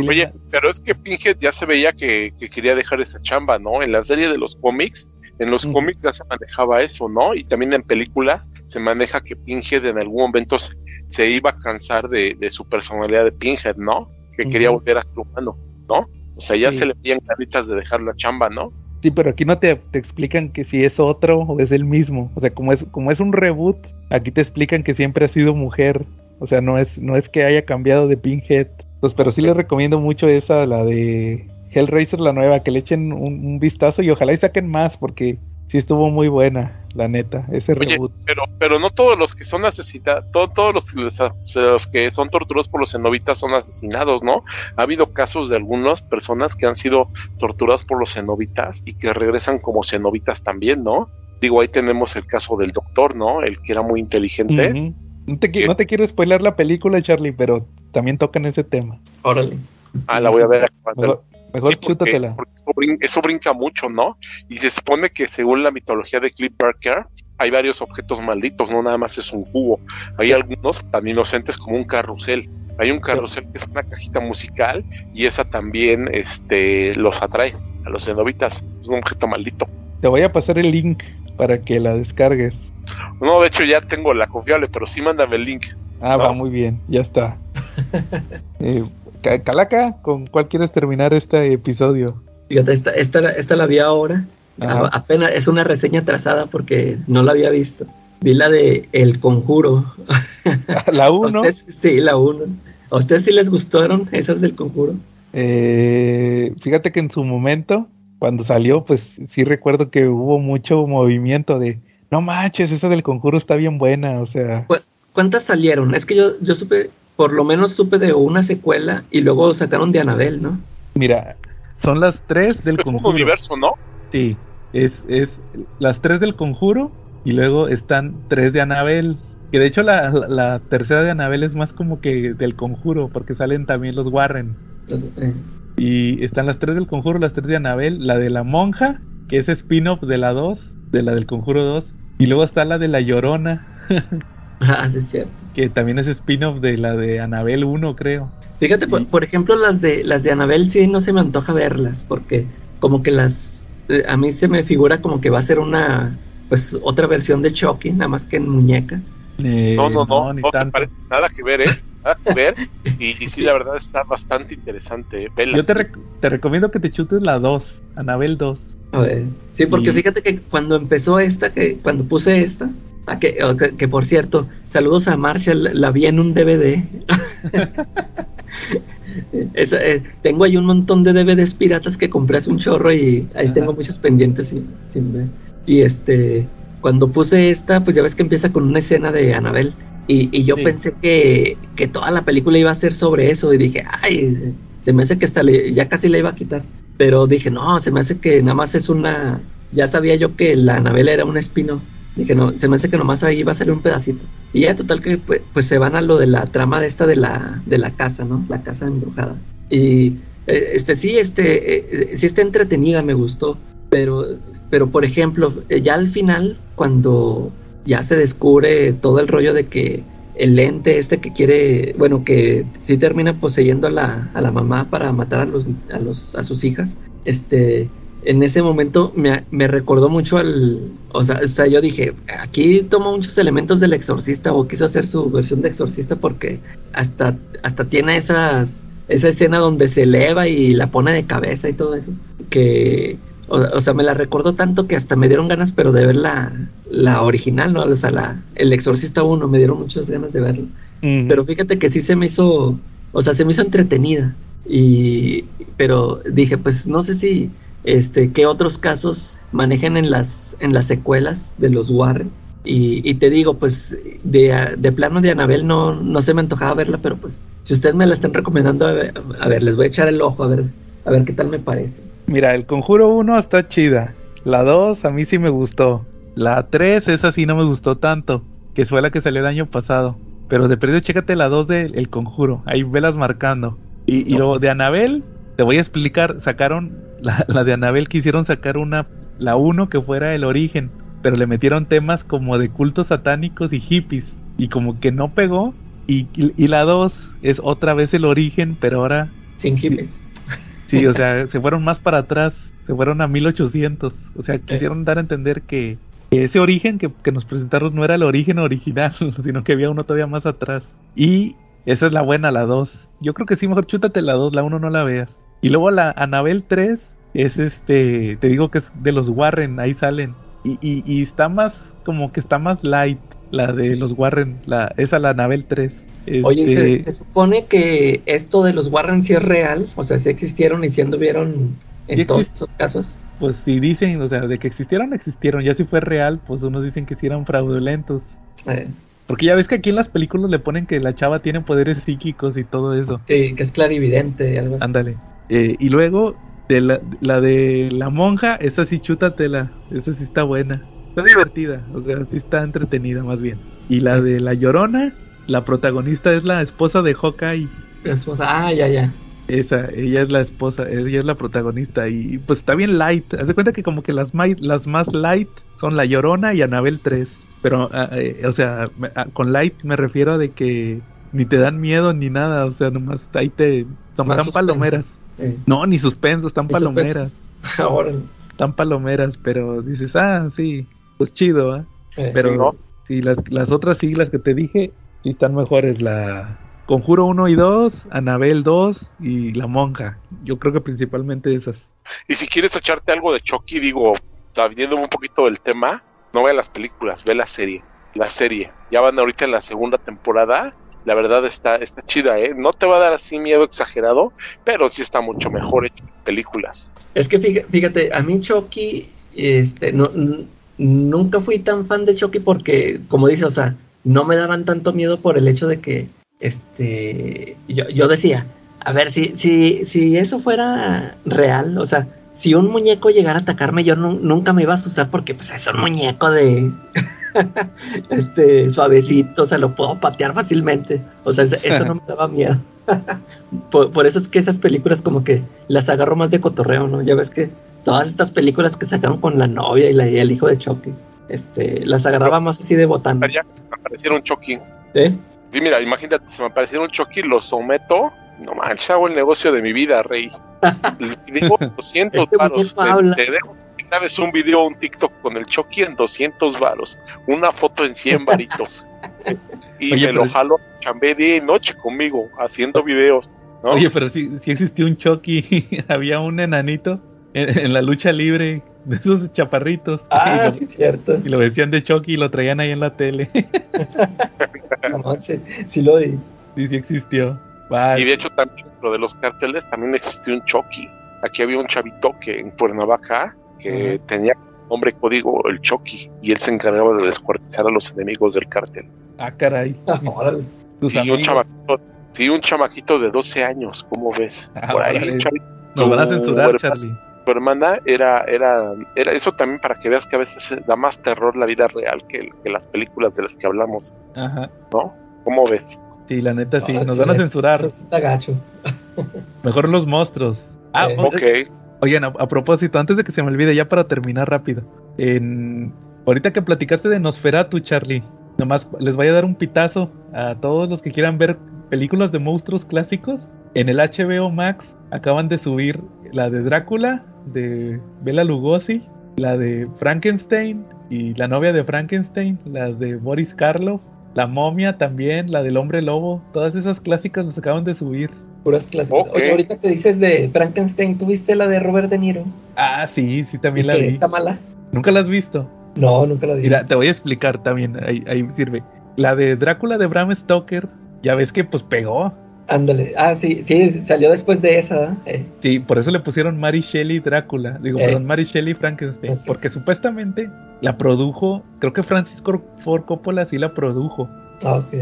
Oye, pero es que Pinhead ya se veía que, que quería dejar esa chamba, ¿no? En la serie de los cómics, En los cómics ya se manejaba eso, ¿no? Y también en películas se maneja que Pinhead en algún momento se, se iba a cansar de, de su personalidad de Pinhead, ¿no? Que quería volver a ser humano, ¿no? O sea, ya Sí. se le veían caritas de dejar la chamba, ¿no? Sí, pero aquí no te, te explican que si es otro o es el mismo. O sea, como es, como es un reboot, aquí te explican que siempre ha sido mujer. O sea, no es, no es que haya cambiado de Pinhead. Pues, pero sí les recomiendo mucho esa, la de Hellraiser, la nueva, que le echen un, un vistazo y ojalá y saquen más, porque sí estuvo muy buena, la neta, ese Oye, reboot. pero, pero no todos los que son asesinados, todos los, que les- los que son torturados por los cenobitas son asesinados, ¿no? Ha habido casos de algunas personas que han sido torturadas por los cenobitas y que regresan como cenobitas también, ¿no? Digo, ahí tenemos el caso del doctor, ¿no? El que era muy inteligente. Te, no te quiero spoiler la película, Charlie, pero también tocan ese tema. Órale. Ah, la voy a ver. Mejor, mejor Sí, porque- chútatela. porque eso, brin- eso brinca mucho, ¿no? Y se supone que según la mitología de Cliff Barker, hay varios objetos malditos, no nada más es un cubo. Hay algunos tan inocentes como un carrusel. Hay un carrusel que es una cajita musical y esa también este, los atrae a los cenobitas. Es un objeto maldito. Te voy a pasar el link para que la descargues. No, de hecho ya tengo la confiable, pero sí mándame el link. Ah, No. va muy bien, ya está. Eh, Ca- Calaca, ¿con cuál quieres terminar este episodio? Fíjate, esta, esta, la- esta la vi ahora. A- apenas es una reseña trazada porque no la había visto. Vi la de El Conjuro. La ¿A 1. ustedes- sí, la 1. ¿A ustedes sí les gustaron esas del Conjuro? Eh, fíjate que en su momento, cuando salió, pues sí recuerdo que hubo mucho movimiento de, no manches, esa del conjuro está bien buena, o sea, ¿Cuántas salieron? Es que yo, yo supe, por lo menos supe de una secuela y luego sacaron de Anabel, ¿no? mira, son las tres del Es un conjuro. universo, ¿no? Sí, es, es las tres del conjuro y luego están tres de Anabel. Que de hecho la, la- la tercera de Anabel es más como que del conjuro, porque salen también los Warren. Eh, Y están las tres del conjuro, las tres de Anabel, la de la monja, que es spin-off de la 2, de la del conjuro 2. Y luego está la de la llorona, Ah, sí, es cierto. que también es spin-off de la de Anabel 1, creo. Fíjate, por, Sí. por ejemplo, las de las de Anabel sí no se me antoja verlas, porque como que las eh, a mí se me figura como que va a ser una pues otra versión de Chucky, nada más que en muñeca. Eh, No, no, no, no, ni se tanto. parece nada que ver, ¿eh? Nada que ver. Y, y sí, la verdad está bastante interesante. ¿eh? Yo te, rec- te recomiendo que te chutes la 2, Anabel 2. A ver. Sí, porque Y- fíjate que cuando empezó esta, que cuando puse esta, a que, o que, que por cierto, saludos a Marshall, la vi en un DVD. Eh, tengo ahí un montón de DVDs piratas que compré hace un chorro y ahí Ajá. tengo muchas pendientes sin, sin ver. Y este, cuando puse esta, pues ya ves que empieza con una escena de Anabel. Y, y yo Sí. pensé que, que toda la película iba a ser sobre eso. Y dije, ay, se me hace que hasta le- ya casi la iba a quitar. Pero dije, no, se me hace que nada más es una. Ya sabía yo que la Anabel era un espino. Dije, no, se me hace que nomás ahí va a salir un pedacito. Y ya, total, que pues, pues se van a lo de la trama de esta de la, de la casa, ¿no? La casa embrujada. Y eh, este sí, este, eh, sí está entretenida, me gustó. Pero, pero por ejemplo, eh, ya al final, cuando ya se descubre todo el rollo de que el ente este que quiere, bueno, que sí termina poseyendo a la, a la mamá para matar a los, a los, a sus hijas, este, en ese momento me, me recordó mucho al, o sea, o sea, yo dije, aquí tomó muchos elementos del exorcista o quiso hacer su versión de exorcista porque hasta, hasta tiene esas, esa escena donde se eleva y la pone de cabeza y todo eso, que, o, o sea, me la recordó tanto que hasta me dieron ganas, pero de ver la, la original, ¿no? O sea, la, el exorcista 1, me dieron muchas ganas de verlo. Ujú. Pero fíjate que sí se me hizo, o sea, se me hizo entretenida. Y, pero dije, pues no sé si, este, qué otros casos manejen en las, en las secuelas de los Warren. Y, y te digo, pues, de, de plano de Anabel no, no se me antojaba verla, pero pues, si ustedes me la están recomendando, a ver, a ver, les voy a echar el ojo, a ver, a ver qué tal me parece. Mira, el Conjuro 1 está chida. La 2 a mí sí me gustó. La 3 esa sí no me gustó tanto, que fue la que salió el año pasado. Pero de perdido chécate la 2 del El Conjuro, ahí velas marcando. Y, y luego de Anabel, te voy a explicar, sacaron la, la de Anabel quisieron sacar una la 1 que fuera el origen, pero le metieron temas como de cultos satánicos y hippies y como que no pegó y, la 2 es otra vez el origen, pero ahora Sin hippies. Sí, o sea, se fueron más para atrás. se fueron a 1800. O sea, quisieron dar a entender que, que ese origen que, que nos presentaron no era el origen original, sino que había uno todavía más atrás. Y esa es la buena, la 2. Yo creo que sí, mejor chútate la 2, la 1 no la veas. Y luego la Anabel 3 es este, te digo que es de los Warren, ahí salen. Y, y, y está más, como que está más light, la de los Warren, la, esa la Anabel 3. Oye, Este, se, se supone que esto de los Warren sí es real, o sea, sí existieron y sí anduvieron en Sí todos existe. esos casos. Pues si dicen, o sea, de que existieron, existieron. Ya si fue real, pues unos dicen que sí eran fraudulentos. Eh, Porque ya ves que aquí en las películas le ponen que la chava tiene poderes psíquicos y todo eso. sí, que es clarividente y algo así. Ándale. Eh, y luego, de la, la de la monja, esa sí chútatela. Esa sí está buena. Está divertida, o sea, sí está entretenida más bien. Y la de la llorona, la protagonista es la esposa de Hawkeye. Esposa- ah, ya, ya. Esa, ella es la esposa, ella es la protagonista y pues está bien light. Haz de cuenta que como que las, las más light son La Llorona y Anabel 3. Pero, ah, eh, o sea, ah, con light me refiero a de que ni te dan miedo ni nada, o sea, nomás ahí te... Son tan palomeras. Eh, No, ni suspenso, están Ni palomeras. ahora. Están palomeras, pero dices, ah, sí, pues chido, ¿ah? eh, Pero Sí, ¿no? sí, las, las otras siglas que te dije, sí están mejores. La Conjuro 1 y 2, Anabel 2 y La Monja. Yo creo que principalmente esas. Y si quieres echarte algo de Chucky, digo, sabiendo un poquito del tema, no ve las películas, ve la serie. La serie. Ya van ahorita en la segunda temporada. La verdad está, está chida, ¿eh? No te va a dar así miedo exagerado, pero sí está mucho mejor hecho que películas. Es que fíjate, a mí Chucky, este, no, nunca fui tan fan de Chucky porque, como dice, o sea, no me daban tanto miedo por el hecho de que, este, yo, yo decía, a ver, si, si, si eso fuera real, o sea, si un muñeco llegara a atacarme, yo nu- nunca me iba a asustar porque, pues, es un muñeco de, este, suavecito, o sea, lo puedo patear fácilmente, o sea, eso- no me daba miedo. por, por eso es que esas películas como que las agarro más de cotorreo, ¿no? Ya ves que todas estas películas que sacaron con la novia y, la, y el hijo de Chucky, este, las agarraba más así de botán. Que se me apareciera un Chucky. ¿Eh? Sí, mira, imagínate, si me apareciera un Chucky, lo someto. No manches, hago el negocio de mi vida, rey. El video, 200 Este varos. Te, dejo que grabes un video, un TikTok con el Chucky en 200 varos. Una foto en 100 varitos. y Oye, me lo jalo, chambé día y noche conmigo, haciendo videos. ¿no? Oye, pero sí, sí existió un Chucky. Había un enanito en, en la lucha libre, de esos chaparritos. y, Ah, lo, sí, cierto. y lo vestían de Chucky y lo traían ahí en la tele. No, sí, sí lo di. sí, sí existió. Vale. Y de hecho también lo de los carteles también existió un Chucky. Aquí había un chavito que en Cuernavaca que tenía nombre código el Chucky y él se encargaba de descuartizar a los enemigos del cartel. Ah, caray. Tus Sí, un chamaquito, sí, un chamaquito de 12 años, ¿cómo ves? Ah, Por ahí un chavito. Nos van a censurar, herma- Charlie. Tu hermana era, era, era eso también para que veas que a veces da más terror la vida real que, que las películas de las que hablamos, Ajá. ¿no? ¿Cómo ves? Sí, la neta sí. Ah, Nos sí, van a censurar. Eso está gacho. Mejor los monstruos. Ah, Eh. Ok. Oigan, a, a propósito, antes de que se me olvide, ya para terminar rápido. En... Ahorita que platicaste de Nosferatu, Charlie, nomás les voy a dar un pitazo a todos los que quieran ver películas de monstruos clásicos. En el HBO Max acaban de subir la de Drácula, de Bela Lugosi, la de Frankenstein y la novia de Frankenstein, las de Boris Karloff, la momia también, la del hombre lobo, todas esas clásicas las acaban de subir. Puras clásicas. Oye, ahorita que dices de Frankenstein, ¿tuviste la de Robert De Niro? Ah, sí, sí, también ¿Y la vi. ¿Está mala? ¿Nunca la has visto? No, nunca la vi. Mira, te voy a explicar también, ahí, ahí sirve. La de Drácula de Bram Stoker, ya ves que pues pegó. Ándale. Ah, sí, sí, salió después de esa. ¿eh? Sí, por eso le pusieron Mary Shelley Drácula. Digo, Eh. perdón, Mary Shelley Frankenstein. Porque supuestamente la produjo, creo que Francis Cor- Ford Coppola sí la produjo. Ah, ok.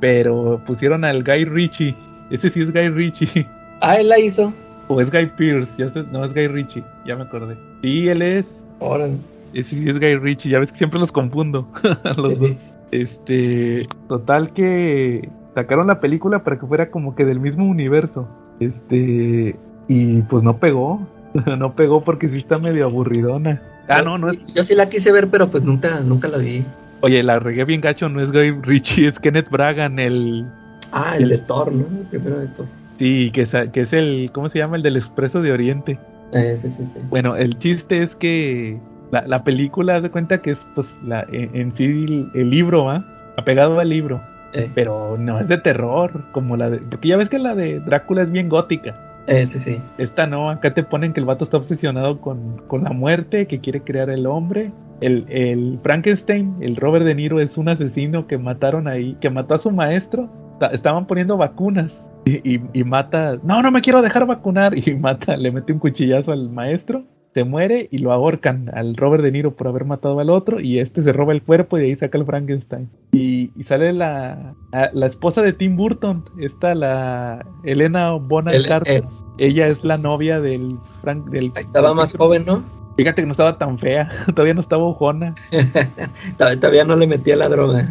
Pero pusieron al Guy Ritchie. Ese sí es Guy Ritchie. Ah, él la hizo. O es Guy Pierce, ya sé- no es Guy Ritchie, ya me acordé. Sí, él es. Órale. Ese sí es Guy Ritchie, ya ves que siempre los confundo. los Sí, dos. sí. Este, total que sacaron la película para que fuera como que del mismo universo. Este, y pues no pegó. no pegó porque sí está medio aburridona. Ah, no, no es. Yo sí la quise ver, pero pues nunca, nunca la vi. Oye, la regué bien gacho, no es Guy Ritchie, es Kenneth Bragan, el. Ah, el de Thor, ¿no? El primero de Thor. Sí, que es, que es el. ¿Cómo se llama? El del Expreso de Oriente. Eh, sí, sí, sí. Bueno, el chiste es que la, la película hace cuenta que es pues la, en, en sí el, el libro, ¿va? Apegado al libro. Eh, Pero no es de terror, como la de. Porque ya ves que la de Drácula es bien gótica. eh, sí, sí. Esta no, acá te ponen que el vato está obsesionado con, con la muerte, que quiere crear el hombre. El, el Frankenstein, el Robert De Niro, es un asesino que mataron ahí, que mató a su maestro. Ta- Estaban poniendo vacunas y, y- y mata. No, no me quiero dejar vacunar. Y mata, le mete un cuchillazo al maestro, se muere y lo ahorcan al Robert De Niro por haber matado al otro. Y este se roba el cuerpo y de ahí saca el Frankenstein. Y, y sale la, la, la esposa de Tim Burton, esta, la Elena Bonham El- Carter. eh, Ella es la novia del Frank del estaba más joven, ¿no? Fíjate que no estaba tan fea, todavía no estaba ojona, Todavía todavía no le metía la droga.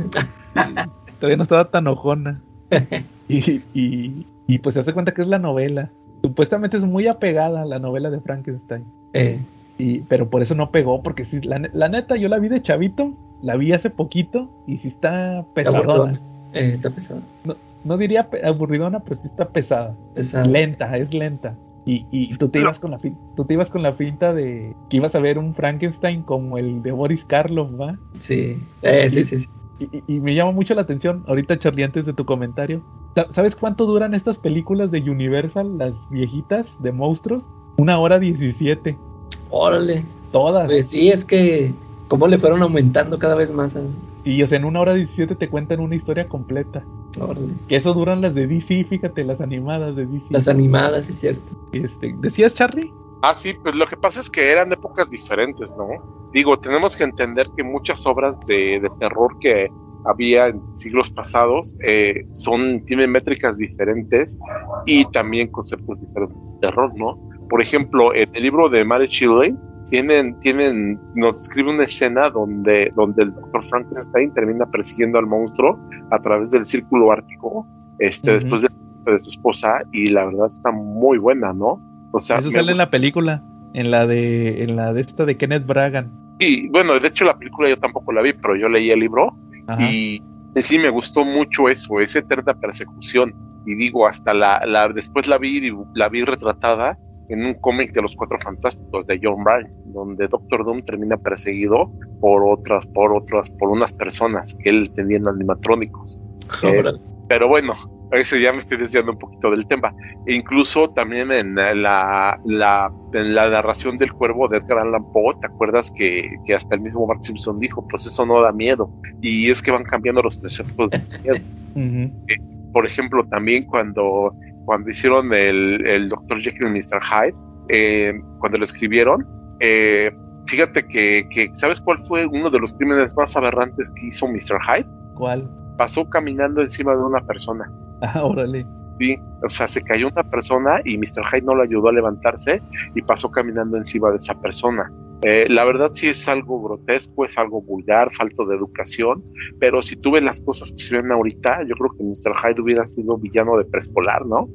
todavía no estaba tan ojona. Y, y, y pues se hace cuenta que es la novela. Supuestamente es muy apegada a la novela de Frankenstein. Eh, Y, pero por eso no pegó, porque sí, la, la neta, yo la vi de chavito, la vi hace poquito, y sí está está pesadona. aburridona. Eh, está pesado. No diría pe- aburridona, pero sí está pesada. pesado. Lenta, es lenta. Y, y tú te ibas con la tú te ibas con la finta de que ibas a ver un Frankenstein como el de Boris Karloff, ¿va? Sí, eh, sí, sí, sí. Y, y- me llama mucho la atención, ahorita Charlie, antes de tu comentario. Sa- ¿Sabes cuánto duran estas películas de Universal, las viejitas de monstruos? Una hora diecisiete. Órale. Todas. Pues sí, es que cómo le fueron aumentando cada vez más. Y o sea, en una hora diecisiete te cuentan una historia completa. Órale. Que eso duran las de DC, fíjate, las animadas de DC. Las animadas, sí, es cierto. Este, ¿Decías, Charlie? Ah, sí, pues lo que pasa es que eran épocas diferentes, ¿no? Digo, tenemos que entender que muchas obras de, de terror que había en siglos pasados eh, son tienen métricas diferentes y también conceptos diferentes de terror, ¿no? Por ejemplo, en el libro de Mary Shelley tienen, tienen, nos describe una escena donde, donde el doctor Frankenstein termina persiguiendo al monstruo a través del círculo ártico, este, Ujú. después de, de su esposa, y la verdad está muy buena, ¿no? O sea, Eso sale en la película, en la de, en la de esta de Kenneth Bragan. Sí, bueno, de hecho la película yo tampoco la vi, pero yo leí el libro Ajá. y sí me gustó mucho eso, esa eterna persecución. Y digo, hasta la, la después la vi, la vi retratada en un cómic de los Cuatro Fantásticos de John Byrne, donde Doctor Doom termina perseguido por otras, por otras, por unas personas que él tenía en animatrónicos. Eh, pero bueno, eso ya me estoy desviando un poquito del tema. E incluso también en la, la, en la narración del cuervo de Edgar Allan Poe, ¿te acuerdas que, que hasta el mismo Bart Simpson dijo, pues eso no da miedo? Y es que van cambiando los conceptos de miedo. Ujú. Por ejemplo, también cuando, cuando hicieron el, el Dr. Jekyll y Mr. Hyde, eh, cuando lo escribieron, eh, fíjate que, que, ¿sabes cuál fue uno de los crímenes más aberrantes que hizo Mr. Hyde? ¿Cuál? Pasó caminando encima de una persona. Ah, órale. Sí, o sea, se cayó una persona y Mr. Hyde no lo ayudó a levantarse y pasó caminando encima de esa persona. Eh, la verdad sí es algo grotesco, es algo vulgar, falto de educación, pero si tú ves las cosas que se ven ahorita, yo creo que Mr. Hyde hubiera sido villano de preescolar, ¿no?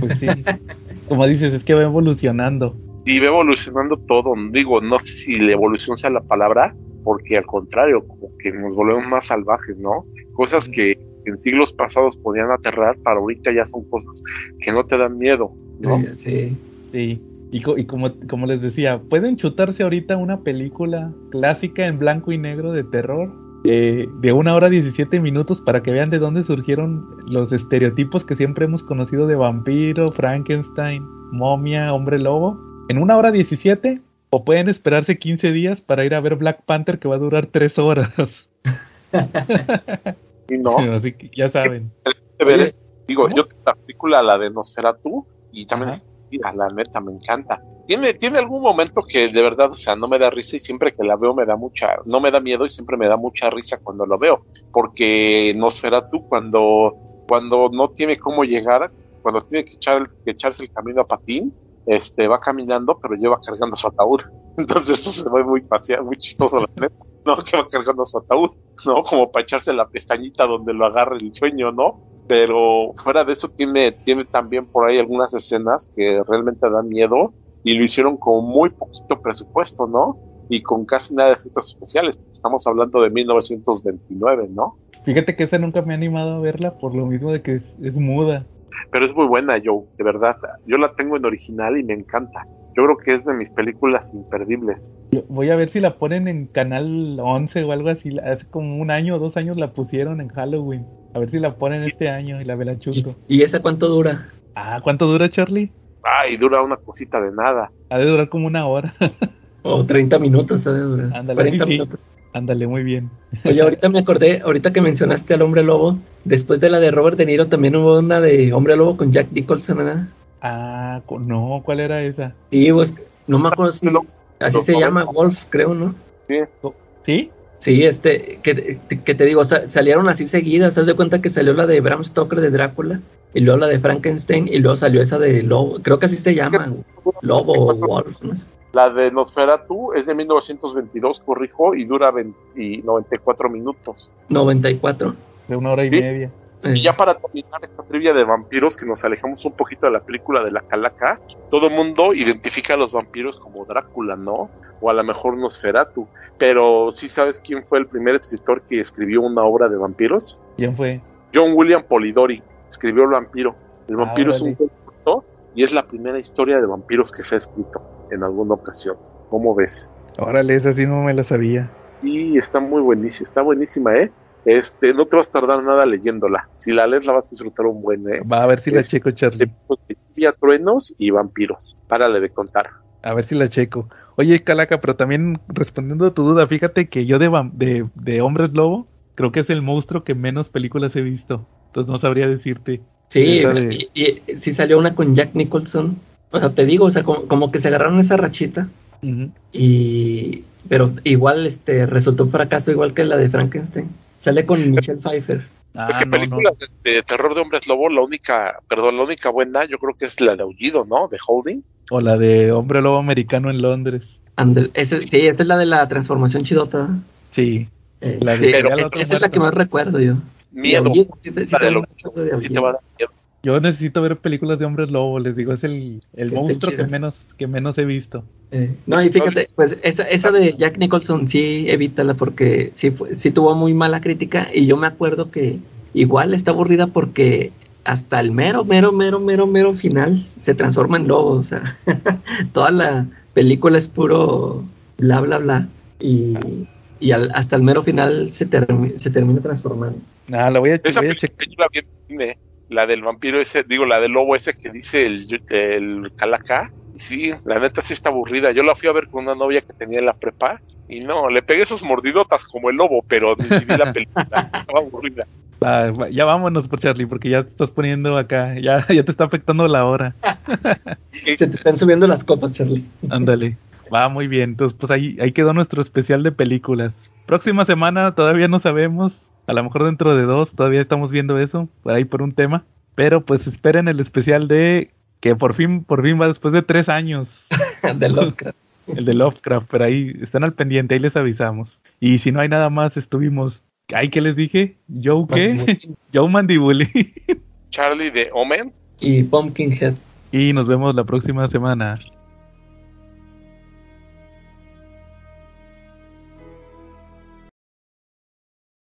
Pues sí. Como dices, es que va evolucionando. Y va evolucionando todo, digo, no sé si la evolución sea la palabra, porque al contrario, como que nos volvemos más salvajes, ¿no? Cosas que en siglos pasados podían aterrar, para ahorita ya son cosas que no te dan miedo, ¿no? Sí. Sí. Y, co- y como, como les decía, pueden chutarse ahorita una película clásica en blanco y negro de terror eh, de una hora 17 minutos para que vean de dónde surgieron los estereotipos que siempre hemos conocido de vampiro, Frankenstein, momia, hombre lobo. En una hora 17 o pueden esperarse 15 días para ir a ver Black Panther que va a durar 3 horas. Y no, Así que ya saben. ver es- digo, ¿cómo? yo la película, la de Nosferatu, y también Ajá. es la neta, me encanta. Tiene, tiene algún momento que de verdad, o sea, no me da risa y siempre que la veo me da mucha, no me da miedo y siempre me da mucha risa cuando lo veo, porque Nosferatu cuando, cuando no tiene cómo llegar, cuando tiene que, echar, que echarse el camino a patín, este, va caminando, pero lleva cargando su ataúd. Entonces eso se ve muy, muy chistoso, la neta. No, que va cargando su ataúd, ¿no? Como para echarse la pestañita donde lo agarre el sueño, ¿no? Pero fuera de eso tiene, tiene también por ahí algunas escenas que realmente dan miedo y lo hicieron con muy poquito presupuesto, ¿no? Y con casi nada de efectos especiales. Estamos hablando de 1929, ¿no? Fíjate que esa nunca me ha animado a verla por lo mismo de que es, es muda. Pero es muy buena, Joe, de verdad. Yo la tengo en original y me encanta. Yo creo que es de mis películas imperdibles. Voy a ver si la ponen en canal 11 o algo así. Hace como un año o dos años la pusieron en Halloween. A ver si la ponen este año y la ve la ¿Y, chuto. y esa cuánto dura? Ah, ¿cuánto dura, Charlie? Ay, dura una cosita de nada. Ha de durar como una hora. O 30 minutos, ha de durar. Ándale, 40 sí, sí. minutos. Ándale, muy bien. Oye, ahorita me acordé, ahorita que mencionaste al hombre lobo, después de la de Robert De Niro también hubo una de hombre lobo con Jack Nicholson, ¿verdad? Ah, no, ¿cuál era esa? Sí, pues, no me acuerdo si No, así no, se no. llama Wolf, creo, ¿no? ¿Sí? Sí, este, que, que te digo, sa- salieron así seguidas, haz de cuenta que salió la de Bram Stoker de Drácula, y luego la de Frankenstein, y luego salió esa de Lobo, creo que así se llama, Lobo o Wolf, ¿no? La de Nosferatu es de 1922, corrijo, y dura 20 y 94 minutos. 94. De una hora y Sí. media. Eh, Y ya para terminar esta trivia de vampiros, que nos alejamos un poquito de la película de la calaca, todo el mundo identifica a los vampiros como Drácula, ¿no? O a lo mejor Nosferatu. Pero ¿sí sabes quién fue el primer escritor que escribió una obra de vampiros? ¿Quién fue? John William Polidori escribió El vampiro. El Ah, vampiro es un cuento y es la primera historia de vampiros que se ha escrito en alguna ocasión. ¿Cómo ves? Órale, esa sí no me la sabía. Sí, está muy buenísima, está buenísima, ¿eh? Este, no te vas a tardar nada leyéndola. Si la lees la vas a disfrutar un buen, ¿eh? Va a ver si la Es- checo, Charlie. De truenos y vampiros. Párale de contar. A ver si la checo. Oye, Calaca, pero también respondiendo a tu duda, fíjate que yo de, de, de Hombres Lobo creo que es el monstruo que menos películas he visto. Entonces no sabría decirte. Sí, de- y, y sí salió una con Jack Nicholson. O sea, te digo, o sea, como, como que se agarraron esa rachita y pero igual este resultó un fracaso igual que la de Frankenstein. Sale con Michelle Pfeiffer. Ah, es que no, películas De, de terror de hombres lobo, la única, perdón, la única buena, yo creo que es la de Aullido, ¿no? De Holding. no. O la de Hombre Lobo Americano en Londres. Andel- ese- sí, esa es la de la transformación chidota. Sí. Eh, La de sí, Pero- esa, es la que más recuerdo yo. Miedo. Yo necesito ver películas de Hombres Lobo, les digo, es el, el monstruo que menos, que menos he visto. Eh, no, y fíjate, pues esa, esa de Jack Nicholson sí evítala porque sí, fue- sí tuvo muy mala crítica y yo me acuerdo que igual está aburrida porque hasta el mero, mero, mero, mero, mero final se transforma en lobo, o sea, toda la película es puro bla, bla, bla y, y al- hasta el mero final se, termi- se termina transformando. Ah, la voy a, Esa voy película la del vampiro ese, digo, la del lobo ese que dice el, el Calaca. Sí, la neta sí está aburrida. Yo la fui a ver con una novia que tenía en la prepa y no, le pegué sus mordidotas como el lobo, pero ni vi la película. Estaba aburrida. Va, ya vámonos por Charlie, porque ya te estás poniendo acá, ya, ya te está afectando la hora. Se te están subiendo las copas, Charlie. Ándale. Va muy bien. Entonces, pues ahí, ahí quedó nuestro especial de películas. Próxima semana todavía no sabemos. A lo mejor dentro de dos todavía estamos viendo eso. Por ahí por un tema. Pero pues esperen el especial de que por fin, por fin va después de tres años. de Lovecraft. El de Lovecraft. Pero ahí están al pendiente, ahí les avisamos. Y si no hay nada más, estuvimos. Ay, ¿qué les dije? ¿Joe qué? Joe Mandibuli. Charlie de Omen. Y Pumpkinhead. y nos vemos la próxima semana.